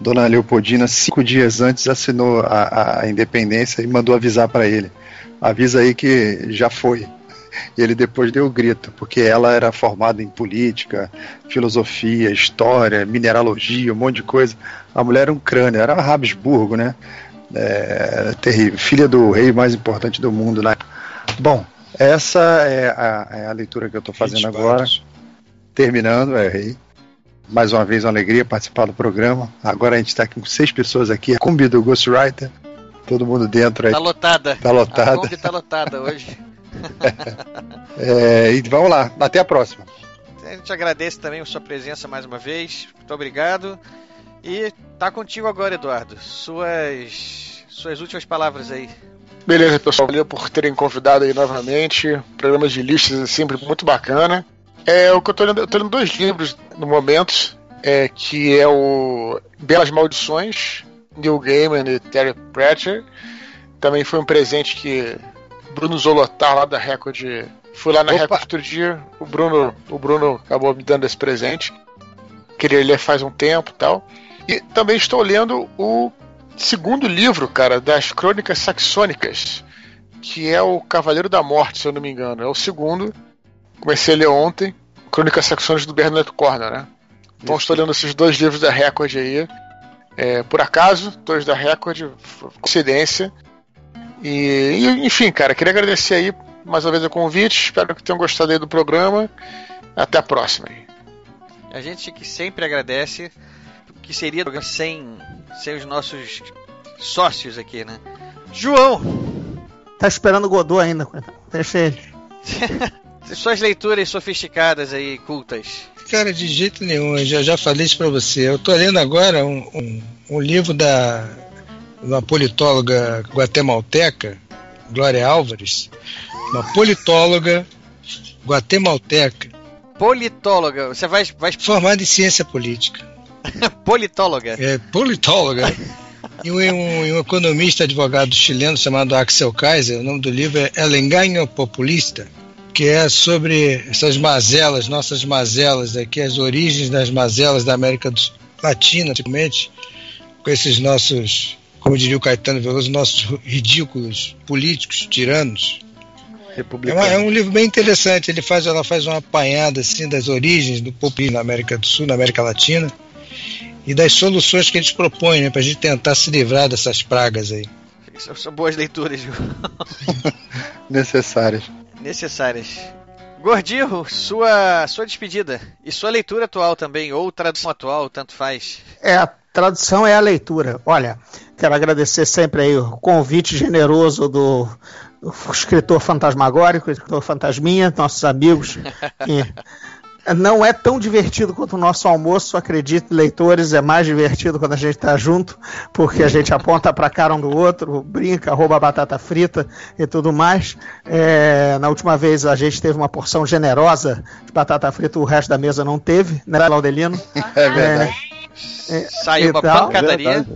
Dona Leopoldina, cinco dias antes, assinou a, a independência e mandou avisar para ele. Avisa aí que já foi. E ele depois deu o grito, porque ela era formada em política, filosofia, história, mineralogia, um monte de coisa. A mulher era um crânio, era uma Habsburgo, né? É, terrível. Filha do rei mais importante do mundo, né? Bom, essa é a, é a leitura que eu estou fazendo agora. Terminando, é rei. Mais uma vez, uma alegria participar do programa. Agora a gente está com seis pessoas aqui. A Kombi do Ghostwriter. Todo mundo dentro aí. Tá lotada. Tá lotada. A Kombi tá lotada hoje. é, e vamos lá. Até a próxima. A gente agradece também a sua presença mais uma vez. Muito obrigado. E tá contigo agora, Eduardo. Suas, suas últimas palavras aí. Beleza, pessoal. Valeu por terem convidado aí novamente. Programas de listas é sempre muito bacana. É o que eu tô lendo, eu tô lendo dois livros no momento, é, que é o Belas Maldições, Neil Gaiman e Terry Pratchett. Também foi um presente que Bruno Zolotar lá da Record fui lá na Opa. Record outro dia, o Bruno, o Bruno acabou me dando esse presente. Queria ler faz um tempo, tal. E também estou lendo o segundo livro, cara, das Crônicas Saxônicas, que é o Cavaleiro da Morte, se eu não me engano. É o segundo comecei a ler ontem, Crônicas Saxões do Bernard Corner, né? Então estou lendo esses dois livros da Record aí. É, por acaso, dois da Record, coincidência. E, e, enfim, cara, queria agradecer aí mais uma vez o convite. Espero que tenham gostado aí do programa. Até a próxima. A gente que sempre agradece, que seria sem, sem os nossos sócios aqui, né? João! Tá esperando o Godot ainda, deixa ele. Suas leituras sofisticadas aí, cultas. Cara, de jeito nenhum, eu já, já falei isso pra você. Eu tô lendo agora um, um, um livro da uma politóloga guatemalteca, Glória Álvares, uma politóloga guatemalteca. Politóloga, você vai. vai... Formada em ciência política. politóloga. É, politóloga. e um, um, um, economista advogado chileno chamado Axel Kaiser, o nome do livro é El Engaño Populista que é sobre essas mazelas, nossas mazelas aqui, as origens das mazelas da América Latina, principalmente, com esses nossos, como diria o Caetano Veloso, nossos ridículos políticos, tiranos. É, uma, é, um livro bem interessante. Ele faz, ela faz uma apanhada assim das origens do populismo na América do Sul, na América Latina, e das soluções que eles propõem, né, para a gente tentar se livrar dessas pragas aí. São boas leituras, Necessárias necessárias. Gordinho, sua, sua despedida e sua leitura atual também, ou tradução atual, tanto faz. É, a tradução é a leitura. Olha, quero agradecer sempre aí o convite generoso do, escritor fantasmagórico, escritor fantasminha, nossos amigos. não é tão divertido quanto o nosso almoço, acredito, leitores, é mais divertido quando a gente está junto, porque a gente aponta para a cara um do outro, brinca, rouba batata frita e tudo mais. É, na última vez a gente teve uma porção generosa de batata frita, o resto da mesa não teve, né, Laudelino? É verdade. É, é, Saiu uma tal. pancadaria.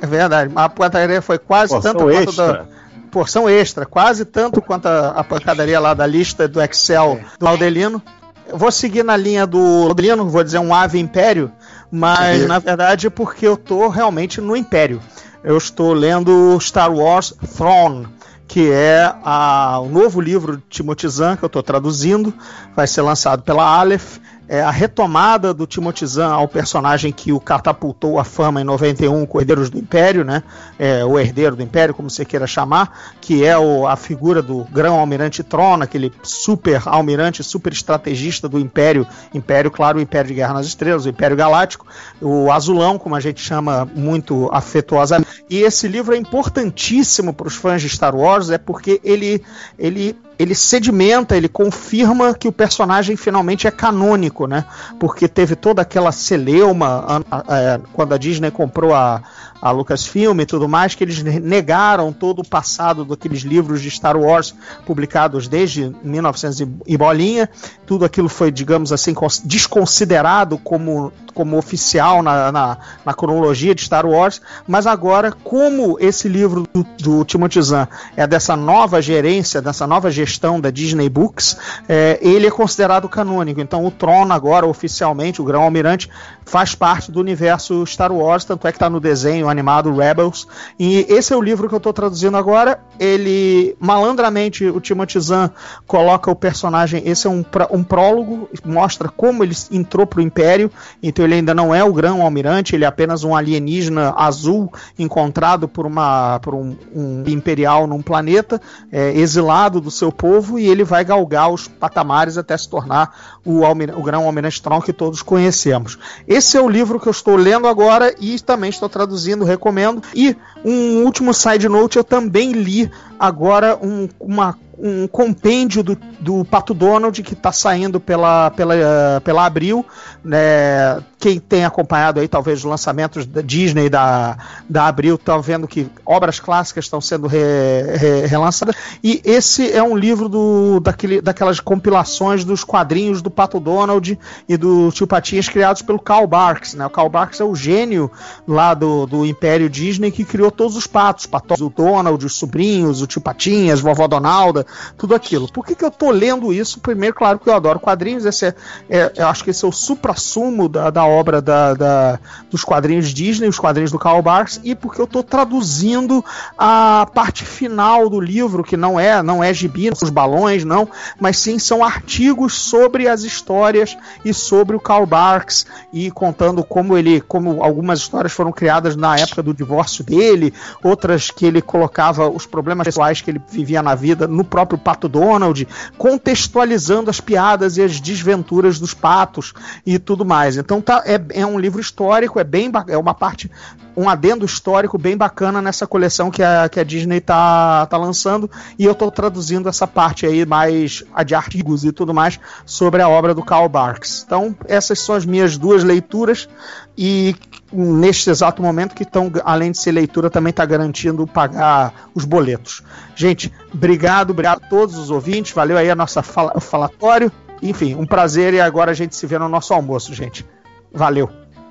É verdade, a pancadaria foi quase Porção tanto quanto extra. da porção extra, quase tanto quanto a, a pancadaria lá da lista do Excel do Laudelino. Eu vou seguir na linha do Laudelino, vou dizer um ave império, mas na verdade é porque eu tô realmente no império. Eu estou lendo Star Wars Throne, que é a- o novo livro de Timothy Zahn que eu estou traduzindo, vai ser lançado pela Aleph. É a retomada do Timothy Zahn ao personagem que o catapultou à fama em 91 com Herdeiros do Império, né? É, o herdeiro do Império, como você queira chamar, que é o- a figura do grão-almirante Tron, aquele super almirante, super estrategista do Império, Império, claro, o Império de Guerra nas Estrelas, o Império Galáctico, o azulão, como a gente chama muito afetuosamente. E esse livro é importantíssimo para os fãs de Star Wars, é porque ele, ele, ele sedimenta, ele confirma que o personagem finalmente é canônico, né? Porque teve toda aquela celeuma an- a- é, quando a Disney comprou a, a Lucasfilm e tudo mais, que eles negaram todo o passado daqueles livros de Star Wars publicados desde 1900 e- bolinha. Tudo aquilo foi, digamos assim, cons- desconsiderado como, como oficial na, na, na cronologia de Star Wars. Mas agora, como esse livro do, do Timothy Zahn é dessa nova gerência, dessa nova gestão da Disney Books, é, ele é considerado canônico. Então, o Tron agora, oficialmente, o Grão-Almirante, faz parte do universo Star Wars, tanto é que está no desenho animado Rebels. E esse é o livro que eu estou traduzindo agora. Ele, malandramente, o Timothy Zahn coloca o personagem. Esse é um, um prólogo, mostra como ele entrou para o Império. Então, ele ainda não é o Grão-Almirante, ele é apenas um alienígena azul encontrado por, uma, por um, um imperial num planeta, é, exilado do seu povo, e ele vai galgar os patamares até se tornar o, o Grão-Almirante Tron que todos conhecemos. Esse é o livro que eu estou lendo agora e também estou traduzindo, recomendo. E um último side note, eu também li agora um, uma- um compêndio do, do Pato Donald que está saindo pela, pela, eh, pela Abril. Né? Quem tem acompanhado aí, talvez, os lançamentos da Disney da, da Abril, estão vendo que obras clássicas estão sendo re- re- relançadas. E esse é um livro do, daquele, daquelas compilações dos quadrinhos do Pato Donald e do Tio Patinhas criados pelo Karl Barks. Né? O Karl Barks é o gênio lá do, do Império Disney que criou todos os patos, patos, o Donald, os sobrinhos, o Tio Patinhas, vovó Donalda, tudo aquilo. Por que, que eu tô lendo isso? Primeiro, claro que eu adoro quadrinhos, esse é, é- eu acho que esse é o supra-sumo da, da obra da, da- dos quadrinhos Disney, os quadrinhos do Karl Barks, e porque eu tô traduzindo a parte final do livro, que não é, não é gibi, os balões, não, mas sim são artigos sobre as histórias e sobre o Karl Barks e contando como ele, como algumas histórias foram criadas na época do divórcio dele, outras que ele colocava os problemas pessoais que ele vivia na vida no próprio Pato Donald, contextualizando as piadas e as desventuras dos patos e tudo mais. Então tá, é, é um livro histórico, é bem é uma parte um adendo histórico bem bacana nessa coleção que a, que a Disney tá, tá lançando e eu tô traduzindo essa parte aí mais a de artigos e tudo mais sobre a obra do Karl Barks. Então essas são as minhas duas leituras e neste exato momento que estão, além de ser leitura, também está garantindo pagar os boletos. Gente, obrigado, obrigado a todos os ouvintes, valeu aí a nossa fala, falatório. Enfim, um prazer e agora a gente se vê no nosso almoço, gente. Valeu.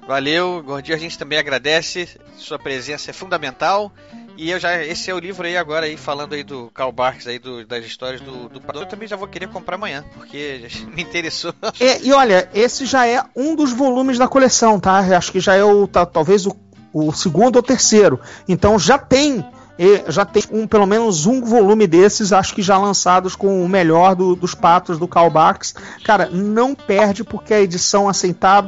Valeu, Gordinho, a gente também agradece. Sua presença é fundamental. E eu já, esse é o livro aí agora aí falando aí do Karl Barks aí do- das histórias do, do. Eu também já vou querer comprar amanhã, porque me interessou. É, e olha, esse já é um dos volumes da coleção, tá? Acho que já é o tá, talvez o, o segundo ou terceiro. Então já tem e já tem um, pelo menos um volume desses, acho que já lançados com o melhor do- dos patos do Karl Barks. Cara, não perde porque a edição assim tá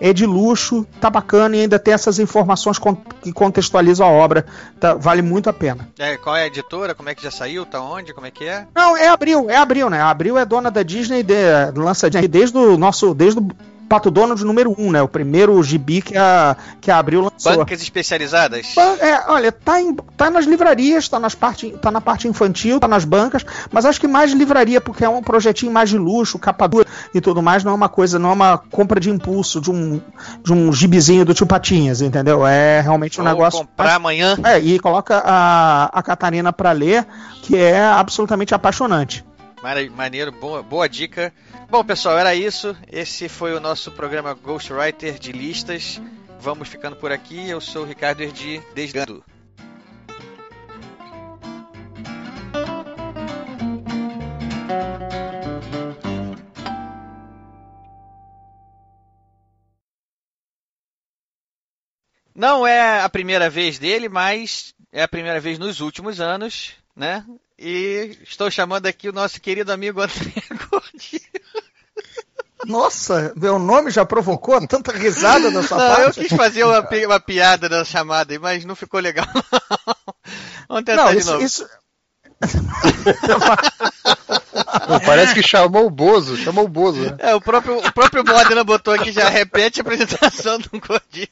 é de luxo, tá bacana e ainda tem essas informações que contextualizam a obra. Tá, vale muito a pena. É, qual é a editora? Como é que já saiu? Tá onde? Como é que é? Não, é Abril, é Abril, né? Abril é dona da Disney, de, lança desde o nosso. Desde o Pato Donald número 1, um, né? O primeiro gibi que a, que a Abril lançou. Bancas especializadas? É, olha, tá, em, tá nas livrarias, tá, nas parte, tá na parte infantil, tá nas bancas, mas acho que mais livraria, porque é um projetinho mais de luxo, capa dura e tudo mais, não é uma coisa, não é uma compra de impulso de um, de um gibizinho do tio Patinhas, entendeu? É realmente um Vou negócio. comprar amanhã. É, e coloca a, a Catarina pra ler, que é absolutamente apaixonante. Maneiro, boa, boa dica. Bom, pessoal, era isso. Esse foi o nosso programa Ghostwriter de listas. Vamos ficando por aqui. Eu sou o Ricardo Erdi, desligando. Não é a primeira vez dele, mas é a primeira vez nos últimos anos, né? E estou chamando aqui o nosso querido amigo André Gordinho. Nossa, meu nome já provocou tanta risada da sua não, parte. Eu quis fazer uma, pi uma piada na chamada, mas não ficou legal. Vamos tentar não, de isso, novo. Isso... Pô, parece que chamou o Bozo, chamou o Bozo. Né? É, o próprio, o próprio Modena botou aqui já repete a apresentação do Gordinho.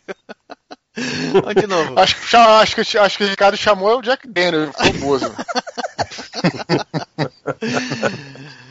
De novo. Acho, que- acho, que, acho que o Ricardo chamou o Jack Daniel, ficou o Bozo.